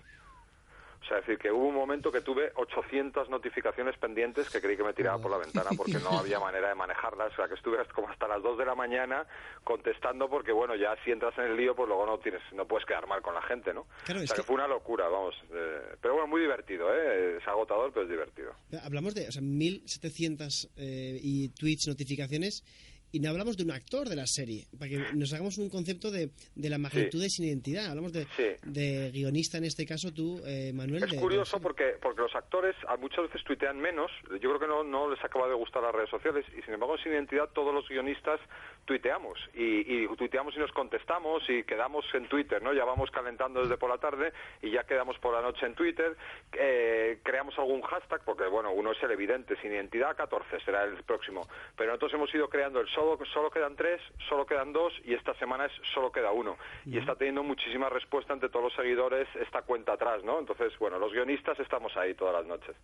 O sea, es decir, que hubo un momento que tuve 800 notificaciones pendientes que creí que me tiraba por la ventana porque no había manera de manejarlas. O sea, que estuve como hasta las 2 de la mañana contestando porque, bueno, ya si entras en el lío, pues luego no tienes no puedes quedar mal con la gente, ¿no? Claro, o sea, que... que- fue una locura, vamos. eh, pero bueno, muy divertido, ¿eh? Es agotador, pero es divertido. Hablamos de o sea, 1.700 eh, y tweets, notificaciones, y no hablamos de un actor de la serie, para que nos hagamos un concepto de, de la magnitud de sin identidad. Hablamos de, de guionista, en este caso tú, eh, Manuel. Es de- curioso porque, porque los actores a muchas veces tuitean menos. Yo creo que no, no les acaba de gustar las redes sociales y sin embargo sin identidad todos los guionistas tuiteamos y, y tuiteamos y nos contestamos y quedamos en Twitter, ¿no? Ya vamos calentando desde por la tarde y ya quedamos por la noche en Twitter. Eh, creamos algún hashtag porque, bueno, uno es el evidente, sin identidad 14 será el próximo. Pero nosotros hemos ido creando el solo, solo quedan tres, solo quedan dos y esta semana es solo queda uno. Y está teniendo muchísima respuesta entre todos los seguidores esta cuenta atrás, ¿no? Entonces, bueno, los guionistas estamos ahí todas las noches.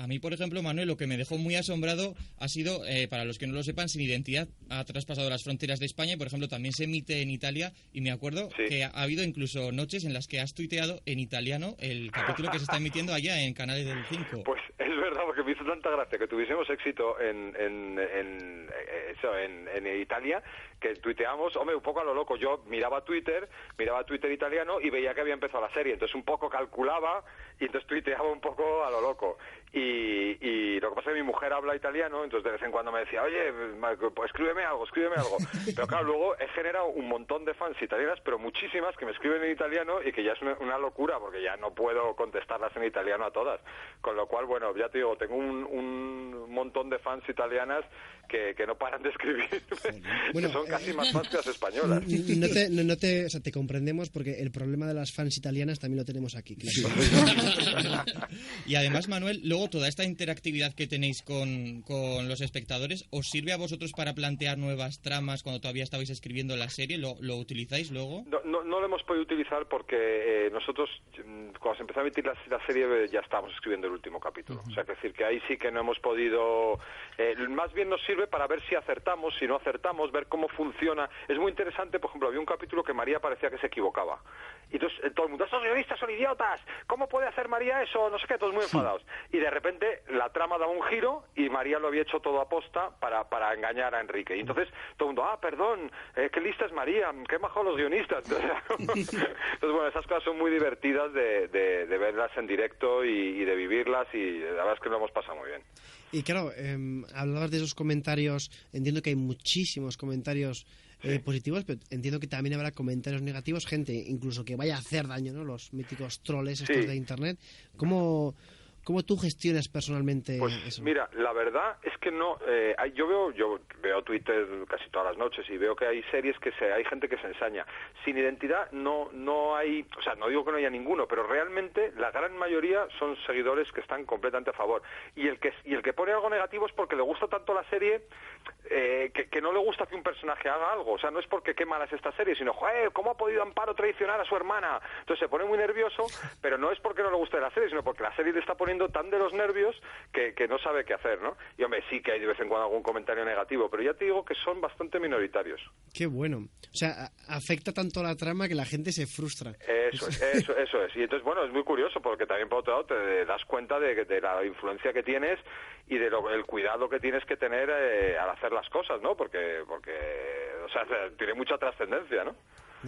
A mí, por ejemplo, Manuel, lo que me dejó muy asombrado ha sido, eh, para los que no lo sepan, Sin Identidad ha traspasado las fronteras de España y, por ejemplo, también se emite en Italia. Y me acuerdo que ha habido incluso noches en las que has tuiteado en italiano el capítulo que se está emitiendo allá en Canales del 5. Pues es verdad, porque me hizo tanta gracia que tuviésemos éxito en, en, en, eh, eso, en, en Italia, que tuiteamos, hombre, un poco a lo loco. Yo miraba Twitter, miraba Twitter italiano y veía que había empezado la serie. Entonces un poco calculaba y entonces tuiteaba un poco a lo loco. Y, y lo que pasa es que mi mujer habla italiano, entonces de vez en cuando me decía, oye, pues escríbeme algo, escríbeme algo. [laughs] Pero claro, luego he generado un montón de fans italianas, pero muchísimas que me escriben en italiano y que ya es una, una locura, porque ya no puedo contestarlas en italiano a todas. Con lo cual, bueno, ya te digo, tengo un, un montón de fans italianas que, que no paran de escribirme, que son casi más fans que las españolas. No te, no, no te, o sea, te comprendemos porque el problema de las fans italianas también lo tenemos aquí. claro. [laughs] Y además, Manuel, luego toda esta interactividad que tenéis con, con los espectadores, ¿os sirve a vosotros para plantear nuevas tramas cuando todavía estabais escribiendo la serie? ¿Lo, lo utilizáis luego? No, no, no lo hemos podido utilizar porque eh, nosotros, mm, cuando se empezó a emitir la, la serie, eh, ya estábamos escribiendo el último capítulo. O sea, que decir que ahí sí que no hemos podido... eh, más bien nos sirve para ver si acertamos, si no acertamos, ver cómo funciona. Es muy interesante, por ejemplo, había un capítulo que María parecía que se equivocaba. Y entonces eh, todo el mundo, estos guionistas son idiotas, ¿cómo puede hacer María eso? No sé qué, todos muy enfadados. Y de repente la trama daba un giro y María lo había hecho todo a posta para, para engañar a Enrique. Y entonces todo el mundo, ah, perdón, eh, qué lista es María, qué majo los guionistas. [laughs] Entonces, bueno, esas cosas son muy divertidas de, de- de verlas en directo y, y de vivirlas y la verdad es que lo hemos pasado muy bien. Y claro, eh, hablabas de esos comentarios, entiendo que hay muchísimos comentarios eh, positivos, pero entiendo que también habrá comentarios negativos, gente incluso que vaya a hacer daño, ¿no? Los míticos troles estos Sí. de Internet. ¿Cómo, cómo tú gestionas personalmente Pues eso? mira, la verdad es que no. eh, yo veo, yo veo Twitter casi todas las noches y veo que hay series que se, hay gente que se ensaña. Sin identidad no, no hay, o sea, no digo que no haya ninguno, pero realmente la gran mayoría son seguidores que están completamente a favor. Y el que y el que pone algo negativo es porque le gusta tanto la serie eh, que, que no le gusta que un personaje haga algo. O sea, no es porque qué mala es esta serie, sino, joder, ¿cómo ha podido Amparo traicionar a su hermana? Entonces se pone muy nervioso, pero no es porque no le guste la serie, sino porque la serie le está poniendo tan de los nervios que, que no sabe qué hacer, ¿no? Y hombre, sí que hay de vez en cuando algún comentario negativo, pero ya te digo que son bastante minoritarios. Qué bueno. O sea, afecta tanto la trama que la gente se frustra. Eso es, [laughs] eso, eso es. Y entonces, bueno, es muy curioso porque también por otro lado te das cuenta de, de la influencia que tienes y de lo, el cuidado que tienes que tener eh, al hacer las cosas, ¿no? Porque, porque, o sea, [laughs] tiene mucha trascendencia, ¿no?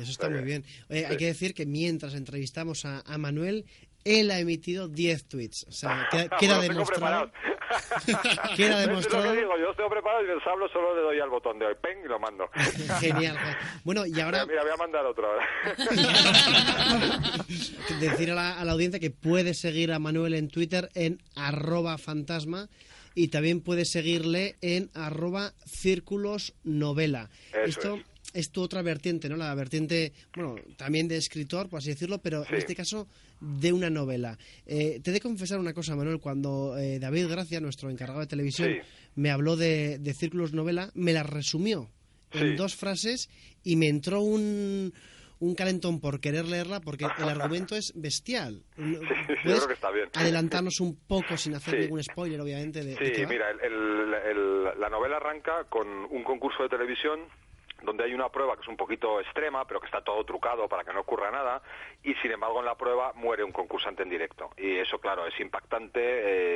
Eso está muy bien. Oye, hay sí. que decir que mientras entrevistamos a, a Manuel, él ha emitido 10 tweets. O sea, [laughs] queda, queda Bueno, demostrado. [laughs] Queda demostrado. [laughs] Es lo que digo, yo estoy preparado y les hablo, solo le doy al botón de hoy, pen, y lo mando. Genial. Bueno, y ahora Mira, mira, voy a mandar otro ahora. decir a la, a la audiencia que puede seguir a Manuel en Twitter en arroba fantasma y también puede seguirle en arroba círculos novela. Eso Esto es. tu otra vertiente, ¿no? La vertiente, bueno, también de escritor, por así decirlo, pero en este caso de una novela. Eh, te he de confesar una cosa, Manuel, cuando eh, David Gracia, nuestro encargado de televisión, Sí. me habló de, de círculos novela, me la resumió en dos frases y me entró un, un calentón por querer leerla porque el argumento es bestial. [laughs] yo ¿Puedes creo que está bien. adelantarnos un poco sin hacer Sí. ningún spoiler, obviamente, de, Sí, mira, el- el- el- la novela arranca con un concurso de televisión donde hay una prueba que es un poquito extrema, pero que está todo trucado para que no ocurra nada, y sin embargo en la prueba muere un concursante en directo. Y eso, claro, es impactante,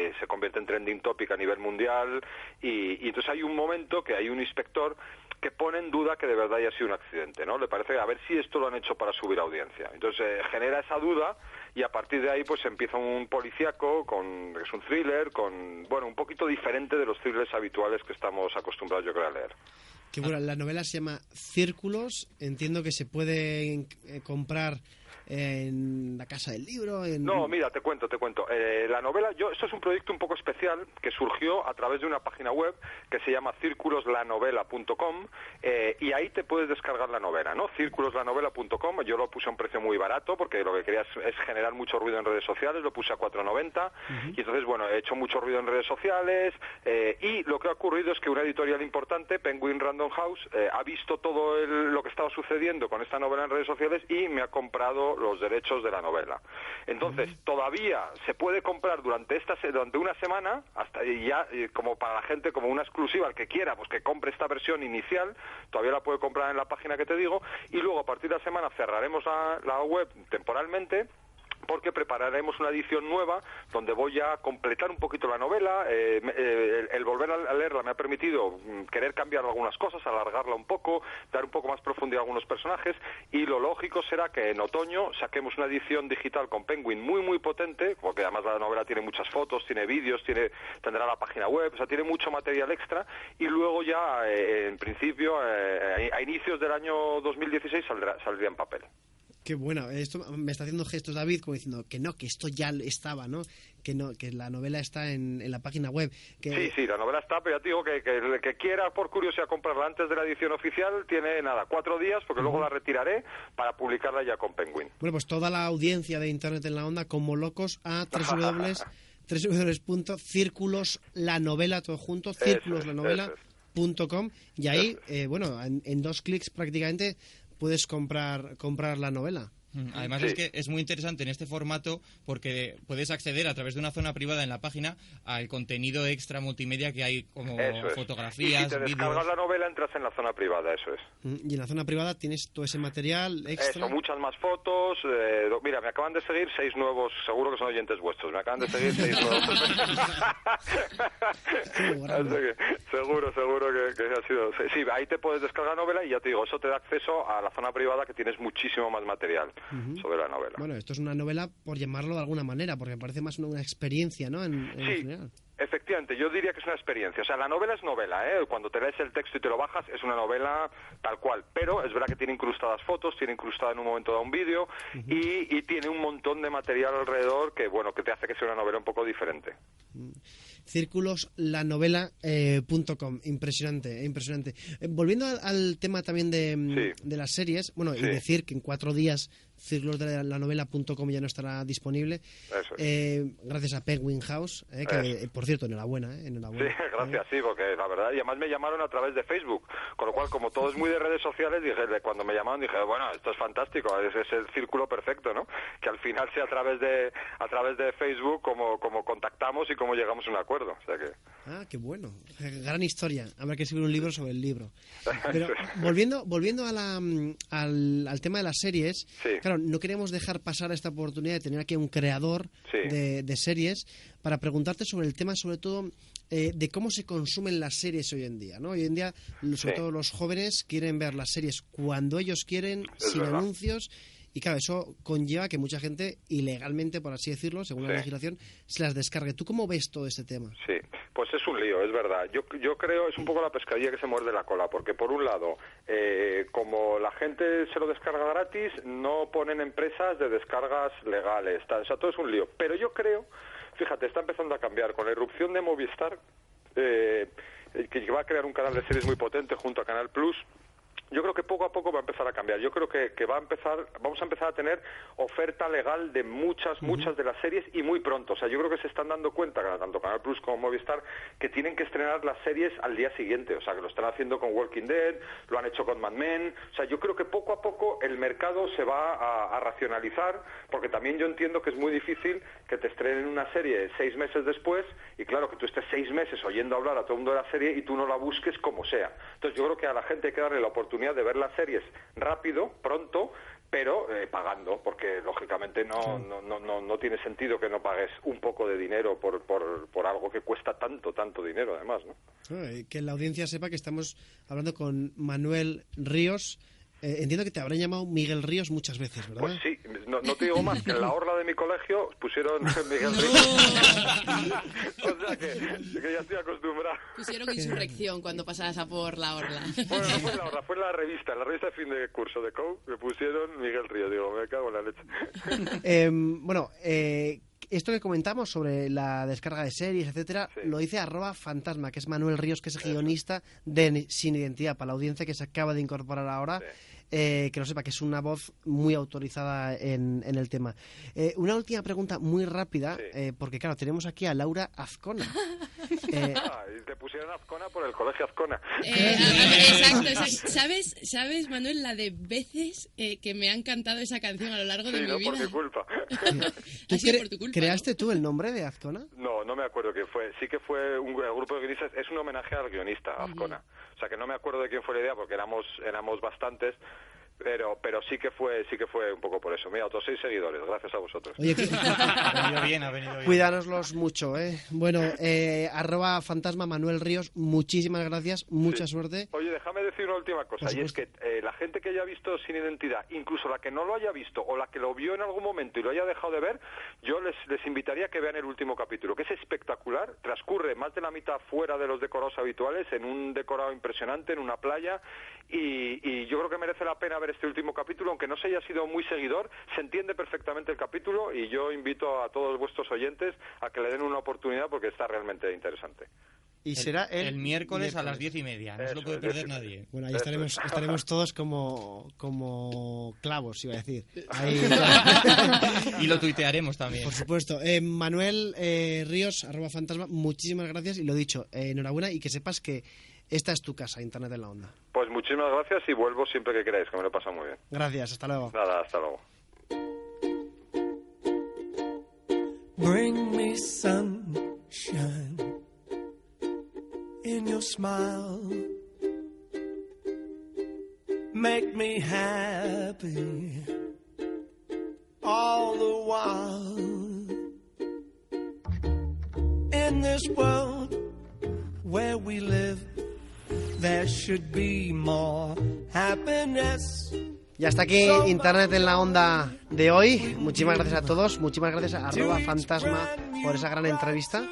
eh, se convierte en trending topic a nivel mundial, y, entonces hay un momento que hay un inspector que pone en duda que de verdad haya sido un accidente, ¿no? Le parece, a ver si esto lo han hecho para subir audiencia. Entonces eh, genera esa duda y a partir de ahí pues empieza un policíaco, con, es un thriller, con, bueno, un poquito diferente de los thrillers habituales que estamos acostumbrados yo creo a leer. Que bueno, la novela se llama Círculos. Entiendo que se puede eh, comprar en la casa del libro. En... No, mira, te cuento, te cuento. Eh, la novela, yo, esto es un proyecto un poco especial que surgió a través de una página web que se llama círculoslanovela.com eh, y ahí te puedes descargar la novela, ¿no? Círculoslanovela.com, yo lo puse a un precio muy barato porque lo que quería es, es generar mucho ruido en redes sociales, lo puse a 4.90 y entonces, bueno, he hecho mucho ruido en redes sociales eh, y lo que ha ocurrido es que una editorial importante, Penguin Random House, eh, ha visto todo el- lo que estaba sucediendo con esta novela en redes sociales y me ha comprado los derechos de la novela. Entonces, todavía se puede comprar durante esta durante una semana, hasta ya como para la gente, como una exclusiva, el que quiera, pues que compre esta versión inicial, todavía la puede comprar en la página que te digo, y luego a partir de la semana cerraremos la, la web temporalmente porque prepararemos una edición nueva donde voy a completar un poquito la novela. eh, eh, el, volver a leerla me ha permitido mm, querer cambiar algunas cosas, alargarla un poco, dar un poco más profundidad a algunos personajes y lo lógico será que en otoño saquemos una edición digital con Penguin muy muy potente, porque además la novela tiene muchas fotos, tiene vídeos, tiene tendrá la página web, o sea, tiene mucho material extra y luego ya eh, en principio a inicios del año 2016 saldrá, saldría en papel. Qué bueno. Esto me está haciendo gestos David como diciendo que no, que esto ya estaba, ¿no? Que no, que la novela está en, en la página web. Que, Sí, sí, la novela está, pero ya te digo que, que el que quiera por curiosidad comprarla antes de la edición oficial tiene nada, cuatro días, porque luego la retiraré para publicarla ya con Penguin. Bueno, pues toda la audiencia de Internet en la Onda, como locos, a [laughs] www www.círculoslanovela, todo junto, círculoslanovela.com y ahí, eh, bueno, en, en dos clics prácticamente puedes comprar, comprar la novela. Además Sí. es que es muy interesante en este formato porque puedes acceder a través de una zona privada en la página al contenido extra multimedia que hay como Eso es. fotografías, y si te descargas la novela entras en la zona privada, eso es. Mm, Y en la zona privada tienes todo ese material extra. Eso, muchas más fotos. eh, mira, me acaban de seguir seis nuevos, seguro que son oyentes vuestros. Me acaban de seguir seis [laughs] nuevos. Que seguro, seguro que, que ha sido. Sí, ahí te puedes descargar la novela y ya te digo, eso te da acceso a la zona privada que tienes muchísimo más material Sobre la novela. Bueno, esto es una novela por llamarlo de alguna manera, porque parece más una, experiencia, ¿no? En, en Sí. general. Efectivamente, yo diría que es una experiencia. O sea, la novela es novela, ¿eh? Cuando te lees el texto y te lo bajas, es una novela tal cual. Pero es verdad que tiene incrustadas fotos, tiene incrustada en un momento dado un vídeo y, y tiene un montón de material alrededor que, bueno, que te hace que sea una novela un poco diferente. Círculoslanovela.com. impresionante, eh, impresionante. Eh, volviendo al, al tema también de, mm, de las series, bueno, y decir que en cuatro días círculosdelanovela.com ya no estará disponible. Eso es. Eh, gracias a Penguin House, eh, que, eh, por cierto, enhorabuena, eh, Sí, enhorabuena. [laughs] gracias, sí, porque la verdad, y además me llamaron a través de Facebook, con lo cual, como todo es muy de redes sociales, dije, de- cuando me llamaron dije, bueno, esto es fantástico, es, es el círculo perfecto, ¿no? Que al final sea a través de a través de Facebook como, como contactamos y como llegamos a un acuerdo, o sea que... Ah, qué bueno. Gran historia. Habrá que escribir un libro sobre el libro. [laughs] Pero volviendo, volviendo a la, mm, al, al tema de las series, Sí. Claro, no queremos dejar pasar esta oportunidad de tener aquí a un creador Sí. de, de series para preguntarte sobre el tema, sobre todo, eh, de cómo se consumen las series hoy en día. ¿no? Hoy en día, sobre Sí. todo los jóvenes, quieren ver las series cuando ellos quieren, Es sin verdad. anuncios. Y claro, eso conlleva que mucha gente, ilegalmente, por así decirlo, según la legislación, se las descargue. ¿Tú cómo ves todo este tema? Sí, pues es un lío, es verdad. Yo, yo creo es un poco la pescadilla que se muerde la cola, porque por un lado, eh, como la gente se lo descarga gratis, no ponen empresas de descargas legales, tal, o sea, todo es un lío. Pero yo creo, fíjate, está empezando a cambiar con la irrupción de Movistar, eh, que va a crear un canal de series muy potente junto a Canal Plus. Yo creo que poco a poco va a empezar a cambiar. Yo creo que, que va a empezar, vamos a empezar a tener oferta legal de muchas, muchas de las series y muy pronto. O sea, yo creo que se están dando cuenta, tanto Canal Plus como Movistar, que tienen que estrenar las series al día siguiente. O sea, que lo están haciendo con Walking Dead, lo han hecho con Mad Men. O sea, yo creo que poco a poco el mercado se va a, a racionalizar, porque también yo entiendo que es muy difícil que te estrenen una serie seis meses después y claro que tú estés seis meses oyendo hablar a todo el mundo de la serie y tú no la busques como sea. Entonces yo creo que a la gente hay que darle la oportunidad de ver las series rápido, pronto, pero eh, pagando, porque lógicamente no, no, no, no, no tiene sentido que no pagues un poco de dinero por, por, por algo que cuesta tanto, tanto dinero además, ¿no? Que la audiencia sepa que estamos hablando con Manuel Ríos. Eh, entiendo que te habrán llamado Miguel Ríos muchas veces, ¿verdad? Pues sí, no, no te digo más que en la orla de mi colegio pusieron [laughs] Miguel Ríos. [laughs] o sea que, que ya estoy acostumbrado. Pusieron insurrección cuando pasabas a por la orla. Bueno, no fue en la orla, fue en la revista, en la revista de fin de curso de COU, me pusieron Miguel Ríos. Digo, me cago en la leche. [laughs] Eh, bueno, eh, esto que comentamos sobre la descarga de series, etcétera, lo dice arroba fantasma, que es Manuel Ríos, que es guionista de Sin Identidad, para la audiencia que se acaba de incorporar ahora. Eh, que lo sepa, que es una voz muy autorizada en, en el tema. Eh, una última pregunta muy rápida, eh, porque claro, tenemos aquí a Laura Azcona. [laughs] Eh, Ah, y te pusieron Azcona por el colegio Azcona. Eh, a- a- exacto, exacto. ¿Sabes, ¿Sabes, Manuel, la de veces eh, que me han cantado esa canción a lo largo de Sí, mi no vida? por mi culpa. [laughs] ¿tú Ha sido cre- por tu culpa, ¿Creaste tú el nombre de Azcona? No, no me acuerdo quién fue. Sí que fue un gru- grupo de guionistas. Es un homenaje al guionista, Azcona. O sea que no me acuerdo de quién fue la idea porque éramos éramos bastantes. Pero, pero sí que fue sí que fue un poco por eso. Mira, otros seis seguidores, gracias a vosotros. Oye, [laughs] Ha venido bien, ha venido bien. Cuidároslos mucho, ¿eh? Bueno, eh, arroba fantasma Manuel Ríos, muchísimas gracias, mucha suerte. Oye, déjame decir una última cosa, y es que eh, la gente que haya visto Sin Identidad, incluso la que no lo haya visto o la que lo vio en algún momento y lo haya dejado de ver, yo les, les invitaría a que vean el último capítulo, que es espectacular, transcurre más de la mitad fuera de los decorados habituales, en un decorado impresionante, en una playa, y, y yo creo que merece la pena ver este último capítulo, aunque no se haya sido muy seguidor, se entiende perfectamente el capítulo y yo invito a todos vuestros oyentes a que le den una oportunidad porque está realmente interesante. Y será el, El miércoles a las diez y media. No se lo puede perder nadie. Bueno, ahí estaremos, estaremos todos como, como clavos, iba a decir. Ahí, [laughs] Y lo tuitearemos también. Por supuesto. Eh, Manuel eh, Ríos, arroba fantasma, muchísimas gracias y lo dicho, eh, enhorabuena y que sepas que esta es tu casa, Internet en la Onda. Pues muchísimas gracias y vuelvo siempre que queráis, que me lo pasa muy bien. Gracias, hasta luego. Nada, hasta luego. Bring me sunshine in your smile. Make me happy all the while. In this world where we live, there should be more happiness. Y hasta aquí Internet en la Onda de hoy. Muchísimas gracias a todos, muchísimas gracias a arroba fantasma por esa gran entrevista.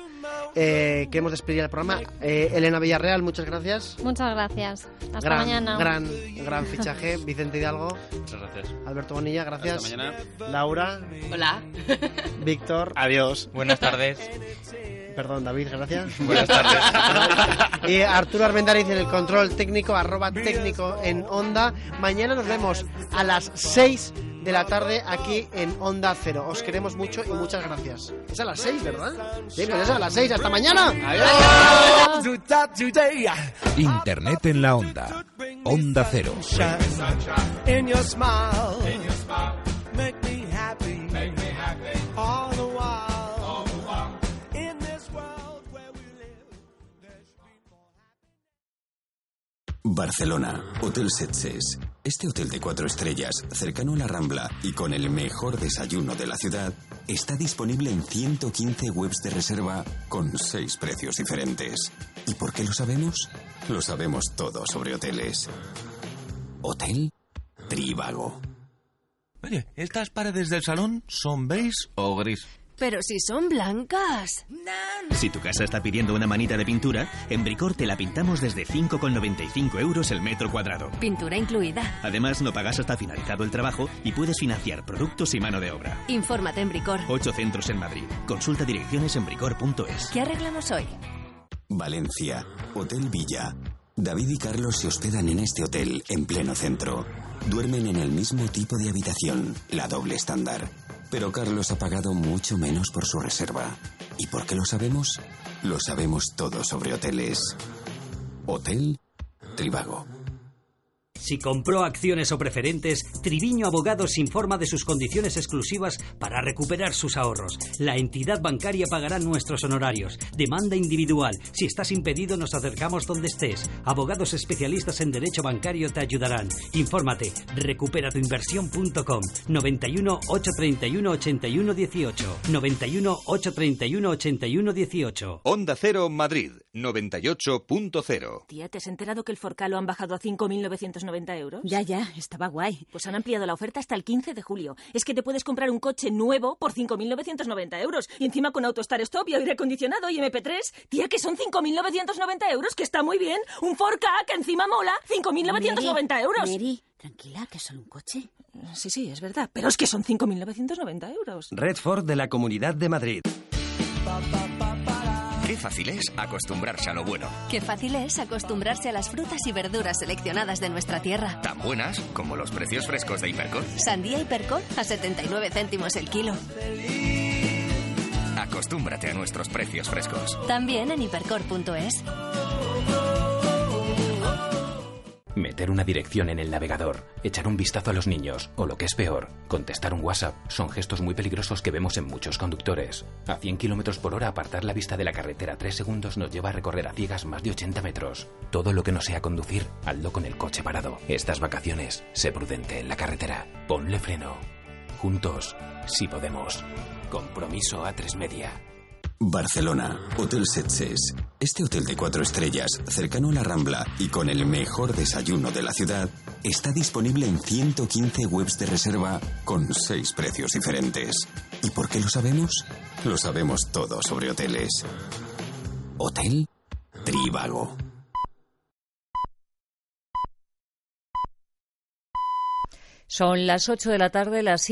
Eh, queremos despedir el programa. Eh, Elena Villarreal, muchas gracias. Muchas gracias. Hasta gran, mañana. Gran, gran fichaje. Vicente Hidalgo. Muchas gracias. Alberto Bonilla, gracias. Hasta mañana. Laura. Hola. Víctor. Adiós. Buenas tardes. Perdón, David, gracias. [laughs] Buenas tardes. [laughs] y Arturo Armendariz en el control técnico, arroba técnico en Onda. Mañana nos vemos a las 6 de la tarde aquí en Onda Cero. Os queremos mucho y muchas gracias. Es a las 6, ¿verdad? Sí, pues es a las 6. ¡Hasta mañana! Internet en la onda. Onda Cero. Barcelona, Hotel Setses. Este hotel de cuatro estrellas, cercano a la Rambla y con el mejor desayuno de la ciudad, está disponible en 115 webs de reserva con seis precios diferentes. ¿Y por qué lo sabemos? Lo sabemos todo sobre hoteles. Hotel Trivago. Oye, ¿estas paredes del salón son beige o gris? Pero si son blancas. Si tu casa está pidiendo una manita de pintura, en Bricor te la pintamos desde 5,95 euros el metro cuadrado. Pintura incluida. Además, no pagas hasta finalizado el trabajo y puedes financiar productos y mano de obra. Infórmate en Bricor. Ocho centros en Madrid. Consulta direcciones en bricor.es. ¿Qué arreglamos hoy? Valencia, Hotel Villa. David y Carlos se hospedan en este hotel en pleno centro. Duermen en el mismo tipo de habitación, la doble estándar. Pero Carlos ha pagado mucho menos por su reserva. ¿Y por qué lo sabemos? Lo sabemos todo sobre hoteles. Hotel Trivago. Si compró acciones o preferentes, Triviño Abogados informa de sus condiciones exclusivas para recuperar sus ahorros. La entidad bancaria pagará nuestros honorarios. Demanda individual. Si estás impedido, nos acercamos donde estés. Abogados especialistas en derecho bancario te ayudarán. Infórmate. Recuperatuinversión.com 91 831 81 18 91 831 81 18 Onda Cero Madrid 98.0. Tía, ¿te has enterado que el Forca lo han bajado a 5.990 euros? Ya, ya, estaba guay. Pues han ampliado la oferta hasta el 15 de julio. Es que te puedes comprar un coche nuevo por 5.990 euros. Y encima con AutoStar Stop y aire acondicionado y MP3. Tía, que son 5.990 euros, que está muy bien. Un Forca que encima mola. 5.990 euros. Mary, tranquila, que es solo un coche. Sí, sí, es verdad. Pero es que son 5.990 euros. Red Ford de la Comunidad de Madrid. Fácil es acostumbrarse a lo bueno. Qué fácil es acostumbrarse a las frutas y verduras seleccionadas de nuestra tierra. Tan buenas como los precios frescos de Hipercor. Sandía y percol a 79 céntimos el kilo. Acostúmbrate a nuestros precios frescos. También en hipercor.es. Meter una dirección en el navegador, echar un vistazo a los niños, o lo que es peor, contestar un WhatsApp, son gestos muy peligrosos que vemos en muchos conductores. A 100 kilómetros por hora, apartar la vista de la carretera 3 segundos nos lleva a recorrer a ciegas más de 80 metros. Todo lo que no sea conducir, hazlo con el coche parado. Estas vacaciones, sé prudente en la carretera. Ponle freno. Juntos, si podemos. Compromiso a tres media. Barcelona, Hotel Setses. Este hotel de cuatro estrellas, cercano a la Rambla y con el mejor desayuno de la ciudad, está disponible en 115 webs de reserva con seis precios diferentes. ¿Y por qué lo sabemos? Lo sabemos todo sobre hoteles. Hotel Trivago. Son las 8 de la tarde, las